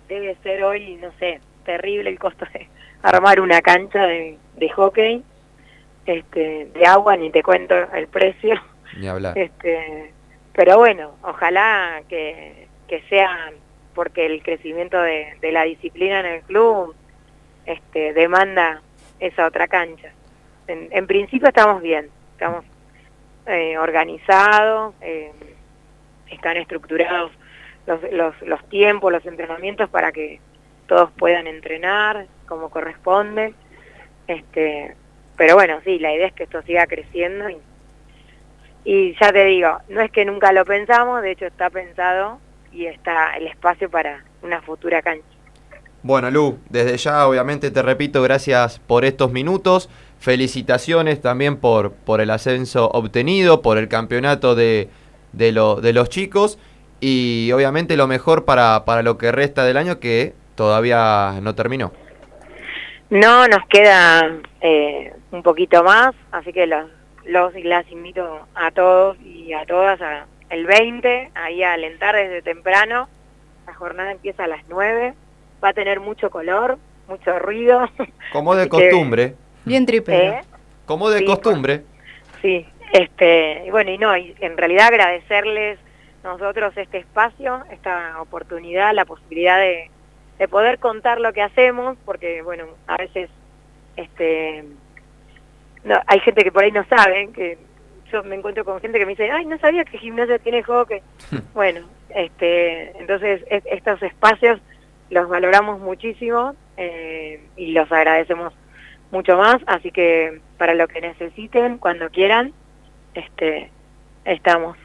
Debe ser hoy, no sé, terrible el costo de armar una cancha de, de hockey. Este, de agua, ni te cuento el precio. Ni hablar. Este, pero bueno, ojalá que, que sea porque el crecimiento de, de la disciplina en el club este, demanda esa otra cancha. En, en principio estamos bien, estamos eh, organizados, eh, están estructurados los, los, los tiempos, los entrenamientos para que todos puedan entrenar como corresponde. Este, pero bueno, sí, la idea es que esto siga creciendo y, y ya te digo, no es que nunca lo pensamos, de hecho está pensado y está el espacio para una futura cancha. Bueno, Lu, desde ya obviamente te repito, gracias por estos minutos. Felicitaciones también por, por el ascenso obtenido, por el campeonato de, de, lo- de los chicos y obviamente lo mejor para, para lo que resta del año que todavía no terminó. No, nos queda eh, un poquito más, así que los, los y las invito a todos y a todas a, el 20, ahí a alentar desde temprano. La jornada empieza a las 9, va a tener mucho color, mucho ruido. Como de costumbre, Bien triple. ¿Eh? como de Sí, costumbre. Sí, este, y bueno, y no, y en realidad agradecerles nosotros este espacio, esta oportunidad, la posibilidad de, de poder contar lo que hacemos, porque bueno, a veces este no, hay gente que por ahí no sabe, que yo me encuentro con gente que me dice, ay, no sabía que gimnasia tiene hockey. bueno, este, entonces es- estos espacios los valoramos muchísimo eh, y los agradecemos mucho más, así que para lo que necesiten, cuando quieran, este, estamos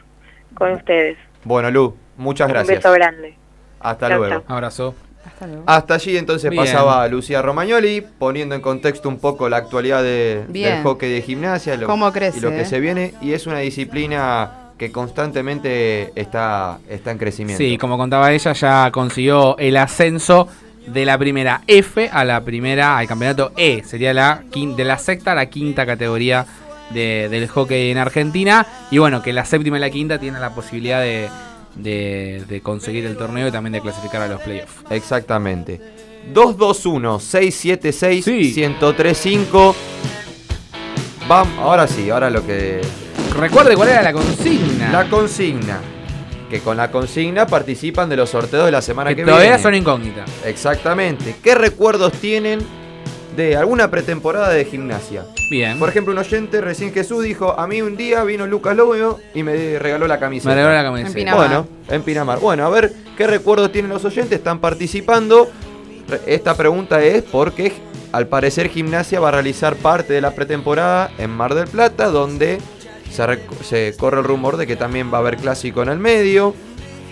con ustedes. Bueno, Lu, muchas Un gracias. beso grande. Hasta Chau, luego. chau. Abrazo. Hasta luego. Hasta allí entonces Bien. pasaba Lucía Romagnoli, poniendo en contexto un poco la actualidad de- del hockey de gimnasia lo- Cómo crece, y lo que eh. se viene. Y es una disciplina que constantemente está, está en crecimiento. Sí, como contaba ella, ya consiguió el ascenso de la primera F a la primera, al campeonato E. Sería la de la sexta a la quinta categoría de- del hockey en Argentina. Y bueno, que la séptima y la quinta tienen la posibilidad de, de- de conseguir el torneo y también de clasificar a los playoffs. Exactamente. 221-676-1035. Vamos, ahora sí, ahora lo que. Recuerde cuál era la consigna. La consigna. Que con la consigna participan de los sorteos de la semana que, Que todavía viene. son incógnitas. Exactamente. ¿Qué recuerdos tienen de alguna pretemporada de gimnasia? Bien. Por ejemplo, un oyente recién Jesús dijo, a mí un día vino Lucas Lobio y me regaló la camiseta. Me regaló la camiseta. En Pinamar. Bueno, en Pinamar. Bueno, a ver qué recuerdos tienen los oyentes, están participando. Esta pregunta es porque al parecer gimnasia va a realizar parte de la pretemporada en Mar del Plata, donde se, corre el rumor de que también va a haber clásico en el medio,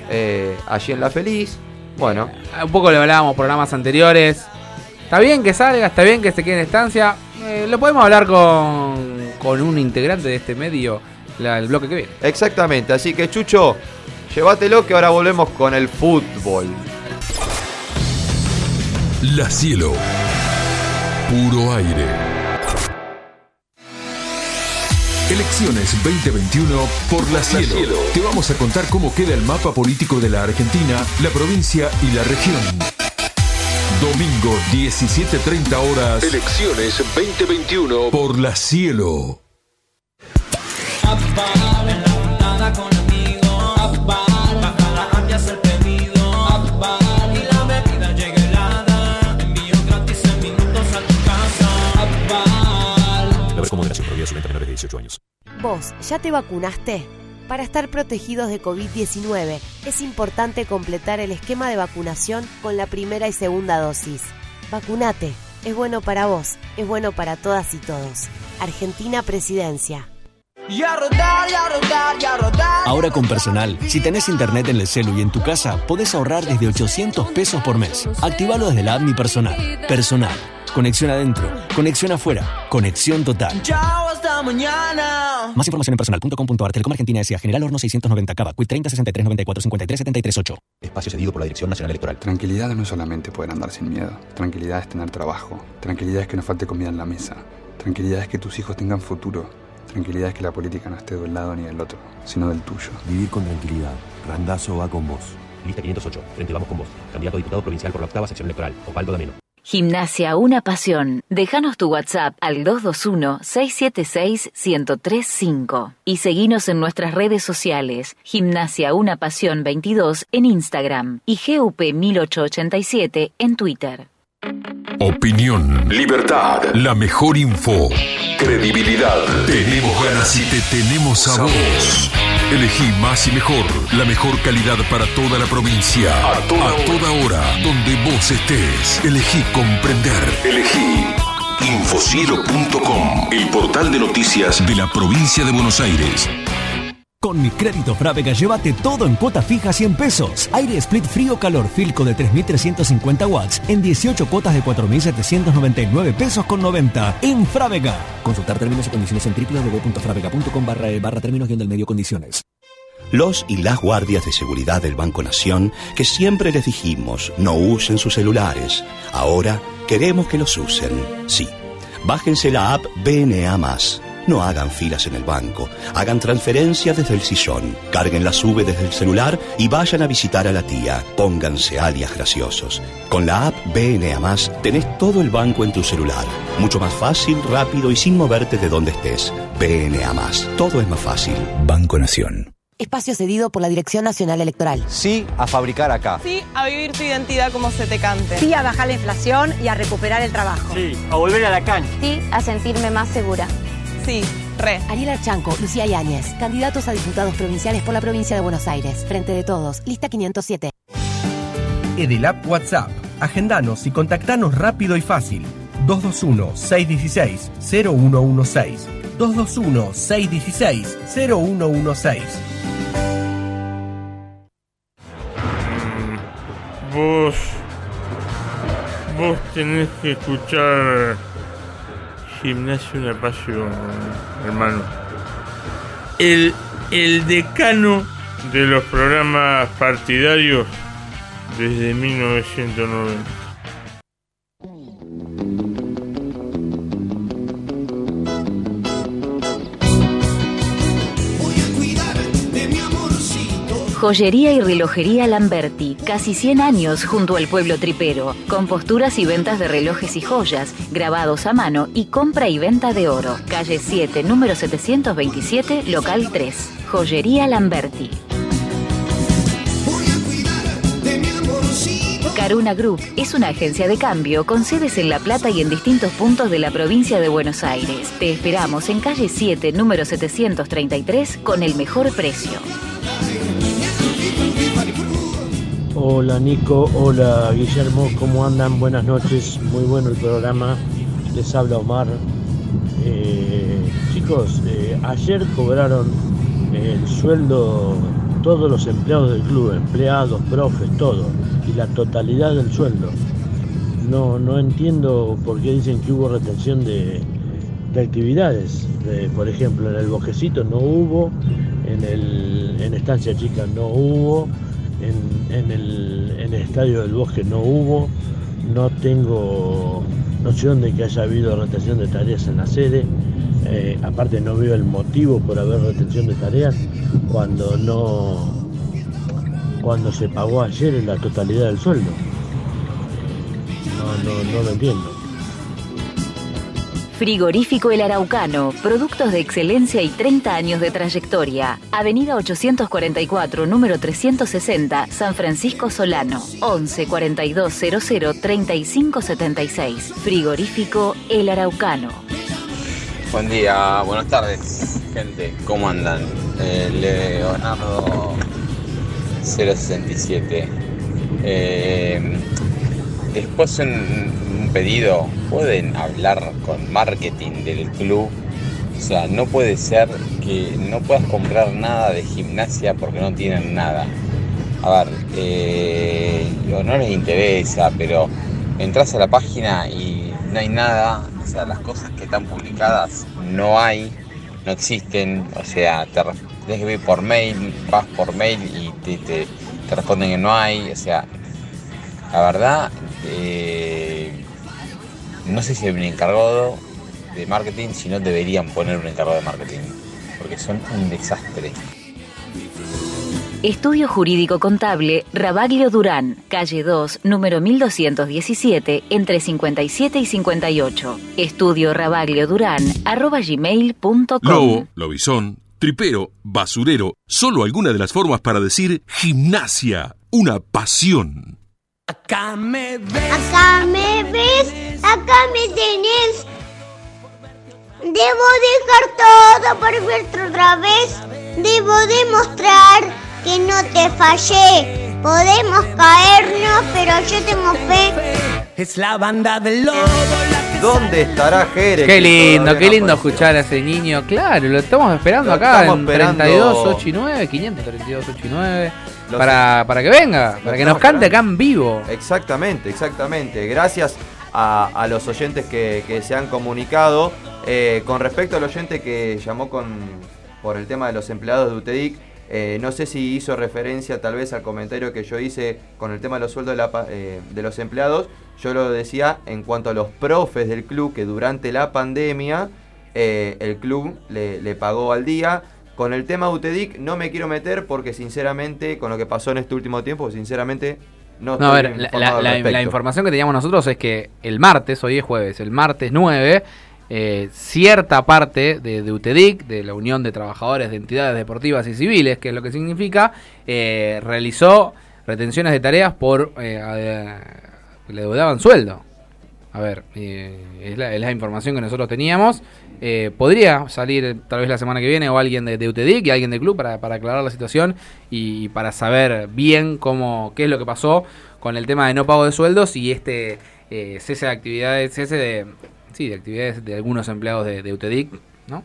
eh, allí en La Feliz. Bueno, Un poco lo hablábamos programas anteriores. Está bien que salga, está bien que se quede en estancia. Eh, lo podemos hablar con, con un integrante de este medio la- el bloque que viene. Exactamente, así que Chucho, llévatelo que ahora volvemos con el fútbol. La Cielo. Puro aire. Elecciones 2021 por La Cielo. Te vamos a contar cómo queda el mapa político de la Argentina, la provincia y la región. Domingo 17.30 horas. Elecciones 2021 por La Cielo. Beber con moderación prohibida su venta menores de 18 años. ¿Vos ya te vacunaste? Para estar protegidos de COVID-19 es importante completar el esquema de vacunación con la primera y segunda dosis. Vacunate. Es bueno para vos, es bueno para todas y todos. Argentina Presidencia. Y a rodar, y a rodar, y a rodar. Ahora con personal, si tenés internet en el celu y en tu casa, podés ahorrar desde 800 pesos por mes. Activalo desde la app Mi Personal. Personal. Conexión adentro, conexión afuera, conexión total. Chao, hasta mañana. Más información en personal.com.ar. Telecom Argentina S.A. General Horno 690 Cava. Quit 30 63 94 53 73 8. Espacio cedido por la Dirección Nacional Electoral. Tranquilidad no es solamente poder andar sin miedo. Tranquilidad es tener trabajo. Tranquilidad es que no falte comida en la mesa. Tranquilidad es que tus hijos tengan futuro. Tranquilidad es que la política no esté de un lado ni del otro, sino del tuyo. Vivir con tranquilidad. Randazo va con vos. Lista 508. Frente Vamos con vos. Candidato a diputado provincial por la octava sección electoral. Osvaldo Dameno. Gimnasia Una Pasión. Déjanos tu WhatsApp al 221-676-1035 y seguinos en nuestras redes sociales Gimnasia Una Pasión 22 en Instagram y GUP 1887 en Twitter. Opinión, libertad, la mejor info, credibilidad. Tenemos ganas y te tenemos a vos. Elegí más y mejor, la mejor calidad para toda la provincia. A toda, hora, donde vos estés. Elegí comprender. Elegí infocielo.com, el portal de noticias de la provincia de Buenos Aires. Con mi crédito Frávega, llévate todo en cuotas fijas 100 pesos. Aire split frío calor Filco de 3350 watts en 18 cuotas de 4799 pesos con 90 en Frávega. Consultar términos y condiciones en www.fravega.com barra e barra términos guion del medio condiciones. Los y las guardias de seguridad del Banco Nación, que siempre les dijimos no usen sus celulares, ahora queremos que los usen. Sí, bájense la app BNA. No hagan filas en el banco, hagan transferencias desde el sillón, carguen la sube desde el celular y vayan a visitar a la tía. Pónganse alias graciosos. Con la app BNA, tenés todo el banco en tu celular. Mucho más fácil, rápido y sin moverte de donde estés. BNA, todo es más fácil. Banco Nación. Espacio cedido por la Dirección Nacional Electoral. Sí a fabricar acá. Sí a vivir tu identidad como se te cante. Sí a bajar la inflación y a recuperar el trabajo. Sí, a volver a la cancha. Sí a sentirme más segura. Sí, re. Ariel Archanco, Lucía Yáñez, candidatos a diputados provinciales por la provincia de Buenos Aires. Frente de todos, lista 507. Edelap WhatsApp Agendanos y contactanos rápido y fácil. 221-616-0116. 221-616-0116. Vos. Vos tenés que escuchar. Gimnasio una pasión, hermano. El, el decano de los programas partidarios desde 1990. Joyería y relojería Lamberti, casi 100 años junto al pueblo tripero, con posturas y ventas de relojes y joyas, grabados a mano y compra y venta de oro. Calle 7, número 727, local 3. Joyería Lamberti. Caruna Group es una agencia de cambio con sedes en La Plata y en distintos puntos de la provincia de Buenos Aires. Te esperamos en calle 7, número 733, con el mejor precio. Hola Nico, hola Guillermo, ¿cómo andan? Buenas noches, muy bueno el programa. Les habla Omar. Eh, chicos, eh, ayer cobraron el sueldo todos los empleados del club, empleados, profes, todo, y la totalidad del sueldo. No, no entiendo por qué dicen que hubo retención de, de actividades. De, por ejemplo, en el Bosquecito no hubo, en, el, en Estancia Chica no hubo, en, el Estadio del Bosque no hubo. No tengo noción de que haya habido retención de tareas en la sede. Eh, aparte no veo el motivo por haber retención de tareas cuando no cuando se pagó ayer en la totalidad del sueldo. No, no, no lo entiendo. Frigorífico El Araucano, productos de excelencia y 30 años de trayectoria. Avenida 844, número 360, San Francisco Solano. 11 42 00 35 76. Frigorífico El Araucano. Buen día, buenas tardes, gente. ¿Cómo andan? Eh, Leonardo 067. Eh, pedido, ¿pueden hablar con marketing del club? O sea, no puede ser que no puedas comprar nada de gimnasia porque no tienen nada. A ver, eh, no les interesa, pero entras a la página y no hay nada. O sea, las cosas que están publicadas no hay, no existen. O sea, te ir por mail, vas por mail y te, te- te responden que no hay. O sea, la verdad, eh, no sé si hay un encargado de marketing, si no deberían poner un encargado de marketing, porque son un desastre. Estudio Jurídico Contable Rabaglio Durán, calle 2, número 1217, entre 57 y 58. Estudio Rabaglio Durán, arroba gmail.com. Lobo, lobizón, tripero, basurero, solo alguna de las formas para decir gimnasia, una pasión. Acá me ves. Acá me ves, acá me tenés. Debo dejar todo por verte otra vez. Debo demostrar que no te fallé. Podemos caernos, pero yo tengo fe. Es la banda del lobo. ¿Dónde estará Jere? Qué lindo, qué lindo apareció? escuchar a ese niño. Claro, lo estamos esperando Lo acá estamos en esperando. 32, 8 y 9, 532, 8 y 9. Lo Para, para que venga, para que nos cante acá en vivo. Exactamente, exactamente. Gracias a, a los oyentes que, que se han comunicado. Eh, con respecto al oyente que llamó con, por el tema de los empleados de UTEDIC, eh, no sé si hizo referencia tal vez al comentario que yo hice con el tema de los sueldos de, la eh, de los empleados. Yo lo decía en cuanto a los profes del club que durante la pandemia eh, el club le, le pagó al día. Con el tema UTEDIC no me quiero meter porque sinceramente con lo que pasó en este último tiempo, sinceramente no, No, a ver, la, la información que teníamos nosotros es que el martes, hoy es jueves, el martes 9, eh, cierta parte de, de UTEDIC, de la Unión de Trabajadores de Entidades Deportivas y Civiles, que es lo que significa, eh, realizó retenciones de tareas por... eh, a- le deudaban sueldo. A ver, eh, es, la, es la información que nosotros teníamos. Eh, podría salir eh, tal vez la semana que viene o alguien de, de UTEDIC y alguien del club para, para aclarar la situación y, para saber bien cómo qué es lo que pasó con el tema de no pago de sueldos y este eh, cese de actividades, cese de, sí, de actividades de algunos empleados de, de UTEDIC, ¿no?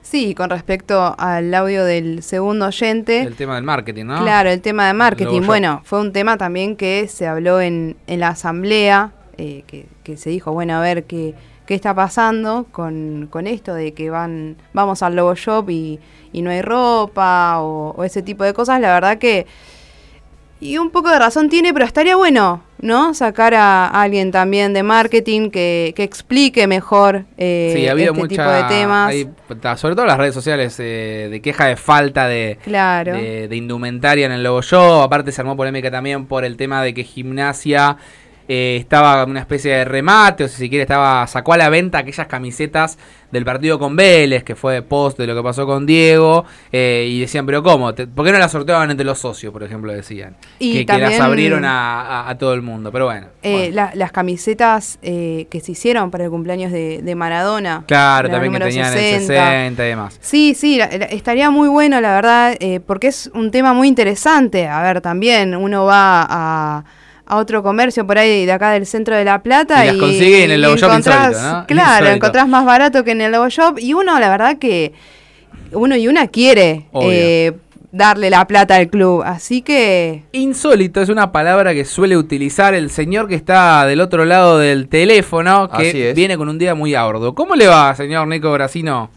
Sí, con respecto al audio del segundo oyente. El tema del marketing, ¿no? Claro, el tema de marketing. Bueno, fue un tema también que se habló en, en la asamblea, eh, que, que se dijo, bueno, a ver qué, qué está pasando con, con esto de que van vamos al logo shop y, y no hay ropa o, o ese tipo de cosas. La verdad que... Y un poco de razón tiene, pero estaría bueno, ¿no? Sacar a alguien también de marketing que, que explique mejor eh, Sí, ha habido este mucha, tipo de temas. hay- sobre todo en las redes sociales, eh, de queja de falta de, Claro. de, de indumentaria en el logo show. Aparte se armó polémica también por el tema de que gimnasia eh, estaba una especie de remate, o si se quiere, estaba sacó a la venta aquellas camisetas del partido con Vélez, que fue post de lo que pasó con Diego, eh, y decían, pero ¿cómo? Te- ¿Por qué no las sorteaban entre los socios, por ejemplo, decían? Y que, que las abrieron a, a- a todo el mundo, pero bueno. Eh, la- las camisetas eh, que se hicieron para el cumpleaños de, de Maradona. Claro, la también que tenían el 60 y demás. Sí, sí, la- la- estaría muy bueno, la verdad, porque es un tema muy interesante. A ver, también uno va a, a otro comercio por ahí de acá del centro de La Plata Y las consigue en el Logo Shop encontrás- insólito, ¿no? Claro, Insólito. encontrás más barato que en el Logo Shop y uno, la verdad que uno y una quiere eh, darle la plata al club, así que... Insólito es una palabra que suele utilizar el señor que está del otro lado del teléfono, que Así es. viene con un día muy arduo. ¿Cómo le va, señor Nico Brasino?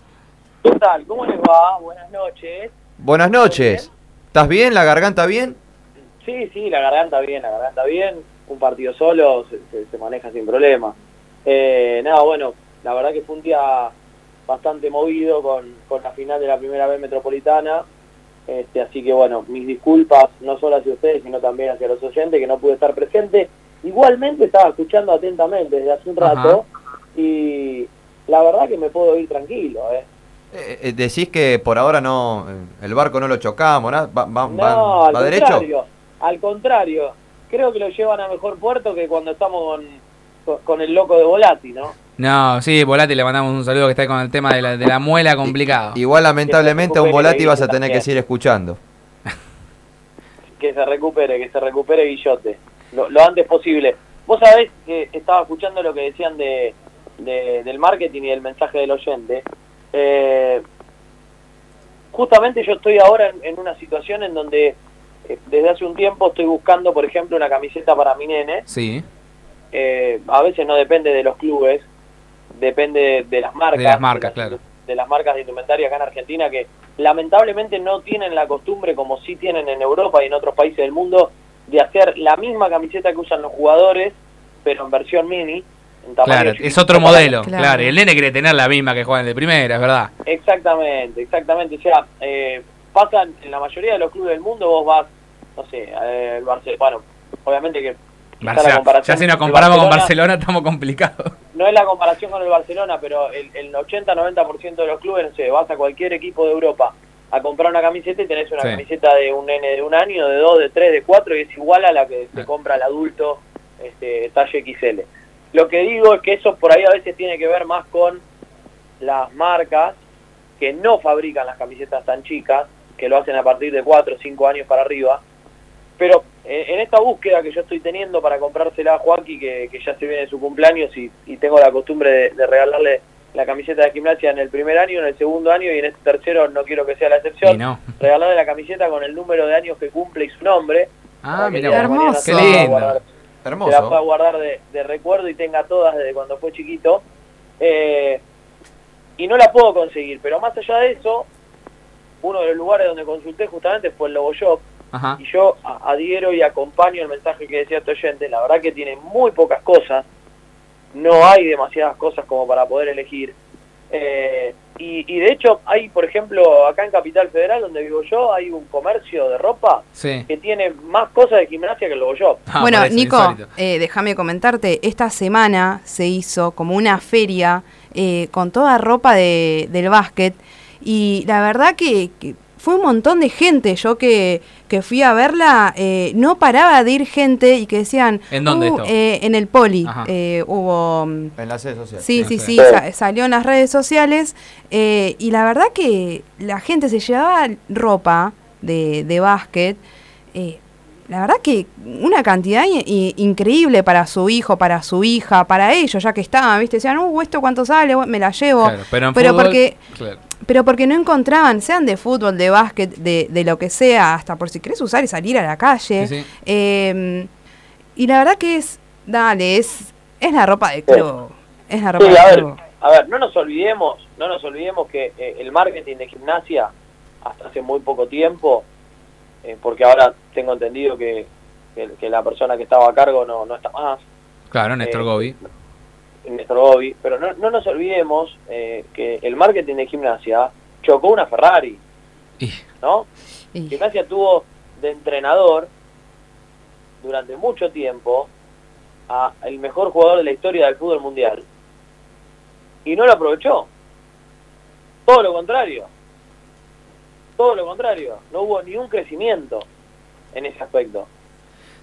¿Qué tal? ¿Cómo les va? Buenas noches. Buenas noches. ¿Estás bien? ¿La garganta bien? Sí, sí, la garganta bien, la garganta bien. Un partido solo se, se- se maneja sin problema. Eh, nada, bueno, la verdad que fue un día bastante movido con, con la final de la primera vez metropolitana. Este, así que bueno, mis disculpas no solo hacia ustedes, sino también hacia los oyentes que no pude estar presente. Igualmente estaba escuchando atentamente desde hace un rato y la verdad que me puedo ir tranquilo, ¿eh? Eh, eh, decís que por ahora no, el barco no lo chocamos, ¿no? ¿Va, va- No, va- al va derecho? Al contrario. Creo que lo llevan a mejor puerto que cuando estamos con, con, con el loco de Volati, ¿no? No, sí, Volati, le mandamos un saludo que está con el tema de la, de la muela complicado. Igual lamentablemente a un volati vas a tener que seguir escuchando. Que se recupere, que se recupere Guillote. Lo, lo antes posible. Vos sabés que estaba escuchando lo que decían de, de- del marketing y del mensaje del oyente. Eh, justamente yo estoy ahora en, en una situación en donde desde hace un tiempo estoy buscando, por ejemplo, una camiseta para mi nene. Sí, eh, a veces no depende de los clubes, depende de, de las marcas. de las marcas, claro. de las marcas de indumentaria acá en Argentina que lamentablemente no tienen la costumbre como sí tienen en Europa y en otros países del mundo de hacer la misma camiseta que usan los jugadores pero en versión mini en tamaño Claro, chiquito es otro modelo, claro. Y el nene quiere tener la misma que juegan de primera, es verdad. exactamente exactamente o sea eh, pasa en en la mayoría de los clubes del mundo vos vas no sé eh, el Barcelona bueno obviamente que ya si nos comparamos con Barcelona- estamos complicados. no es la comparación con el Barcelona, pero el, el 80-90% de los clubes, no sé, vas a cualquier equipo de Europa a comprar una camiseta y tenés una Sí. camiseta de un nene de un año, de dos, de tres, de cuatro, y es igual a la que se compra el adulto este, talle XL. Lo que digo es que eso por ahí a veces tiene que ver más con las marcas que no fabrican las camisetas tan chicas, que lo hacen a partir de cuatro o cinco años para arriba, pero eh, en esta búsqueda que yo estoy teniendo para comprársela a Joaquín, que, que ya se viene su cumpleaños y, y tengo la costumbre de, de regalarle la camiseta de gimnasia en el primer año, en el segundo año y en este tercero no quiero que sea la excepción, no. regalarle la camiseta con el número de años que cumple y su nombre. Ah, mira, mañana qué lindo. guardar- Hermoso. Se la pueda guardar de, de recuerdo y tenga todas desde cuando fue chiquito. Eh, y no la puedo conseguir, pero más allá de eso, uno de los lugares donde consulté justamente fue el Logo Shop, Ajá. y yo adhiero y acompaño el mensaje que decía este oyente. La verdad que tiene muy pocas cosas, no hay demasiadas cosas como para poder elegir. Eh, y, y de hecho hay, por ejemplo, acá en Capital Federal, donde vivo yo, hay un comercio de ropa Sí. que tiene más cosas de gimnasia que el Shop. Ah, bueno, Nico, eh, déjame comentarte, esta semana se hizo como una feria eh, con toda ropa de, del básquet y la verdad que, que fue un montón de gente. Yo que, que fui a verla, eh, no paraba de ir gente y que decían... ¿En dónde "Uh, esto? eh, en el poli. Eh, hubo... En las redes sociales. Sí, sí, sí, sa- salió en las redes sociales eh, y la verdad que la gente se llevaba ropa de, de básquet eh, la verdad que una cantidad increíble para su hijo, para su hija, para ellos, ya que estaban, ¿viste? Decían, uh, ¿esto cuánto sale? Me la llevo. Claro, pero en fútbol, porque claro. Pero porque no encontraban, sean de fútbol, de básquet, de, de lo que sea, hasta por si querés usar y salir a la calle. Sí, sí. Eh, y la verdad que es, dale, es, es la ropa de Sí. club. Es la ropa Sí, a ver, club. a ver, no nos olvidemos, no nos olvidemos que eh, el marketing de gimnasia hasta hace muy poco tiempo, eh, porque ahora tengo entendido que, que, que la persona que estaba a cargo no, no está más, Claro, Néstor Eh, Gobi. Néstor Gobi, pero no, no nos olvidemos eh, que el marketing de gimnasia chocó una Ferrari, ¿no? Gimnasia tuvo de entrenador durante mucho tiempo a el mejor jugador de la historia del fútbol mundial y no lo aprovechó. Todo lo contrario. Todo lo contrario. No hubo ni un crecimiento en ese aspecto.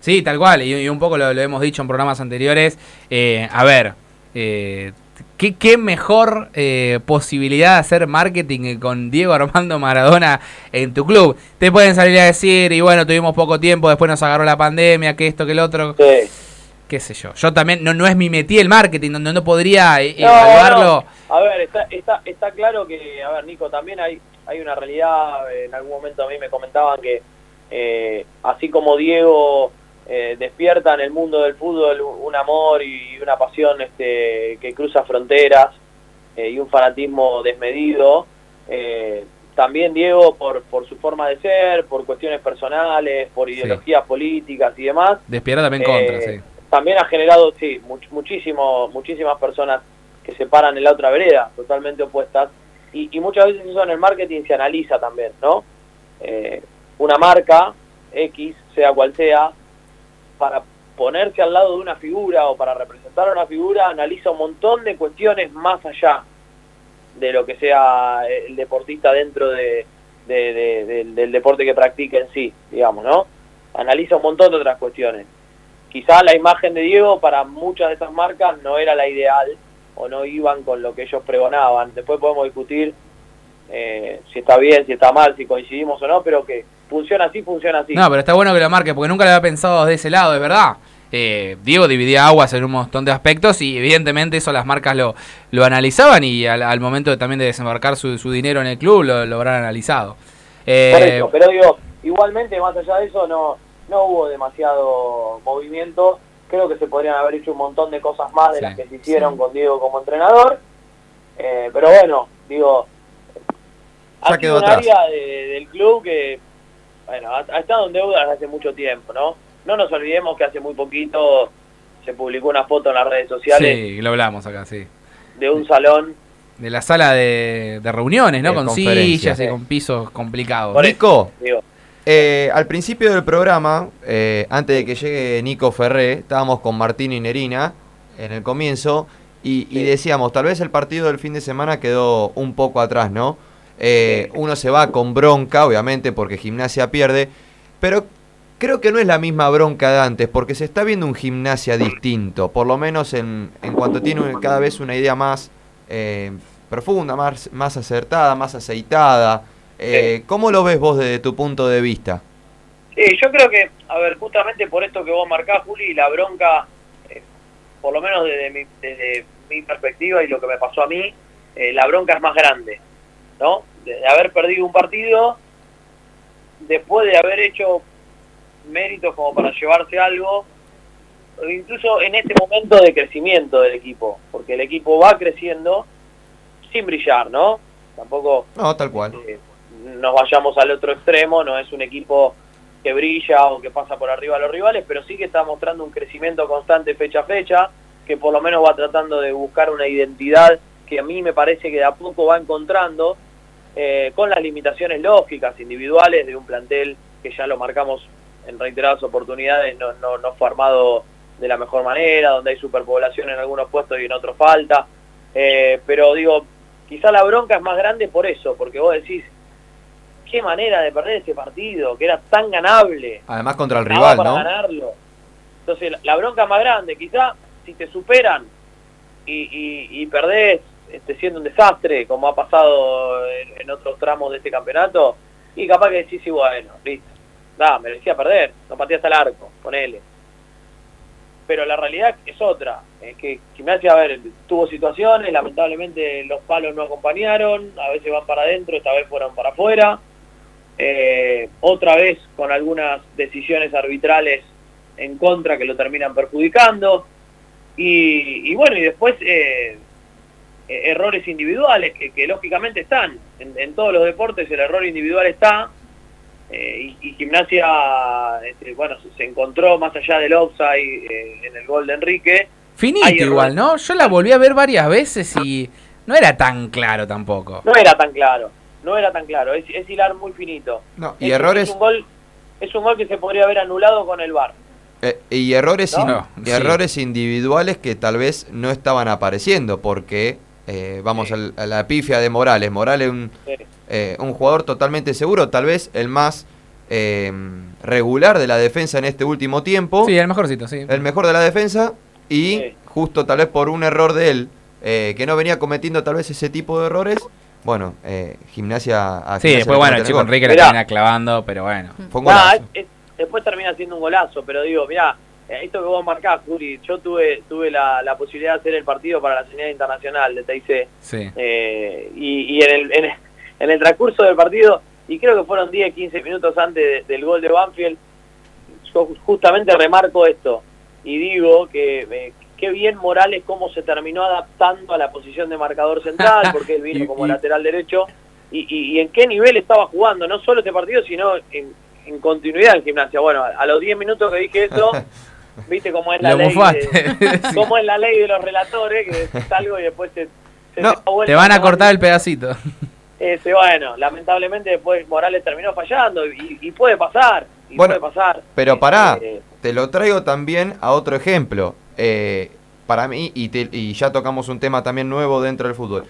Sí, tal cual, y, y un poco lo, lo hemos dicho en programas anteriores. Eh, a ver, eh, ¿qué, qué mejor eh, posibilidad de hacer marketing con Diego Armando Maradona en tu club? Te pueden salir a decir, y bueno, tuvimos poco tiempo, después nos agarró la pandemia, que esto, que el otro. Qué sé yo. Yo también, no, no es mi metí el marketing, no, no podría eh, No, evaluarlo. no. A ver, está, está, está claro que, a ver, Nico, también hay, hay una realidad, en algún momento a mí me comentaban que eh, así como Diego eh, despierta en el mundo del fútbol un amor y una pasión este, que cruza fronteras eh, y un fanatismo desmedido, eh, también Diego, por, por su forma de ser, por cuestiones personales, por ideologías políticas y demás, Despierta también eh, contra, sí. también ha generado, sí, much- muchísimo, muchísimas personas que se paran en la otra vereda, totalmente opuestas. Y, y muchas veces eso en el marketing se analiza también, ¿no? Eh, una marca X, sea cual sea, para ponerse al lado de una figura o para representar a una figura, analiza un montón de cuestiones más allá de lo que sea el deportista dentro de, de- de- del- del deporte que practica en sí, digamos, ¿no? Analiza un montón de otras cuestiones. Quizá la imagen de Diego para muchas de esas marcas no era la ideal o no iban con lo que ellos pregonaban. Después podemos discutir eh, si está bien, si está mal, si coincidimos o no, pero que funciona así, funciona así. No, pero está bueno que lo marque, porque nunca lo había pensado de ese lado, de verdad. Eh, Diego dividía aguas en un montón de aspectos y evidentemente eso las marcas lo, lo analizaban y al, al momento de- también de desembarcar su, su dinero en el club lo, lo habrán analizado. Eh, Por eso, pero digo, igualmente más allá de eso no, no hubo demasiado movimiento. Creo que se podrían haber hecho un montón de cosas más de Sí. las que se hicieron con Diego como entrenador. Eh, pero bueno, digo, Ya ha quedó sido un atrás. área de- del club que, bueno, ha, ha estado en deuda desde hace mucho tiempo, ¿no? No nos olvidemos que hace muy poquito se publicó una foto en las redes sociales sí, lo hablamos acá, sí. de un salón. De la sala de, de reuniones, ¿no? De con sillas y con pisos complicados. Nico, Digo, eh, al principio del programa, eh, antes de que llegue Nico Ferré, estábamos con Martín y Nerina en el comienzo y, y decíamos, tal vez el partido del fin de semana quedó un poco atrás, ¿no? Eh, Uno se va con bronca, obviamente, porque gimnasia pierde, pero creo que no es la misma bronca de antes, porque se está viendo un gimnasia distinto, por lo menos en, en cuanto tiene cada vez una idea más eh, profunda, más, más acertada, más aceitada. Eh, ¿Cómo lo ves vos desde tu punto de vista? Sí, yo creo que, a ver, justamente por esto que vos marcás, Juli, la bronca, eh, por lo menos desde mi, desde mi perspectiva y lo que me pasó a mí, eh, la bronca es más grande, ¿no? De haber perdido un partido, después de haber hecho méritos como para llevarse algo, incluso en este momento de crecimiento del equipo, porque el equipo va creciendo sin brillar, ¿no? Tampoco No, tal cual. eh, nos vayamos al otro extremo, no es un equipo que brilla o que pasa por arriba a los rivales, pero sí que está mostrando un crecimiento constante fecha a fecha, que por lo menos va tratando de buscar una identidad que a mí me parece que de a poco va encontrando, eh, con las limitaciones lógicas, individuales de un plantel que ya lo marcamos en reiteradas oportunidades, no, no, no fue armado de la mejor manera, donde hay superpoblación en algunos puestos y en otros falta. Eh, pero digo, quizá la bronca es más grande por eso, porque vos decís, qué manera de perder ese partido, que era tan ganable. Además contra el rival, para ¿no? ganarlo. Entonces, la, la bronca más grande, quizá si te superan y, y, y perdés este, siendo un desastre, como ha pasado en, otros tramos de este campeonato, y capaz que decís, sí, bueno, listo. da, merecía perder, no patea hasta el arco, ponele. Pero la realidad es otra, es que Gimnasia, a ver, tuvo situaciones, lamentablemente los palos no acompañaron, a veces van para adentro, esta vez fueron para afuera. Eh, otra vez con algunas decisiones arbitrales en contra que lo terminan perjudicando. Y, y bueno, y después eh, errores individuales que, que lógicamente están. En, en todos los deportes el error individual está. eh, y, y Gimnasia, este, bueno, se, se encontró más allá del offside eh, en el gol de Enrique. Finito Hay errores. igual, ¿no? Yo la volví a ver varias veces y no era tan claro tampoco. No era tan claro, no era tan claro. Es, es hilar muy finito. No, y Es- errores- Es un, gol, es un gol que se podría haber anulado con el VAR. Eh, y errores, ¿No? in- No, y sí. errores individuales que tal vez no estaban apareciendo, porque eh, vamos al- a la pifia de Morales. Morales un, eh, un jugador totalmente seguro, tal vez el más eh, regular de la defensa en este último tiempo. Sí, el mejorcito, sí. El mejor de la defensa y justo tal vez por un error de él, eh, que no venía cometiendo tal vez ese tipo de errores, bueno, eh, gimnasia... a Sí, Gimnasia después bueno, el chico. Enrique la termina clavando, pero bueno. Fue un Nah, golazo. es- es- después termina siendo un golazo, pero digo, mirá, esto que vos marcás, Juri, yo tuve tuve la, la posibilidad de hacer el partido para la señal internacional de TIC. Sí. Eh, y, y en, el, en, el- en el transcurso del partido, y creo que fueron 10, 15 minutos antes de- del gol de Banfield, yo justamente remarco esto y digo que eh, qué bien Morales cómo se terminó adaptando a la posición de marcador central, porque él vino como lateral derecho, y, y- y en qué nivel estaba jugando, no solo este partido, sino en, en continuidad en gimnasia. Bueno, a, a los 10 minutos que dije eso, viste cómo es la Lo ley mufaste. de, cómo es la ley de los relatores, que decís algo y después se, se No, te van a cortar el pedacito. ese, bueno, lamentablemente después Morales terminó fallando y, y puede pasar, y Bueno, puede pasar. Pero pará, Eh, te lo traigo también a otro ejemplo. Eh, para mí, y, te- y ya tocamos un tema también nuevo dentro del fútbol.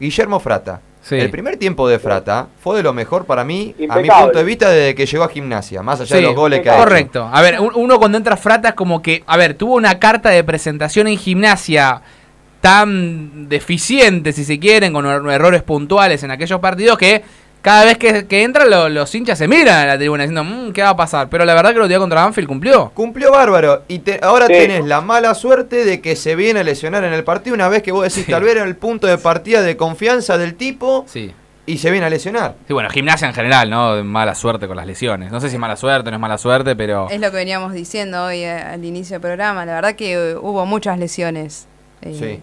Guillermo Frata. Sí. El primer tiempo de Frata fue de lo mejor para mí, a mi punto de vista, desde que llegó a gimnasia, más allá Sí, de los goles que ha hecho. Correcto. A ver, un- uno cuando entra a Frata es como que, a ver, tuvo una carta de presentación en gimnasia tan deficiente, si se quieren, con er- errores puntuales en aquellos partidos que cada vez que, que entra lo- los hinchas se miran a la tribuna diciendo, "Mm, ¿qué va a pasar? Pero la verdad que lo día contra Banfield cumplió. Cumplió bárbaro. Y te- ahora Sí. tenés la mala suerte de que se viene a lesionar en el partido una vez que vos decís, tal vez era el punto de partida de confianza del tipo Sí. y se viene a lesionar. Sí, bueno, gimnasia en general, ¿no? Mala suerte con las lesiones. No sé si es mala suerte, no es mala suerte, pero... Es lo que veníamos diciendo hoy eh, al inicio del programa. La verdad que eh, hubo muchas lesiones. eh, Sí.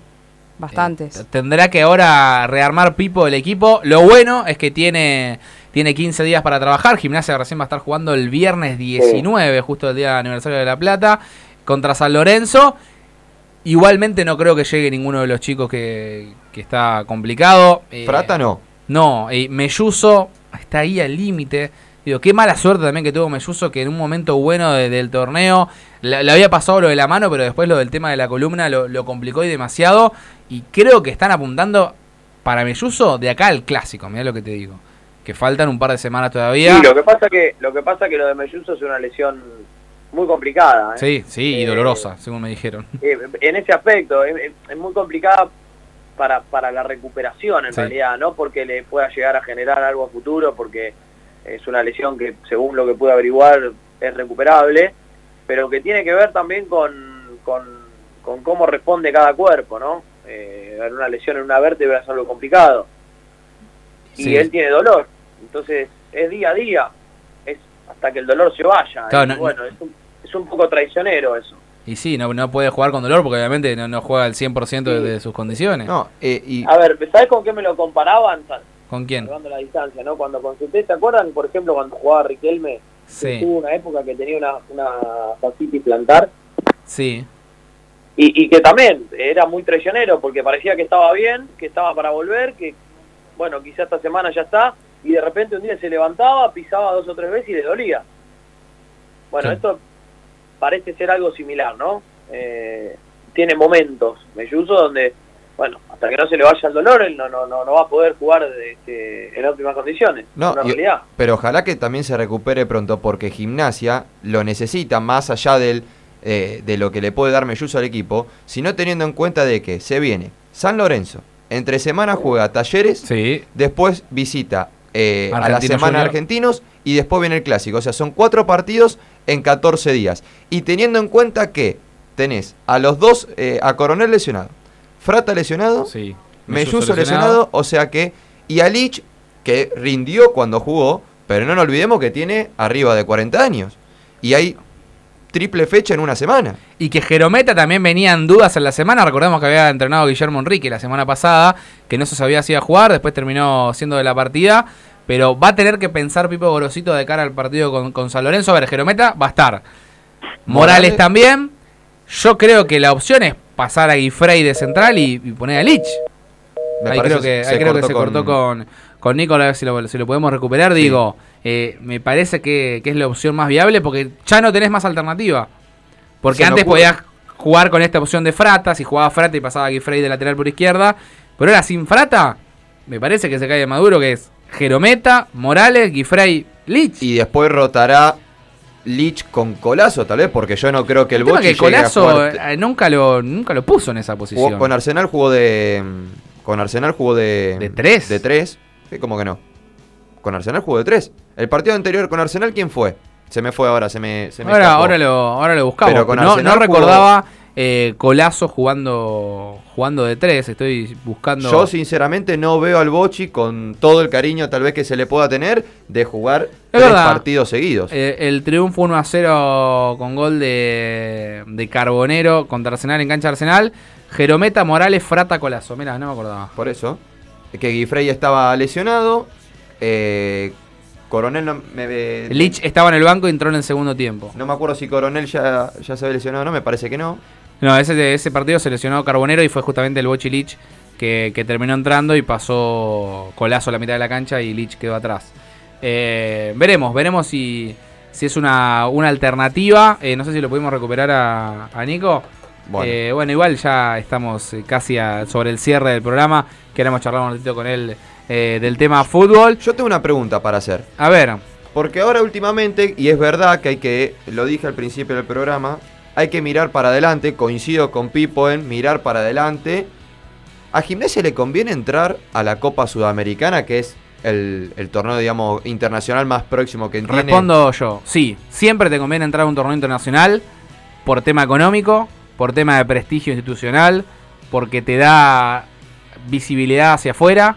Bastantes. Tendrá que ahora rearmar Pipo el equipo. Lo bueno es que tiene, tiene 15 días para trabajar. Gimnasia recién va a estar jugando el viernes 19, justo el día del aniversario de La Plata, contra San Lorenzo. Igualmente no creo que llegue ninguno de los chicos que, que está complicado. Eh, Frata no. No, y Melluso está ahí al límite. Digo, qué mala suerte también que tuvo Melluso, que en un momento bueno de- del torneo le, le había pasado lo de la mano, pero después lo del tema de la columna lo, lo complicó y demasiado. Y creo que están apuntando para Melluso de acá al clásico, mira lo que te digo. Que faltan un par de semanas todavía. Sí, lo que pasa que lo que pasa que lo de Melluso es una lesión muy complicada. ¿eh? Sí, sí, y Eh, dolorosa, según me dijeron. Eh, en ese aspecto es, muy complicada para, para la recuperación en Sí. realidad, no porque le pueda llegar a generar algo a futuro, porque es una lesión que según lo que pude averiguar es recuperable, pero que tiene que ver también con, con, con cómo responde cada cuerpo, ¿no? Eh, una lesión en una vértebra es algo complicado. Y Sí. él tiene dolor, entonces es día a día, es hasta que el dolor se vaya. Claro, y no- bueno, es un, es un poco traicionero eso. Y sí, no, no puede jugar con dolor porque obviamente no, no juega al 100% de, de sus condiciones. No, eh, y A ver, ¿sabes con qué me lo comparaban? ¿Con quién? Llevando la distancia, ¿no? Cuando consulté, ¿se acuerdan, por ejemplo, cuando jugaba Riquelme? Sí. Tuvo una época que tenía una, una fascitis plantar Sí. Y, y que también era muy traicionero porque parecía que estaba bien, que estaba para volver, que, bueno, quizá esta semana ya está, y de repente un día se levantaba, pisaba dos o tres veces y le dolía. Bueno, Sí. esto parece ser algo similar, ¿no? Eh, tiene momentos, Melluso, donde, bueno, hasta que no se le vaya el dolor, él no, no, no, no va a poder jugar este, en óptimas condiciones. No, y- pero ojalá que también se recupere pronto porque gimnasia lo necesita más allá del, eh, de lo que le puede dar Melluso al equipo, sino teniendo en cuenta de que se viene San Lorenzo, entre semana juega Talleres, Sí. después visita eh, a la semana Junior. argentinos y después viene el clásico. O sea, son cuatro partidos en 14 días. Y teniendo en cuenta que tenés a los dos, eh, a Coronel lesionado, Frata lesionado, Sí. Melluso Melluso lesionado, lesionado. o sea que, y a Lich, que rindió cuando jugó, pero no nos olvidemos que tiene arriba de 40 años. Y hay triple fecha en una semana. Y que Jerometa también venía en dudas en la semana. Recordemos que había entrenado Guillermo Enrique la semana pasada, que no se sabía si iba a jugar, después terminó siendo de la partida. Pero va a tener que pensar Pipo Gorosito de cara al partido con, con San Lorenzo. A ver, Jerometa va a estar. Morales, también. Yo creo que la opción es pasar a Guifrey de central y, y poner a Lich. Me ahí creo que, se ahí creo que se con- cortó con, con Nico, a ver si lo, si lo podemos recuperar. Digo, eh, me parece que, que es la opción más viable porque ya no tenés más alternativa. Porque Se antes podías jugar con esta opción de Frata, si jugaba Frata y pasaba Guifrey de lateral por izquierda. Pero ahora sin Frata, me parece que se cae de Maduro, que es Jerometa, Morales, Guifrey, Lich. Y después rotará Lich con Colazo, tal vez, porque yo no creo que el, El Bochi que llegue a Colazo jugar- eh, nunca lo, nunca lo puso en esa posición. Jugó- con Arsenal jugó de. Con Arsenal jugó de. ¿De tres? De tres. ¿Cómo que no? Con Arsenal jugó de tres. El partido anterior con Arsenal, ¿quién fue? Se me fue ahora, se me, se me ahora, escapó. ahora, lo, ahora lo buscamos. Pero con no, Arsenal no jugó- recordaba eh, Colazo jugando jugando de tres. Estoy buscando. Yo sinceramente no veo al Bochi con todo el cariño tal vez que se le pueda tener de jugar tres partidos seguidos. Eh, el triunfo 1 a 0 con gol de, de Carbonero contra Arsenal en cancha Arsenal. Jerometa Morales Frata Colazo. Mira, no me acordaba. Por eso. Que Guifrey estaba lesionado. eh, Coronel no me, Lich estaba en el banco y entró en el segundo tiempo. no me acuerdo si Coronel ya, ya se había lesionado o no, me parece que no. No, ese, ese partido se lesionó Carbonero y fue justamente el Bochi Lich que, que terminó entrando y pasó Colazo a la mitad de la cancha y Lich quedó atrás. Eh, veremos, veremos si, si es una, una alternativa. Eh, no sé si lo pudimos recuperar a, a Nico. Bueno. Eh, bueno, igual ya estamos eh, casi a- sobre el cierre del programa. Queremos charlar un ratito con él eh, del tema fútbol. Yo tengo una pregunta para hacer. A ver, Porque ahora últimamente, y es verdad que hay que, lo dije al principio del programa, hay que mirar para adelante, coincido con Pipo en mirar para adelante. A Gimnasia le conviene entrar a la Copa Sudamericana, que es el, el torneo, digamos, internacional más próximo que tiene. respondo yo. Sí, siempre te conviene entrar a un torneo internacional por tema económico, por tema de prestigio institucional, porque te da visibilidad hacia afuera,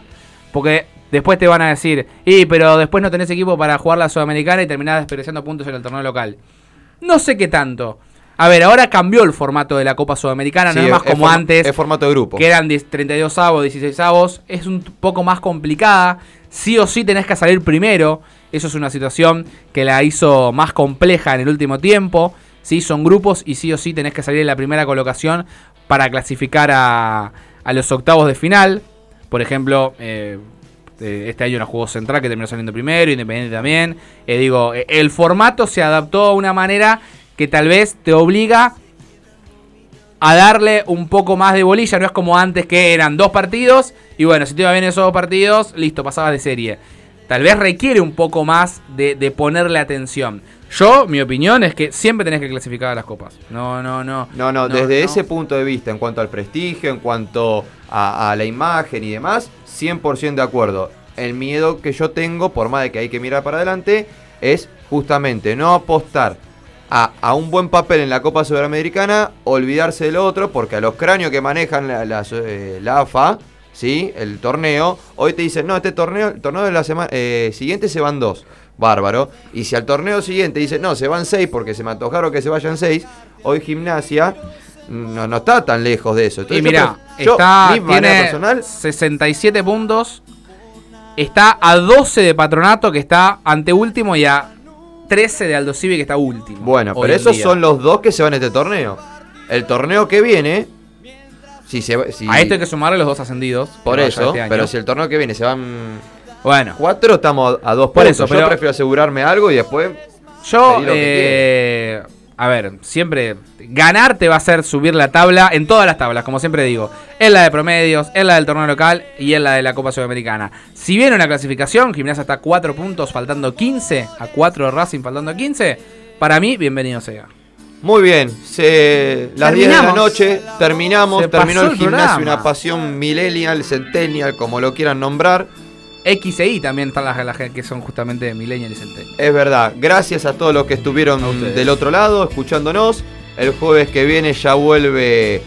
porque después te van a decir, y pero después no tenés equipo para jugar la Sudamericana y terminás desperdiciando puntos en el torneo local. No sé qué tanto. A ver, ahora cambió el formato de la Copa Sudamericana, Sí, no es más como antes. es formato de grupo. Que eran 10 32 avos, 16 avos. Es un poco más complicada. Sí o sí tenés que salir primero. Eso es una situación que la hizo más compleja en el último tiempo. Sí, son grupos y sí o sí tenés que salir en la primera colocación para clasificar a, a los octavos de final. Por ejemplo, eh, eh, este año no jugó Central que terminó saliendo primero, Independiente también. Eh, digo, el formato se adaptó a una manera que tal vez te obliga a darle un poco más de bolilla. No es como antes que eran dos partidos y bueno, si te iba bien esos dos partidos, listo, pasabas de serie. Tal vez requiere un poco más de, de ponerle atención. Yo, mi opinión es que siempre tenés que clasificar a las copas. No, no, no. No, no, desde ese punto de vista, en cuanto al prestigio, en cuanto a, a la imagen y demás, 100% de acuerdo. El miedo que yo tengo, por más de que hay que mirar para adelante, es justamente no apostar a, a un buen papel en la Copa Sudamericana, olvidarse del otro, porque a los cráneos que manejan la, la, eh, la AFA, ¿sí? el torneo, hoy te dicen, no, este torneo, el torneo de la semana eh, siguiente se van dos. Bárbaro. Y si al torneo siguiente dicen, no, se van seis porque se me antojaron que se vayan seis, hoy gimnasia no, no está tan lejos de eso. Y mira, está, mi tiene personal, 67 puntos. Está a 12 de Patronato, que está ante último, y a 13 de Aldo Civi, que está último. bueno, pero esos día. son los dos que se van a este torneo. El torneo que viene, si se si- A esto hay que sumarle los dos ascendidos. por eso, este pero si el torneo que viene se van Bueno. cuatro, estamos a dos Por puntos. eso, yo pero- prefiero asegurarme algo y después Yo, eh, a ver, siempre ganar te va a hacer subir la tabla en todas las tablas, como siempre digo. En la de promedios, en la del torneo local y en la de la Copa Sudamericana. Si viene una clasificación, Gimnasia está a 4 puntos faltando 15, a 4 Racing faltando 15, para mí, bienvenido sea. Muy bien, se, las 10 de la noche, terminamos, Se terminó el el gimnasio, una pasión millennial, centennial, como lo quieran nombrar. X e Y también están las, las que son justamente millennials y centennials. Es verdad. Gracias a todos los que estuvieron del otro lado, escuchándonos. El jueves que viene ya vuelve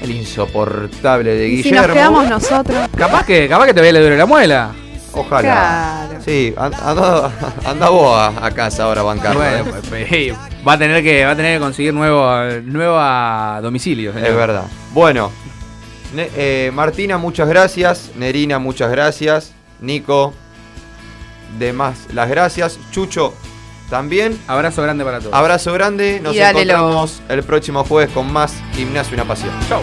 el insoportable de Y si Guillermo. nos quedamos nosotros. Capaz que, capaz que te le duele la muela. Ojalá. Claro. Sí, an- anda, anda vos a, a casa ahora a bancar. Bueno, pues, pues, va a tener que va a tener que conseguir nuevo nuevo a domicilio. señor. Es verdad. Bueno, eh, Martina, muchas gracias. Nerina, muchas gracias. Nico, demás, las gracias. Chucho, también. Abrazo grande para todos. Abrazo grande. Nos Y encontramos el próximo jueves con más Gimnasio y una Pasión. Chau.